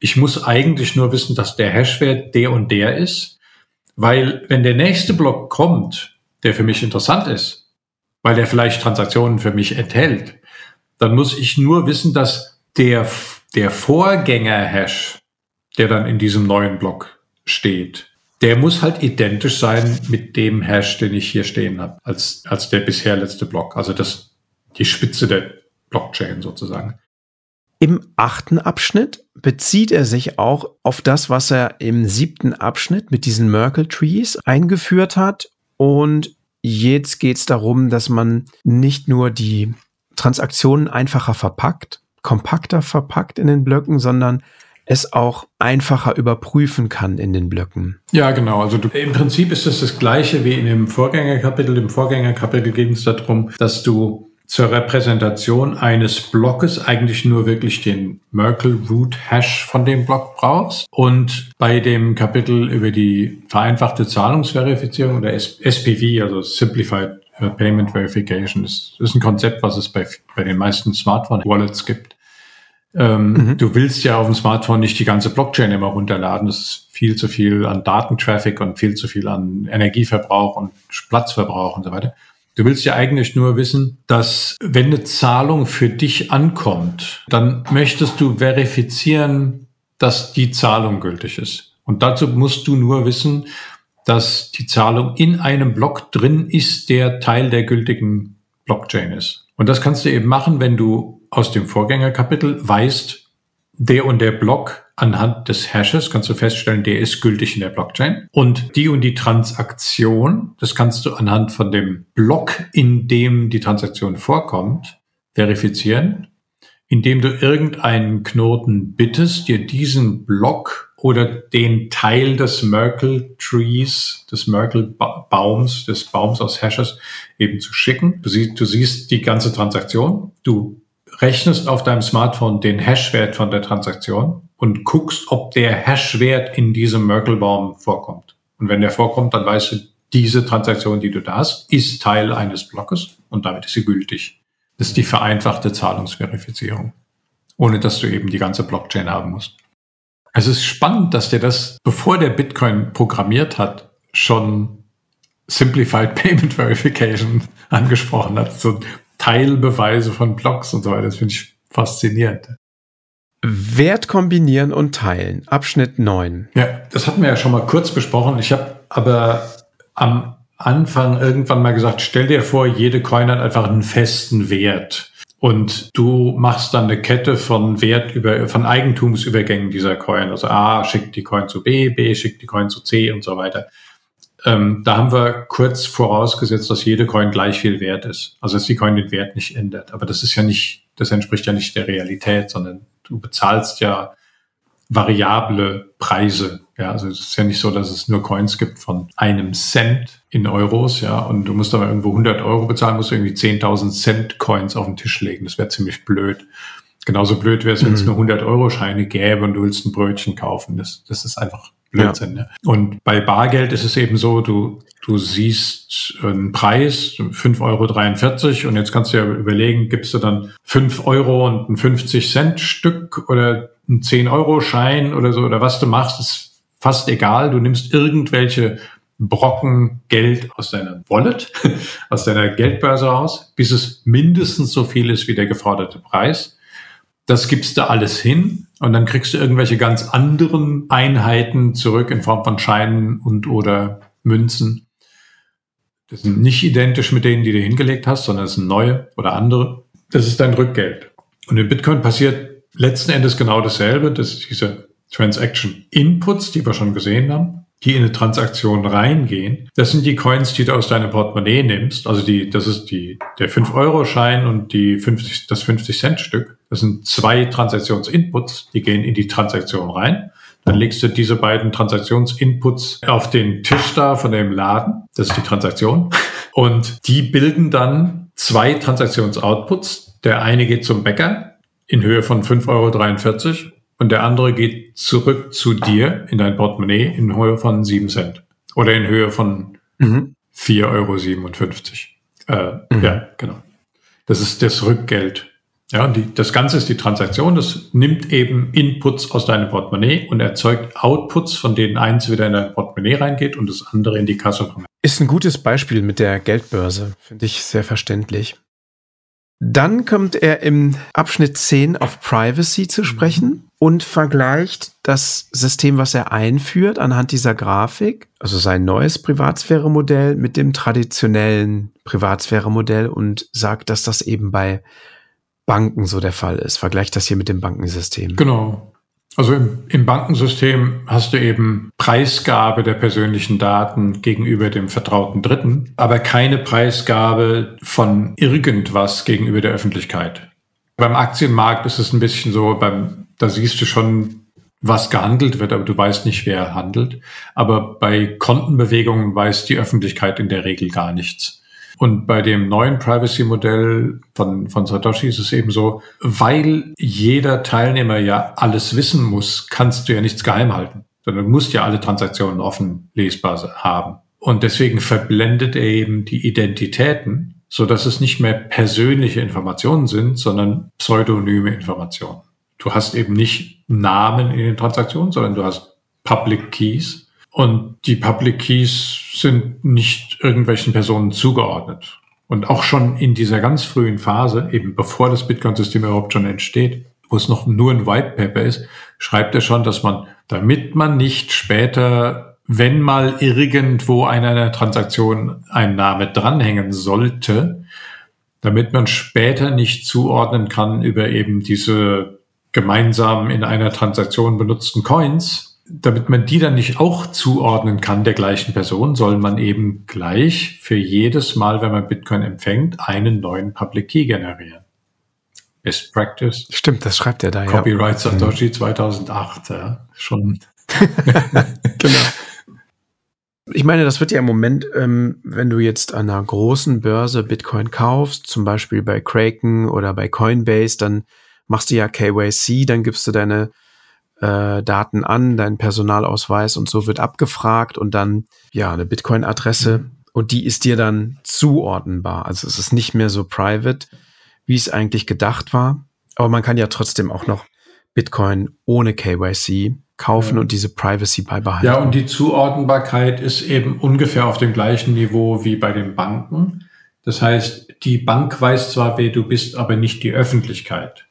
Speaker 2: Ich muss eigentlich nur wissen, dass der Hashwert der und der ist, weil wenn der nächste Block kommt, der für mich interessant ist, weil der vielleicht Transaktionen für mich enthält, dann muss ich nur wissen, dass der, der Vorgänger-Hash, der dann in diesem neuen Block steht, der muss halt identisch sein mit dem Hash, den ich hier stehen habe, als, als der bisher letzte Block. Also das, die Spitze der Blockchain sozusagen.
Speaker 1: Im achten Abschnitt bezieht er sich auch auf das, was er im siebten Abschnitt mit diesen Merkle Trees eingeführt hat und Jetzt geht es darum, dass man nicht nur die Transaktionen einfacher verpackt, kompakter verpackt in den Blöcken, sondern es auch einfacher überprüfen kann in den Blöcken.
Speaker 2: Ja, genau. Also du, im Prinzip ist es das gleiche wie in dem Vorgängerkapitel. Im Vorgängerkapitel ging es darum, dass du zur Repräsentation eines Blockes eigentlich nur wirklich den Merkle Root Hash von dem Block brauchst. Und bei dem Kapitel über die vereinfachte Zahlungsverifizierung oder SPV, also Simplified Payment Verification, ist, ist ein Konzept, was es bei, bei den meisten Smartphone-Wallets gibt. Ähm, mhm. Du willst ja auf dem Smartphone nicht die ganze Blockchain immer runterladen. Das ist viel zu viel an Datentraffic und viel zu viel an Energieverbrauch und Platzverbrauch und so weiter. Du willst ja eigentlich nur wissen, dass wenn eine Zahlung für dich ankommt, dann möchtest du verifizieren, dass die Zahlung gültig ist. Und dazu musst du nur wissen, dass die Zahlung in einem Block drin ist, der Teil der gültigen Blockchain ist. Und das kannst du eben machen, wenn du aus dem Vorgängerkapitel weißt, der und der Block anhand des Hashes kannst du feststellen, der ist gültig in der Blockchain. Und die und die Transaktion, das kannst du anhand von dem Block, in dem die Transaktion vorkommt, verifizieren, indem du irgendeinen Knoten bittest, dir diesen Block oder den Teil des Merkle Trees, des Merkle Baums, des Baums aus Hashes eben zu schicken. Du siehst, du siehst die ganze Transaktion. Du rechnest auf deinem Smartphone den Hashwert von der Transaktion und guckst, ob der Hashwert in diesem Merkle-Baum vorkommt. Und wenn der vorkommt, dann weißt du, diese Transaktion, die du da hast, ist Teil eines Blockes und damit ist sie gültig. Das ist die vereinfachte Zahlungsverifizierung, ohne dass du eben die ganze Blockchain haben musst. Es ist spannend, dass der das, bevor der Bitcoin programmiert hat, schon Simplified Payment Verification angesprochen hat. So Teilbeweise von Blocks und so weiter. Das finde ich faszinierend.
Speaker 1: Wert kombinieren und teilen. Abschnitt 9.
Speaker 2: Ja, das hatten wir ja schon mal kurz besprochen. Ich habe aber am Anfang irgendwann mal gesagt, stell dir vor, jede Coin hat einfach einen festen Wert. Und du machst dann eine Kette von Wert über, von Eigentumsübergängen dieser Coin. Also A schickt die Coin zu B, B schickt die Coin zu C und so weiter. Ähm, da haben wir kurz vorausgesetzt, dass jede Coin gleich viel wert ist. Also dass die Coin den Wert nicht ändert. Aber das ist ja nicht, das entspricht ja nicht der Realität, sondern du bezahlst ja variable Preise. Ja, also es ist ja nicht so, dass es nur Coins gibt von einem Cent in Euros, ja, und du musst aber irgendwo 100 Euro bezahlen, musst du irgendwie 10.000 Cent Coins auf den Tisch legen. Das wäre ziemlich blöd. Genauso blöd wäre es, wenn es mhm. nur 100 Euro Scheine gäbe und du willst ein Brötchen kaufen. Das, das ist einfach Blödsinn. Ne? Und bei Bargeld ist es eben so, du, du siehst einen Preis, 5,43 Euro, und jetzt kannst du ja überlegen, gibst du dann 5 Euro und ein 50 Cent Stück oder ein 10 Euro Schein oder so, oder was du machst, ist fast egal. Du nimmst irgendwelche Brocken Geld aus deiner Wallet, aus deiner Geldbörse raus, bis es mindestens so viel ist wie der geforderte Preis. Das gibst du alles hin und dann kriegst du irgendwelche ganz anderen Einheiten zurück in Form von Scheinen und oder Münzen. Das sind nicht identisch mit denen, die du hingelegt hast, sondern das sind neue oder andere. Das ist dein Rückgeld. Und in Bitcoin passiert letzten Endes genau dasselbe. Das ist diese Transaction Inputs, die wir schon gesehen haben die in eine Transaktion reingehen, das sind die Coins, die du aus deinem Portemonnaie nimmst. Also die, das ist die, der 5-Euro-Schein und die 50, das 50-Cent-Stück. Das sind zwei Transaktionsinputs, die gehen in die Transaktion rein. Dann legst du diese beiden Transaktionsinputs auf den Tisch da von dem Laden. Das ist die Transaktion. Und die bilden dann zwei Transaktionsoutputs. Der eine geht zum Bäcker in Höhe von 5,43 Euro und der andere geht zurück zu dir in dein Portemonnaie in Höhe von 7 Cent oder in Höhe von mhm. 4,57 Euro. Äh, mhm. Ja, genau. Das ist das Rückgeld. Ja, die, das Ganze ist die Transaktion. Das nimmt eben Inputs aus deinem Portemonnaie und erzeugt Outputs, von denen eins wieder in dein Portemonnaie reingeht und das andere in die Kasse kommt.
Speaker 1: Ist ein gutes Beispiel mit der Geldbörse. Finde ich sehr verständlich. Dann kommt er im Abschnitt 10 auf Privacy zu sprechen und vergleicht das System, was er einführt, anhand dieser Grafik, also sein neues Privatsphäre-Modell mit dem traditionellen Privatsphäre-Modell und sagt, dass das eben bei Banken so der Fall ist. Vergleicht das hier mit dem Bankensystem.
Speaker 2: Genau. Also im, im, Bankensystem hast du eben Preisgabe der persönlichen Daten gegenüber dem vertrauten Dritten, aber keine Preisgabe von irgendwas gegenüber der Öffentlichkeit. Beim Aktienmarkt ist es ein bisschen so, beim, da siehst du schon, was gehandelt wird, aber du weißt nicht, wer handelt. Aber bei Kontenbewegungen weiß die Öffentlichkeit in der Regel gar nichts. Und bei dem neuen Privacy-Modell von, von Satoshi ist es eben so, weil jeder Teilnehmer ja alles wissen muss, kannst du ja nichts geheim halten, sondern du musst ja alle Transaktionen offen lesbar haben. Und deswegen verblendet er eben die Identitäten so dass es nicht mehr persönliche Informationen sind, sondern pseudonyme Informationen. Du hast eben nicht Namen in den Transaktionen, sondern du hast Public Keys. Und die Public Keys sind nicht irgendwelchen Personen zugeordnet. Und auch schon in dieser ganz frühen Phase, eben bevor das Bitcoin-System überhaupt schon entsteht, wo es noch nur ein White Paper ist, schreibt er schon, dass man, damit man nicht später wenn mal irgendwo einer Transaktion ein Name dranhängen sollte, damit man später nicht zuordnen kann über eben diese gemeinsam in einer Transaktion benutzten Coins, damit man die dann nicht auch zuordnen kann der gleichen Person, soll man eben gleich für jedes Mal, wenn man Bitcoin empfängt, einen neuen Public Key generieren. Best Practice.
Speaker 1: Stimmt, das schreibt er da,
Speaker 2: Copyright ja. Satoshi 2008, ja. Schon.
Speaker 1: genau. Ich meine, das wird ja im Moment, ähm, wenn du jetzt an einer großen Börse Bitcoin kaufst, zum Beispiel bei Kraken oder bei Coinbase, dann machst du ja KYC, dann gibst du deine äh, Daten an, deinen Personalausweis und so wird abgefragt und dann ja eine Bitcoin-Adresse mhm. und die ist dir dann zuordnenbar. Also es ist nicht mehr so private, wie es eigentlich gedacht war. Aber man kann ja trotzdem auch noch Bitcoin ohne KYC kaufen ja. und diese Privacy beibehalten.
Speaker 2: Ja, und die Zuordnbarkeit ist eben ungefähr auf dem gleichen Niveau wie bei den Banken. Das heißt, die Bank weiß zwar, wer du bist, aber nicht die Öffentlichkeit.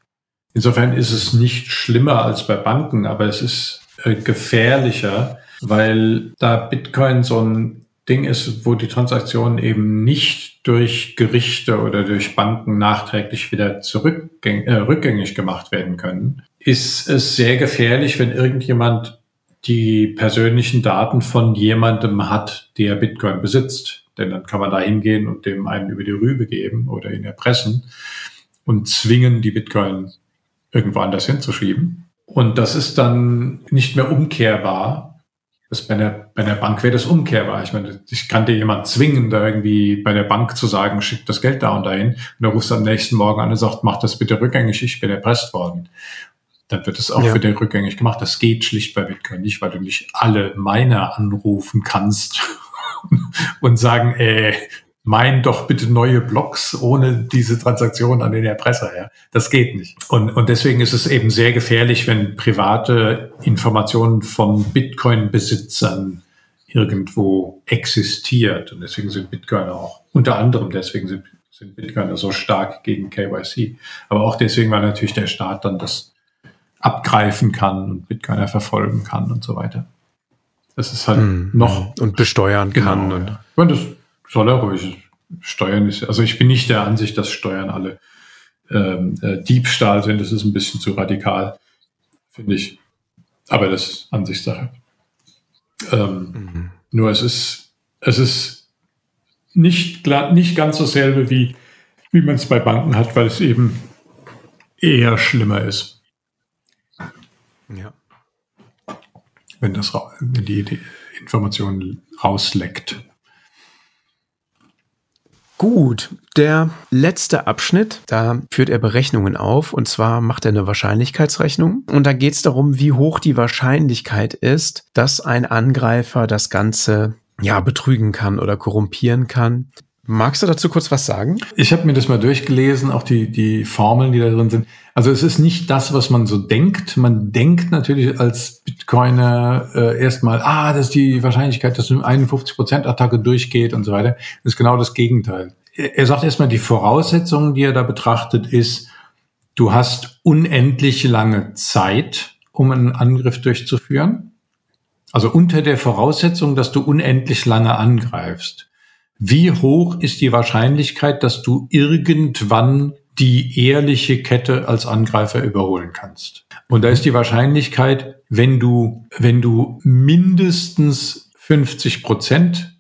Speaker 2: Insofern ist es nicht schlimmer als bei Banken, aber es ist äh, gefährlicher, weil da Bitcoin so ein Ding ist, wo die Transaktionen eben nicht durch Gerichte oder durch Banken nachträglich wieder zurückgäng äh, rückgängig gemacht werden können, ist es sehr gefährlich, wenn irgendjemand die persönlichen Daten von jemandem hat, der Bitcoin besitzt. Denn dann kann man da hingehen und dem einen über die Rübe geben oder ihn erpressen und zwingen, die Bitcoin irgendwo anders hinzuschieben. Und das ist dann nicht mehr umkehrbar. Das bei, einer, bei einer Bank wäre das umkehrbar. Ich meine, ich kann dir jemand zwingen, da irgendwie bei der Bank zu sagen, schick das Geld da und dahin. Und dann rufst du am nächsten Morgen an und sagt, mach das bitte rückgängig, ich bin erpresst worden dann wird es auch ja. für den rückgängig gemacht. Das geht schlicht bei Bitcoin nicht, weil du nicht alle Miner anrufen kannst und sagen, äh, mein doch bitte neue Blocks ohne diese Transaktion an den Erpresser. Ja? Das geht nicht. Und, und deswegen ist es eben sehr gefährlich, wenn private Informationen von Bitcoin-Besitzern irgendwo existiert. Und deswegen sind Bitcoin auch, unter anderem deswegen sind, sind Bitcoiner so stark gegen KYC. Aber auch deswegen, weil natürlich der Staat dann das abgreifen kann und Bitcoiner verfolgen kann und so weiter. Das ist halt mm, noch.
Speaker 1: Und besteuern genau, kann. Und
Speaker 2: ja. Und das soll er ruhig. Steuern ist, also ich bin nicht der Ansicht, dass Steuern alle ähm, äh, Diebstahl sind. Das ist ein bisschen zu radikal, finde ich. Aber das ist Ansichtssache. Ähm, mhm. Nur es ist, es ist nicht, nicht ganz dasselbe, wie, wie man es bei Banken hat, weil es eben eher schlimmer ist.
Speaker 1: Ja.
Speaker 2: Wenn, das, wenn die, die Information rausleckt.
Speaker 1: Gut, der letzte Abschnitt, da führt er Berechnungen auf und zwar macht er eine Wahrscheinlichkeitsrechnung und da geht es darum, wie hoch die Wahrscheinlichkeit ist, dass ein Angreifer das Ganze ja betrügen kann oder korrumpieren kann. Magst du dazu kurz was sagen?
Speaker 2: Ich habe mir das mal durchgelesen, auch die, die Formeln, die da drin sind. Also es ist nicht das, was man so denkt. Man denkt natürlich als Bitcoiner äh, erstmal, ah, das ist die Wahrscheinlichkeit, dass eine 51%-Attacke durchgeht und so weiter. Das ist genau das Gegenteil. Er, sagt erstmal, die Voraussetzungen, die er da betrachtet, ist, du hast unendlich lange Zeit, um einen Angriff durchzuführen. Also unter der Voraussetzung, dass du unendlich lange angreifst. Wie hoch ist die Wahrscheinlichkeit, dass du irgendwann die ehrliche Kette als Angreifer überholen kannst? Und da ist die Wahrscheinlichkeit, wenn du, wenn du mindestens 50 Prozent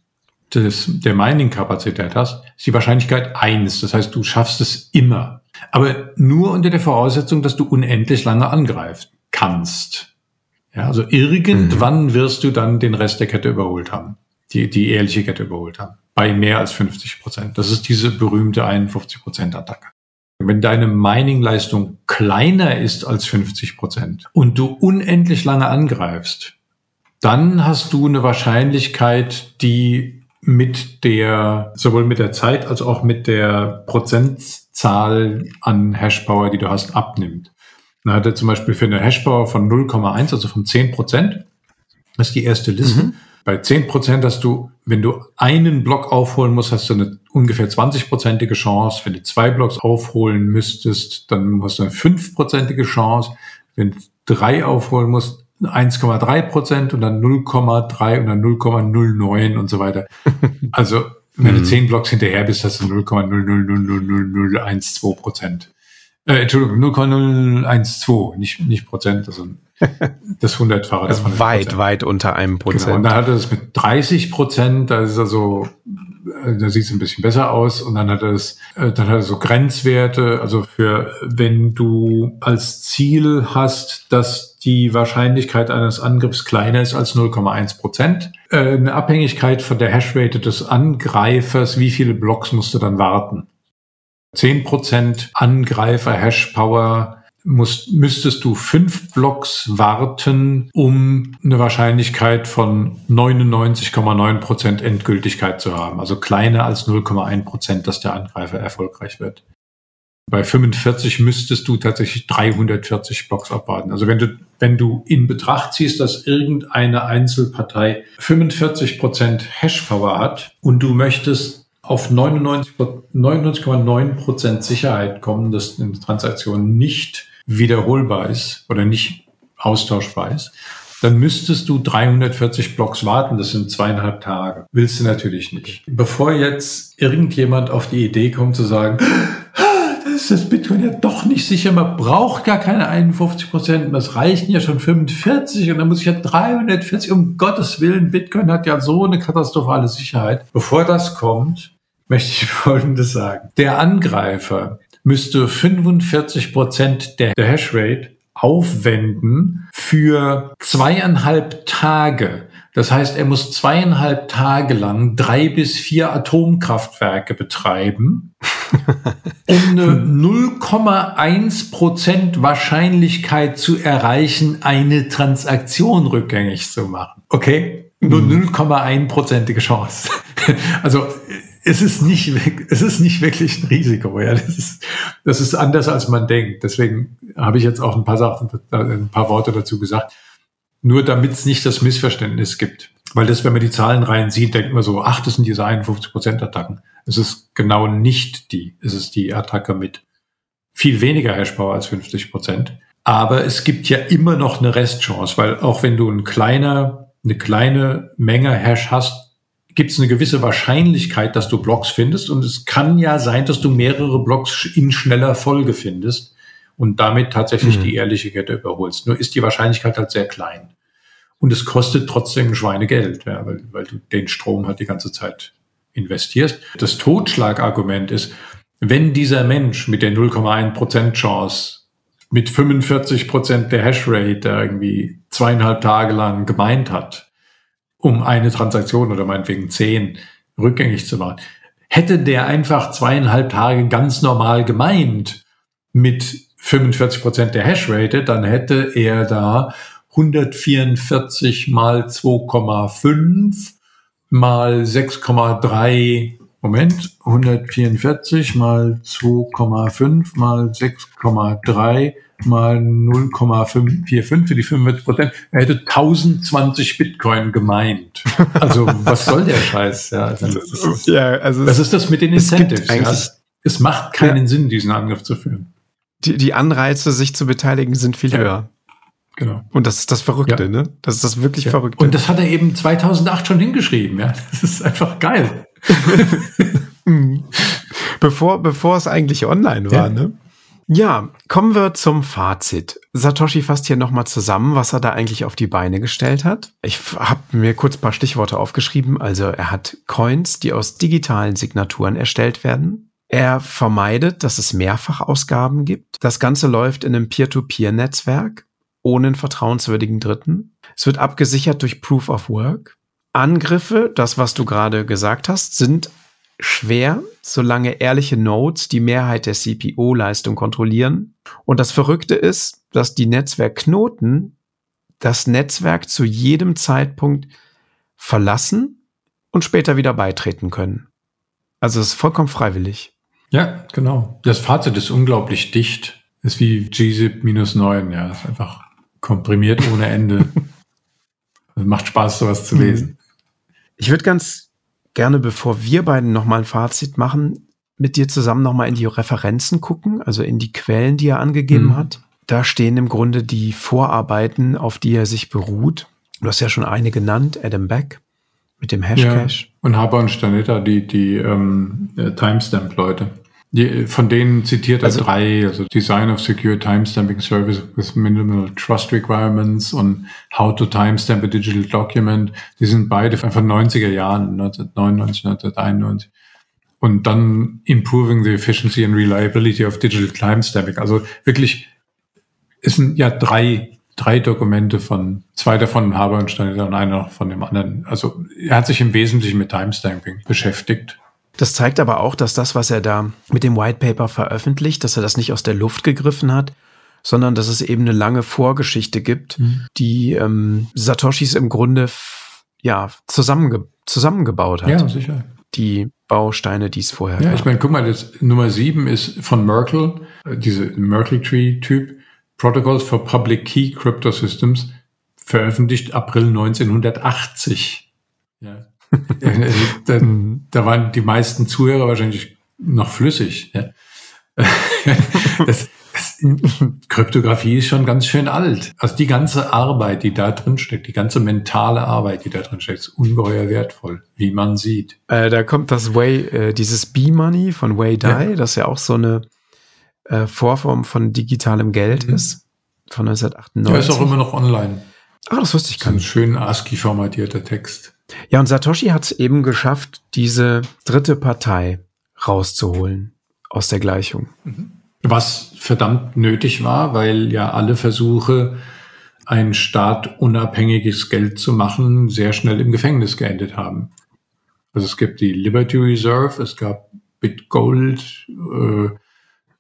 Speaker 2: des, der Mining-Kapazität hast, ist die Wahrscheinlichkeit eins. Das heißt, du schaffst es immer. Aber nur unter der Voraussetzung, dass du unendlich lange angreifen kannst. Ja, also irgendwann mhm. wirst du dann den Rest der Kette überholt haben. Die, die ehrliche Kette überholt haben. Bei mehr als 50 Prozent. Das ist diese berühmte 51 Prozent Attacke. Wenn deine Mining-Leistung kleiner ist als 50 Prozent und du unendlich lange angreifst, dann hast du eine Wahrscheinlichkeit, die mit der, sowohl mit der Zeit als auch mit der Prozentzahl an Hashpower, die du hast, abnimmt. Dann hat er zum Beispiel für eine Hashpower von 0,1, also von 10 Prozent, das ist die erste Liste. Mhm. Bei 10 Prozent hast du, wenn du einen Block aufholen musst, hast du eine ungefähr 20-prozentige Chance. Wenn du zwei Blocks aufholen müsstest, dann hast du eine 5-prozentige Chance. Wenn du drei aufholen musst, 1,3 Prozent und dann 0,3 und dann 0,09 und so weiter. Also wenn du mhm. zehn Blocks hinterher bist, hast du 0,0000012 Prozent. Äh, Entschuldigung, 0,012, nicht, nicht Prozent, also das hundertfache.
Speaker 1: Also weit, weit unter einem Prozent. Genau,
Speaker 2: und dann hat er es mit 30 Prozent, da ist so, äh, da sieht es ein bisschen besser aus. Und dann hat er es, äh, dann hat er so Grenzwerte, also für, wenn du als Ziel hast, dass die Wahrscheinlichkeit eines Angriffs kleiner ist als 0,1 Prozent. Äh, eine Abhängigkeit von der Hashrate des Angreifers, wie viele Blocks musst du dann warten? 10% Angreifer Hashpower musst, müsstest du fünf Blocks warten, um eine Wahrscheinlichkeit von 99,9% Endgültigkeit zu haben. Also kleiner als 0,1%, dass der Angreifer erfolgreich wird. Bei 45 müsstest du tatsächlich 340 Blocks abwarten. Also wenn du, wenn du in Betracht ziehst, dass irgendeine Einzelpartei 45% Hashpower hat und du möchtest auf 99,9 Prozent Sicherheit kommen, dass eine Transaktion nicht wiederholbar ist oder nicht austauschbar ist, dann müsstest du 340 Blocks warten. Das sind zweieinhalb Tage. Willst du natürlich nicht. Bevor jetzt irgendjemand auf die Idee kommt zu sagen, ist das Bitcoin ja doch nicht sicher. Man braucht gar keine 51 Prozent. Das reichen ja schon 45 und dann muss ich ja 340. Um Gottes Willen, Bitcoin hat ja so eine katastrophale Sicherheit. Bevor das kommt, möchte ich Folgendes sagen. Der Angreifer müsste 45 Prozent der, Hashrate aufwenden für zweieinhalb Tage. Das heißt, er muss zweieinhalb Tage lang drei bis vier Atomkraftwerke betreiben, um eine 0,1 Prozent Wahrscheinlichkeit zu erreichen, eine Transaktion rückgängig zu machen. Okay? Nur 0,1-prozentige mhm. Chance. Also es ist nicht, es ist nicht wirklich ein Risiko. Ja, das ist, das ist anders als man denkt. Deswegen habe ich jetzt auch ein paar Sachen, ein paar Worte dazu gesagt. Nur damit es nicht das Missverständnis gibt. Weil das, wenn man die Zahlen rein sieht, denkt man so, ach, das sind diese 51 Prozent Attacken. Es ist genau nicht die. Es ist die Attacke mit viel weniger Hashpower als 50 Prozent. Aber es gibt ja immer noch eine Restchance, weil auch wenn du ein kleiner, eine kleine Menge Hash hast, gibt es eine gewisse Wahrscheinlichkeit, dass du Blocks findest. Und es kann ja sein, dass du mehrere Blocks in schneller Folge findest und damit tatsächlich mhm. die ehrliche Kette überholst. Nur ist die Wahrscheinlichkeit halt sehr klein. Und es kostet trotzdem Schweinegeld, ja, weil, weil du den Strom halt die ganze Zeit investierst. Das Totschlagargument ist, wenn dieser Mensch mit der 0,1% Chance mit 45% der Hashrate irgendwie zweieinhalb Tage lang gemeint hat, um eine Transaktion oder meinetwegen zehn rückgängig zu machen. Hätte der einfach zweieinhalb Tage ganz normal gemeint mit 45 Prozent der Hashrate, dann hätte er da 144 mal 2,5 mal 6,3 Moment, 144 mal 2,5 mal 6,3 mal 0,545 für die 45 Prozent. Er hätte 1020 Bitcoin gemeint. Also was soll der Scheiß? Ja, also das, ist, ja, also das ist das mit den Incentives. Ja. Es macht keinen ja. Sinn, diesen Angriff zu führen.
Speaker 1: Die, die Anreize, sich zu beteiligen, sind viel höher. Genau. Und das ist das Verrückte, ja. ne? Das ist das wirklich Verrückte.
Speaker 2: Und das hat er eben 2008 schon hingeschrieben, ja. Das ist einfach geil.
Speaker 1: bevor, bevor es eigentlich online war, ne? Ja, kommen wir zum Fazit. Satoshi fasst hier nochmal zusammen, was er da eigentlich auf die Beine gestellt hat. Ich habe mir kurz ein paar Stichworte aufgeschrieben. Also er hat Coins, die aus digitalen Signaturen erstellt werden. Er vermeidet, dass es Mehrfachausgaben gibt. Das Ganze läuft in einem Peer-to-Peer-Netzwerk ohne einen vertrauenswürdigen Dritten. Es wird abgesichert durch Proof of Work. Angriffe, das, was du gerade gesagt hast, sind schwer, solange ehrliche Nodes die Mehrheit der CPO-Leistung kontrollieren. Und das Verrückte ist, dass die Netzwerkknoten das Netzwerk zu jedem Zeitpunkt verlassen und später wieder beitreten können. Also es ist vollkommen freiwillig.
Speaker 2: Ja, genau. Das Fazit ist unglaublich dicht. Ist wie gzip minus 9, ja. Ist einfach komprimiert ohne Ende. macht Spaß, sowas zu mhm. lesen.
Speaker 1: Ich würde ganz gerne, bevor wir beiden nochmal ein Fazit machen, mit dir zusammen nochmal in die Referenzen gucken, also in die Quellen, die er angegeben mhm. hat. Da stehen im Grunde die Vorarbeiten, auf die er sich beruht. Du hast ja schon eine genannt, Adam Beck mit dem Hashcache.
Speaker 2: Ja, und Haber und Stanetta, die, die ähm, äh, Timestamp-Leute. Von denen zitiert er also, drei, also Design of Secure Timestamping Service with Minimal Trust Requirements und How to Timestamp a Digital Document. Die sind beide einfach 90er Jahren, 1999, 1991. Und dann Improving the Efficiency and Reliability of Digital Timestamping. Also wirklich, es sind ja drei drei Dokumente von, zwei davon Haber und Schneider und einer von dem anderen. Also er hat sich im Wesentlichen mit Timestamping beschäftigt.
Speaker 1: Das zeigt aber auch, dass das, was er da mit dem White Paper veröffentlicht, dass er das nicht aus der Luft gegriffen hat, sondern dass es eben eine lange Vorgeschichte gibt, mhm. die ähm, Satoshis im Grunde ja zusammenge zusammengebaut hat.
Speaker 2: Ja, sicher.
Speaker 1: Die Bausteine, die es vorher
Speaker 2: Ja, gab. ich meine, guck mal, das Nummer sieben ist von Merkel, äh, diese Merkel Tree Typ. Protocols for Public Key Crypto Systems, veröffentlicht April 1980. Ja. Da, da, waren die meisten Zuhörer wahrscheinlich noch flüssig. Ja. das, das, Kryptographie ist schon ganz schön alt. Also die ganze Arbeit, die da drin steckt, die ganze mentale Arbeit, die da drin steckt, ist ungeheuer wertvoll, wie man sieht.
Speaker 1: Äh, da kommt das Way, äh, dieses B-Money von Way Dai, ja. das ja auch so eine äh, Vorform von digitalem Geld mhm. ist, von 1998. Ja,
Speaker 2: ist auch immer noch online.
Speaker 1: Ah, das wusste ich
Speaker 2: gar nicht. Ein schön ASCII formatierter Text.
Speaker 1: Ja, und Satoshi hat es eben geschafft, diese dritte Partei rauszuholen aus der Gleichung.
Speaker 2: Mhm. Was verdammt nötig war, weil ja alle Versuche, ein staatunabhängiges Geld zu machen, sehr schnell im Gefängnis geendet haben. Also es gibt die Liberty Reserve, es gab BitGold, äh,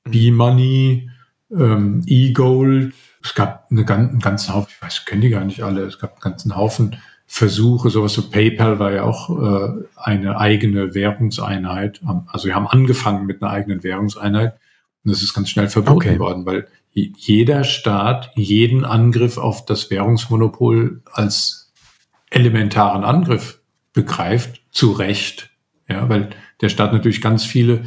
Speaker 2: B-Money, ähm, E-Gold. Es gab eine, einen ganzen Haufen, ich weiß, kenne die gar nicht alle, es gab einen ganzen Haufen Versuche, sowas wie PayPal war ja auch äh, eine eigene Währungseinheit. Also wir haben angefangen mit einer eigenen Währungseinheit und das ist ganz schnell verboten okay. worden, weil jeder Staat jeden Angriff auf das Währungsmonopol als elementaren Angriff begreift, zu Recht. Ja, weil der Staat natürlich ganz viele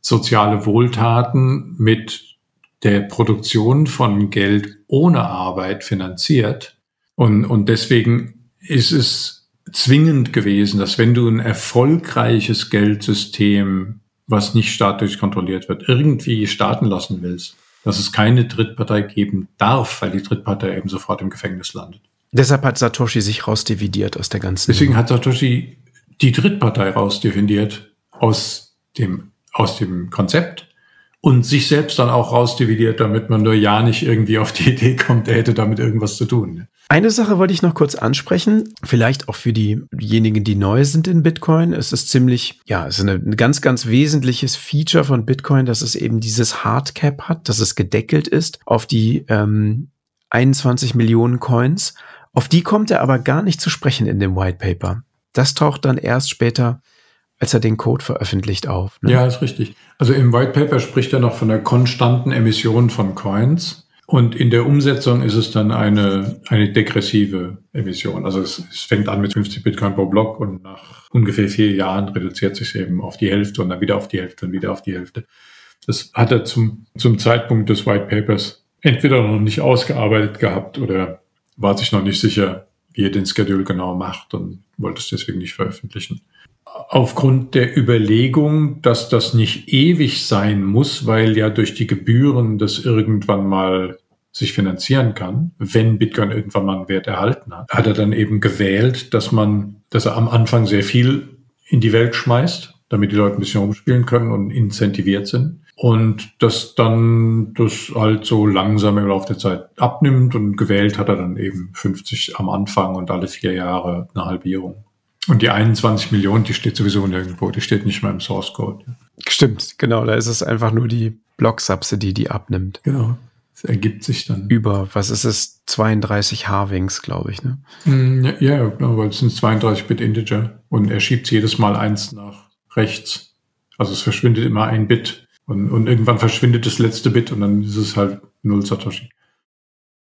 Speaker 2: soziale Wohltaten mit der Produktion von Geld ohne Arbeit finanziert. Und, und deswegen ist es zwingend gewesen, dass wenn du ein erfolgreiches Geldsystem, was nicht staatlich kontrolliert wird, irgendwie starten lassen willst, dass es keine Drittpartei geben darf, weil die Drittpartei eben sofort im Gefängnis landet.
Speaker 1: Deshalb hat Satoshi sich rausdividiert aus der ganzen.
Speaker 2: Deswegen hat Satoshi die Drittpartei rausdividiert aus dem aus dem Konzept und sich selbst dann auch rausdividiert, damit man nur ja nicht irgendwie auf die Idee kommt, er hätte damit irgendwas zu tun.
Speaker 1: Eine Sache wollte ich noch kurz ansprechen, vielleicht auch für diejenigen, die neu sind in Bitcoin. Es ist ziemlich, ja, es ist ein ganz, ganz wesentliches Feature von Bitcoin, dass es eben dieses Hardcap hat, dass es gedeckelt ist auf die ähm, 21 Millionen Coins. Auf die kommt er aber gar nicht zu sprechen in dem White Paper. Das taucht dann erst später als er den Code veröffentlicht auf.
Speaker 2: Ne? Ja, ist richtig. Also im White Paper spricht er noch von der konstanten Emission von Coins. Und in der Umsetzung ist es dann eine, eine degressive Emission. Also es, es fängt an mit 50 Bitcoin pro Block und nach ungefähr vier Jahren reduziert sich eben auf die Hälfte und dann wieder auf die Hälfte und wieder auf die Hälfte. Das hat er zum, zum Zeitpunkt des White Papers entweder noch nicht ausgearbeitet gehabt oder war sich noch nicht sicher, wie er den Schedule genau macht und wollte es deswegen nicht veröffentlichen aufgrund der Überlegung, dass das nicht ewig sein muss, weil ja durch die Gebühren das irgendwann mal sich finanzieren kann, wenn Bitcoin irgendwann mal einen Wert erhalten hat, hat er dann eben gewählt, dass man, dass er am Anfang sehr viel in die Welt schmeißt damit die Leute ein bisschen rumspielen können und incentiviert sind. Und dass dann das halt so langsam im Laufe der Zeit abnimmt und gewählt hat er dann eben 50 am Anfang und alle vier Jahre eine Halbierung. Und die 21 Millionen, die steht sowieso nirgendwo, die steht nicht mal im Source Code.
Speaker 1: Stimmt, genau, da ist es einfach nur die Block-Subsidy, die abnimmt.
Speaker 2: Genau. Das ergibt sich dann.
Speaker 1: Über, was ist es, 32 Harvings, glaube ich, ne?
Speaker 2: Mm, ja, ja, genau, weil es sind 32-Bit Integer und er schiebt jedes Mal eins nach rechts. Also es verschwindet immer ein Bit und, und irgendwann verschwindet das letzte Bit und dann ist es halt null Satoshi.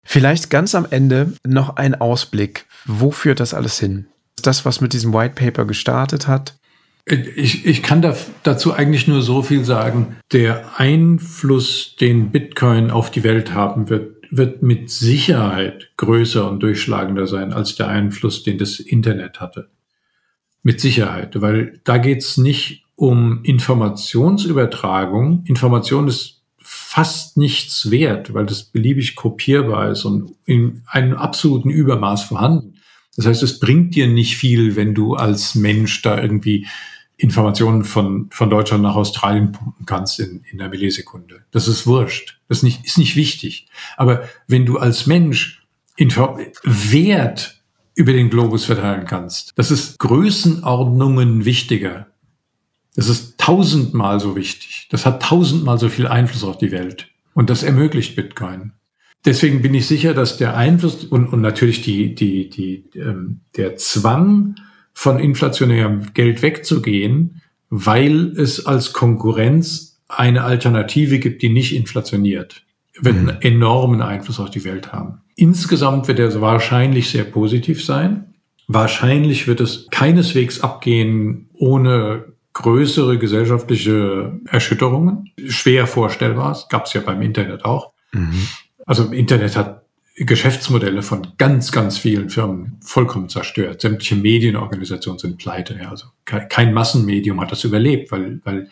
Speaker 1: Vielleicht ganz am Ende noch ein Ausblick. Wo führt das alles hin? Das, was mit diesem White Paper gestartet hat,
Speaker 2: ich, ich kann da, dazu eigentlich nur so viel sagen. Der Einfluss, den Bitcoin auf die Welt haben wird, wird mit Sicherheit größer und durchschlagender sein als der Einfluss, den das Internet hatte. Mit Sicherheit, weil da geht's nicht um Informationsübertragung. Information ist fast nichts wert, weil das beliebig kopierbar ist und in einem absoluten Übermaß vorhanden. Das heißt, es bringt dir nicht viel, wenn du als Mensch da irgendwie Informationen von, von Deutschland nach Australien pumpen kannst in, in einer Millisekunde. Das ist wurscht. Das ist nicht, ist nicht wichtig. Aber wenn du als Mensch Info Wert über den Globus verteilen kannst, das ist Größenordnungen wichtiger. Das ist tausendmal so wichtig. Das hat tausendmal so viel Einfluss auf die Welt. Und das ermöglicht Bitcoin. Deswegen bin ich sicher, dass der Einfluss und, und natürlich die, die, die, ähm, der Zwang, von inflationärem Geld wegzugehen, weil es als Konkurrenz eine Alternative gibt, die nicht inflationiert, wird mhm. einen enormen Einfluss auf die Welt haben. Insgesamt wird er wahrscheinlich sehr positiv sein. Wahrscheinlich wird es keineswegs abgehen ohne größere gesellschaftliche Erschütterungen. Schwer vorstellbar, gab es ja beim Internet auch. Mhm. Also im Internet hat Geschäftsmodelle von ganz, ganz vielen Firmen vollkommen zerstört. Sämtliche Medienorganisationen sind pleite. Ja. Also kein Massenmedium hat das überlebt, weil, weil,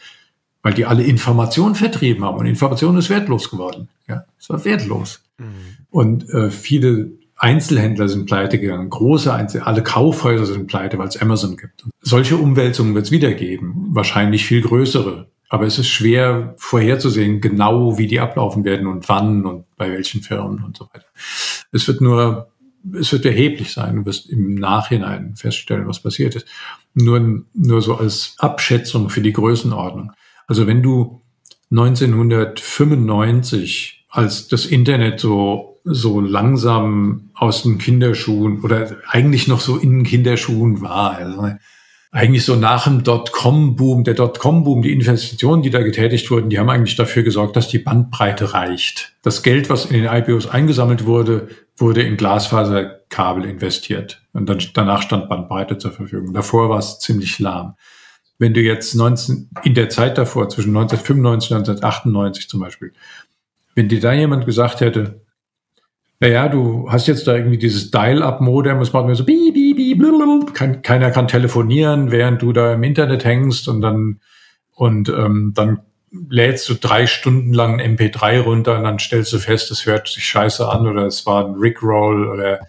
Speaker 2: weil die alle Informationen vertrieben haben. Und Information ist wertlos geworden. Ja, es war wertlos. Mhm. Und äh, viele Einzelhändler sind pleite gegangen, große Einzel alle Kaufhäuser sind pleite, weil es Amazon gibt. Solche Umwälzungen wird es wieder geben, wahrscheinlich viel größere. Aber es ist schwer vorherzusehen, genau wie die ablaufen werden und wann und bei welchen Firmen und so weiter. Es wird nur, es wird erheblich sein. Du wirst im Nachhinein feststellen, was passiert ist. Nur, nur so als Abschätzung für die Größenordnung. Also wenn du 1995, als das Internet so, so langsam aus den Kinderschuhen oder eigentlich noch so in den Kinderschuhen war, also eigentlich so nach dem Dotcom-Boom, der Dotcom-Boom, die Investitionen, die da getätigt wurden, die haben eigentlich dafür gesorgt, dass die Bandbreite reicht. Das Geld, was in den IPOs eingesammelt wurde, wurde in Glasfaserkabel investiert. Und dann, danach stand Bandbreite zur Verfügung. Davor war es ziemlich lahm. Wenn du jetzt 19, in der Zeit davor, zwischen 1995 und 1998 zum Beispiel, wenn dir da jemand gesagt hätte, naja, du hast jetzt da irgendwie dieses Dial-Up-Modem, es macht mir so bi, bi, bi, blablabla. Kein, keiner kann telefonieren, während du da im Internet hängst und dann und ähm, dann lädst du drei Stunden lang ein MP3 runter und dann stellst du fest, es hört sich scheiße an oder es war ein Rickroll oder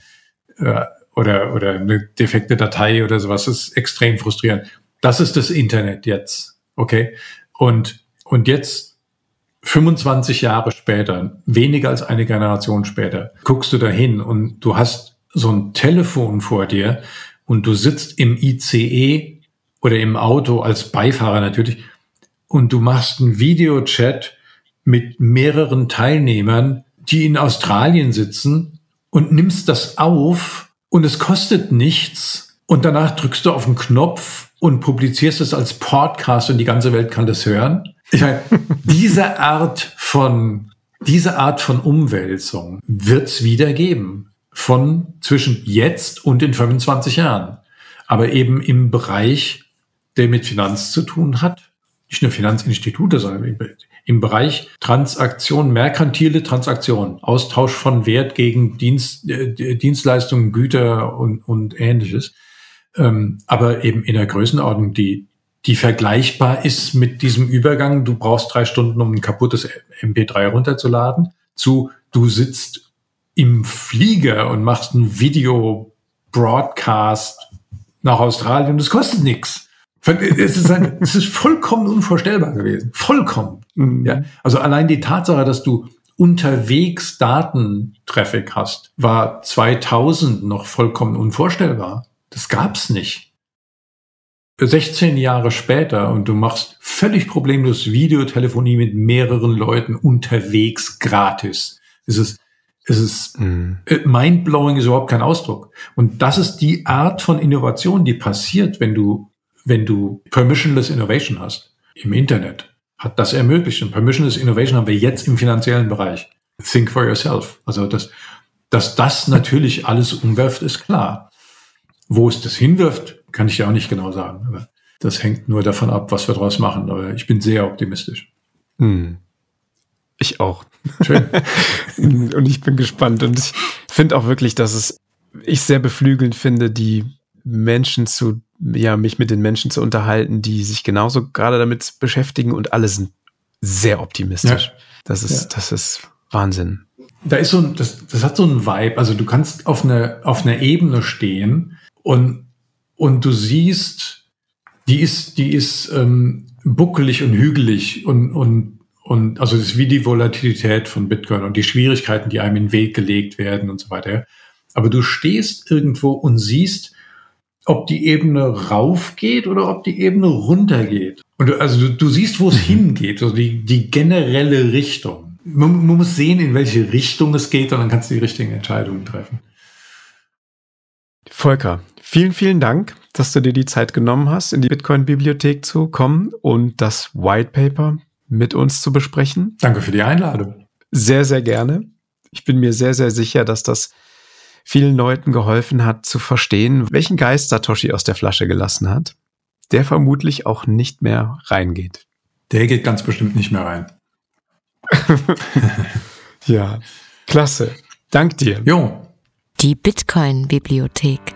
Speaker 2: äh, oder oder eine defekte Datei oder sowas. Das ist extrem frustrierend. Das ist das Internet jetzt, okay? Und und jetzt 25 Jahre später, weniger als eine Generation später, guckst du da hin und du hast so ein Telefon vor dir und du sitzt im ICE oder im Auto als Beifahrer natürlich und du machst einen Videochat mit mehreren Teilnehmern, die in Australien sitzen und nimmst das auf und es kostet nichts und danach drückst du auf den Knopf und publizierst es als Podcast und die ganze Welt kann das hören. Ich meine, diese Art von, diese Art von Umwälzung wird's wieder geben. Von zwischen jetzt und in 25 Jahren. Aber eben im Bereich, der mit Finanz zu tun hat. Nicht nur Finanzinstitute, sondern im Bereich Transaktion, merkantile Transaktion, Austausch von Wert gegen Dienst, äh, Dienstleistungen, Güter und, und ähnliches. Ähm, aber eben in der Größenordnung, die die vergleichbar ist mit diesem Übergang, du brauchst drei Stunden, um ein kaputtes MP3 runterzuladen, zu du sitzt im Flieger und machst ein Video-Broadcast nach Australien es kostet nichts. Es ist, ein, es ist vollkommen unvorstellbar gewesen. Vollkommen. Mhm. Ja. Also allein die Tatsache, dass du unterwegs Datentraffic hast, war 2000 noch vollkommen unvorstellbar. Das gab's nicht. 16 Jahre später und du machst völlig problemlos Videotelefonie mit mehreren Leuten unterwegs gratis. Es ist, es ist mhm. mindblowing ist überhaupt kein Ausdruck. Und das ist die Art von Innovation, die passiert, wenn du, wenn du permissionless Innovation hast im Internet hat das ermöglicht. Und Permissionless Innovation haben wir jetzt im finanziellen Bereich. Think for yourself. Also, dass, dass das natürlich alles umwirft, ist klar. Wo es das hinwirft, kann ich ja auch nicht genau sagen. Aber das hängt nur davon ab, was wir daraus machen. Aber ich bin sehr optimistisch. Hm.
Speaker 1: Ich auch. Schön. und ich bin gespannt. Und ich finde auch wirklich, dass es ich sehr beflügelnd finde, die Menschen zu ja, mich mit den Menschen zu unterhalten, die sich genauso gerade damit beschäftigen und alle sind sehr optimistisch. Ja. Das ist, ja. das ist Wahnsinn.
Speaker 2: Da ist so ein, das, das hat so ein Vibe. Also du kannst auf einer, auf einer Ebene stehen und, und du siehst, die ist, die ist ähm, buckelig und hügelig und, und, und also es ist wie die Volatilität von Bitcoin und die Schwierigkeiten, die einem in den Weg gelegt werden und so weiter. Aber du stehst irgendwo und siehst, ob die Ebene rauf geht oder ob die Ebene runter geht. Und du, also du, du siehst, wo es mhm. hingeht, also die, die generelle Richtung. Man, man, muss sehen, in welche Richtung es geht und dann kannst du die richtigen Entscheidungen treffen.
Speaker 1: Volker, vielen, vielen Dank, dass du dir die Zeit genommen hast, in die Bitcoin-Bibliothek zu kommen und das White Paper mit uns zu besprechen.
Speaker 2: Danke für die Einladung.
Speaker 1: Sehr, sehr gerne. Ich bin mir sehr, sehr sicher, dass das vielen Leuten geholfen hat zu verstehen, welchen Geist Satoshi aus der Flasche gelassen hat, der vermutlich auch nicht mehr reingeht.
Speaker 2: Der geht ganz bestimmt nicht mehr rein.
Speaker 1: ja, klasse. Dank dir.
Speaker 3: Jo. Die Bitcoin-Bibliothek.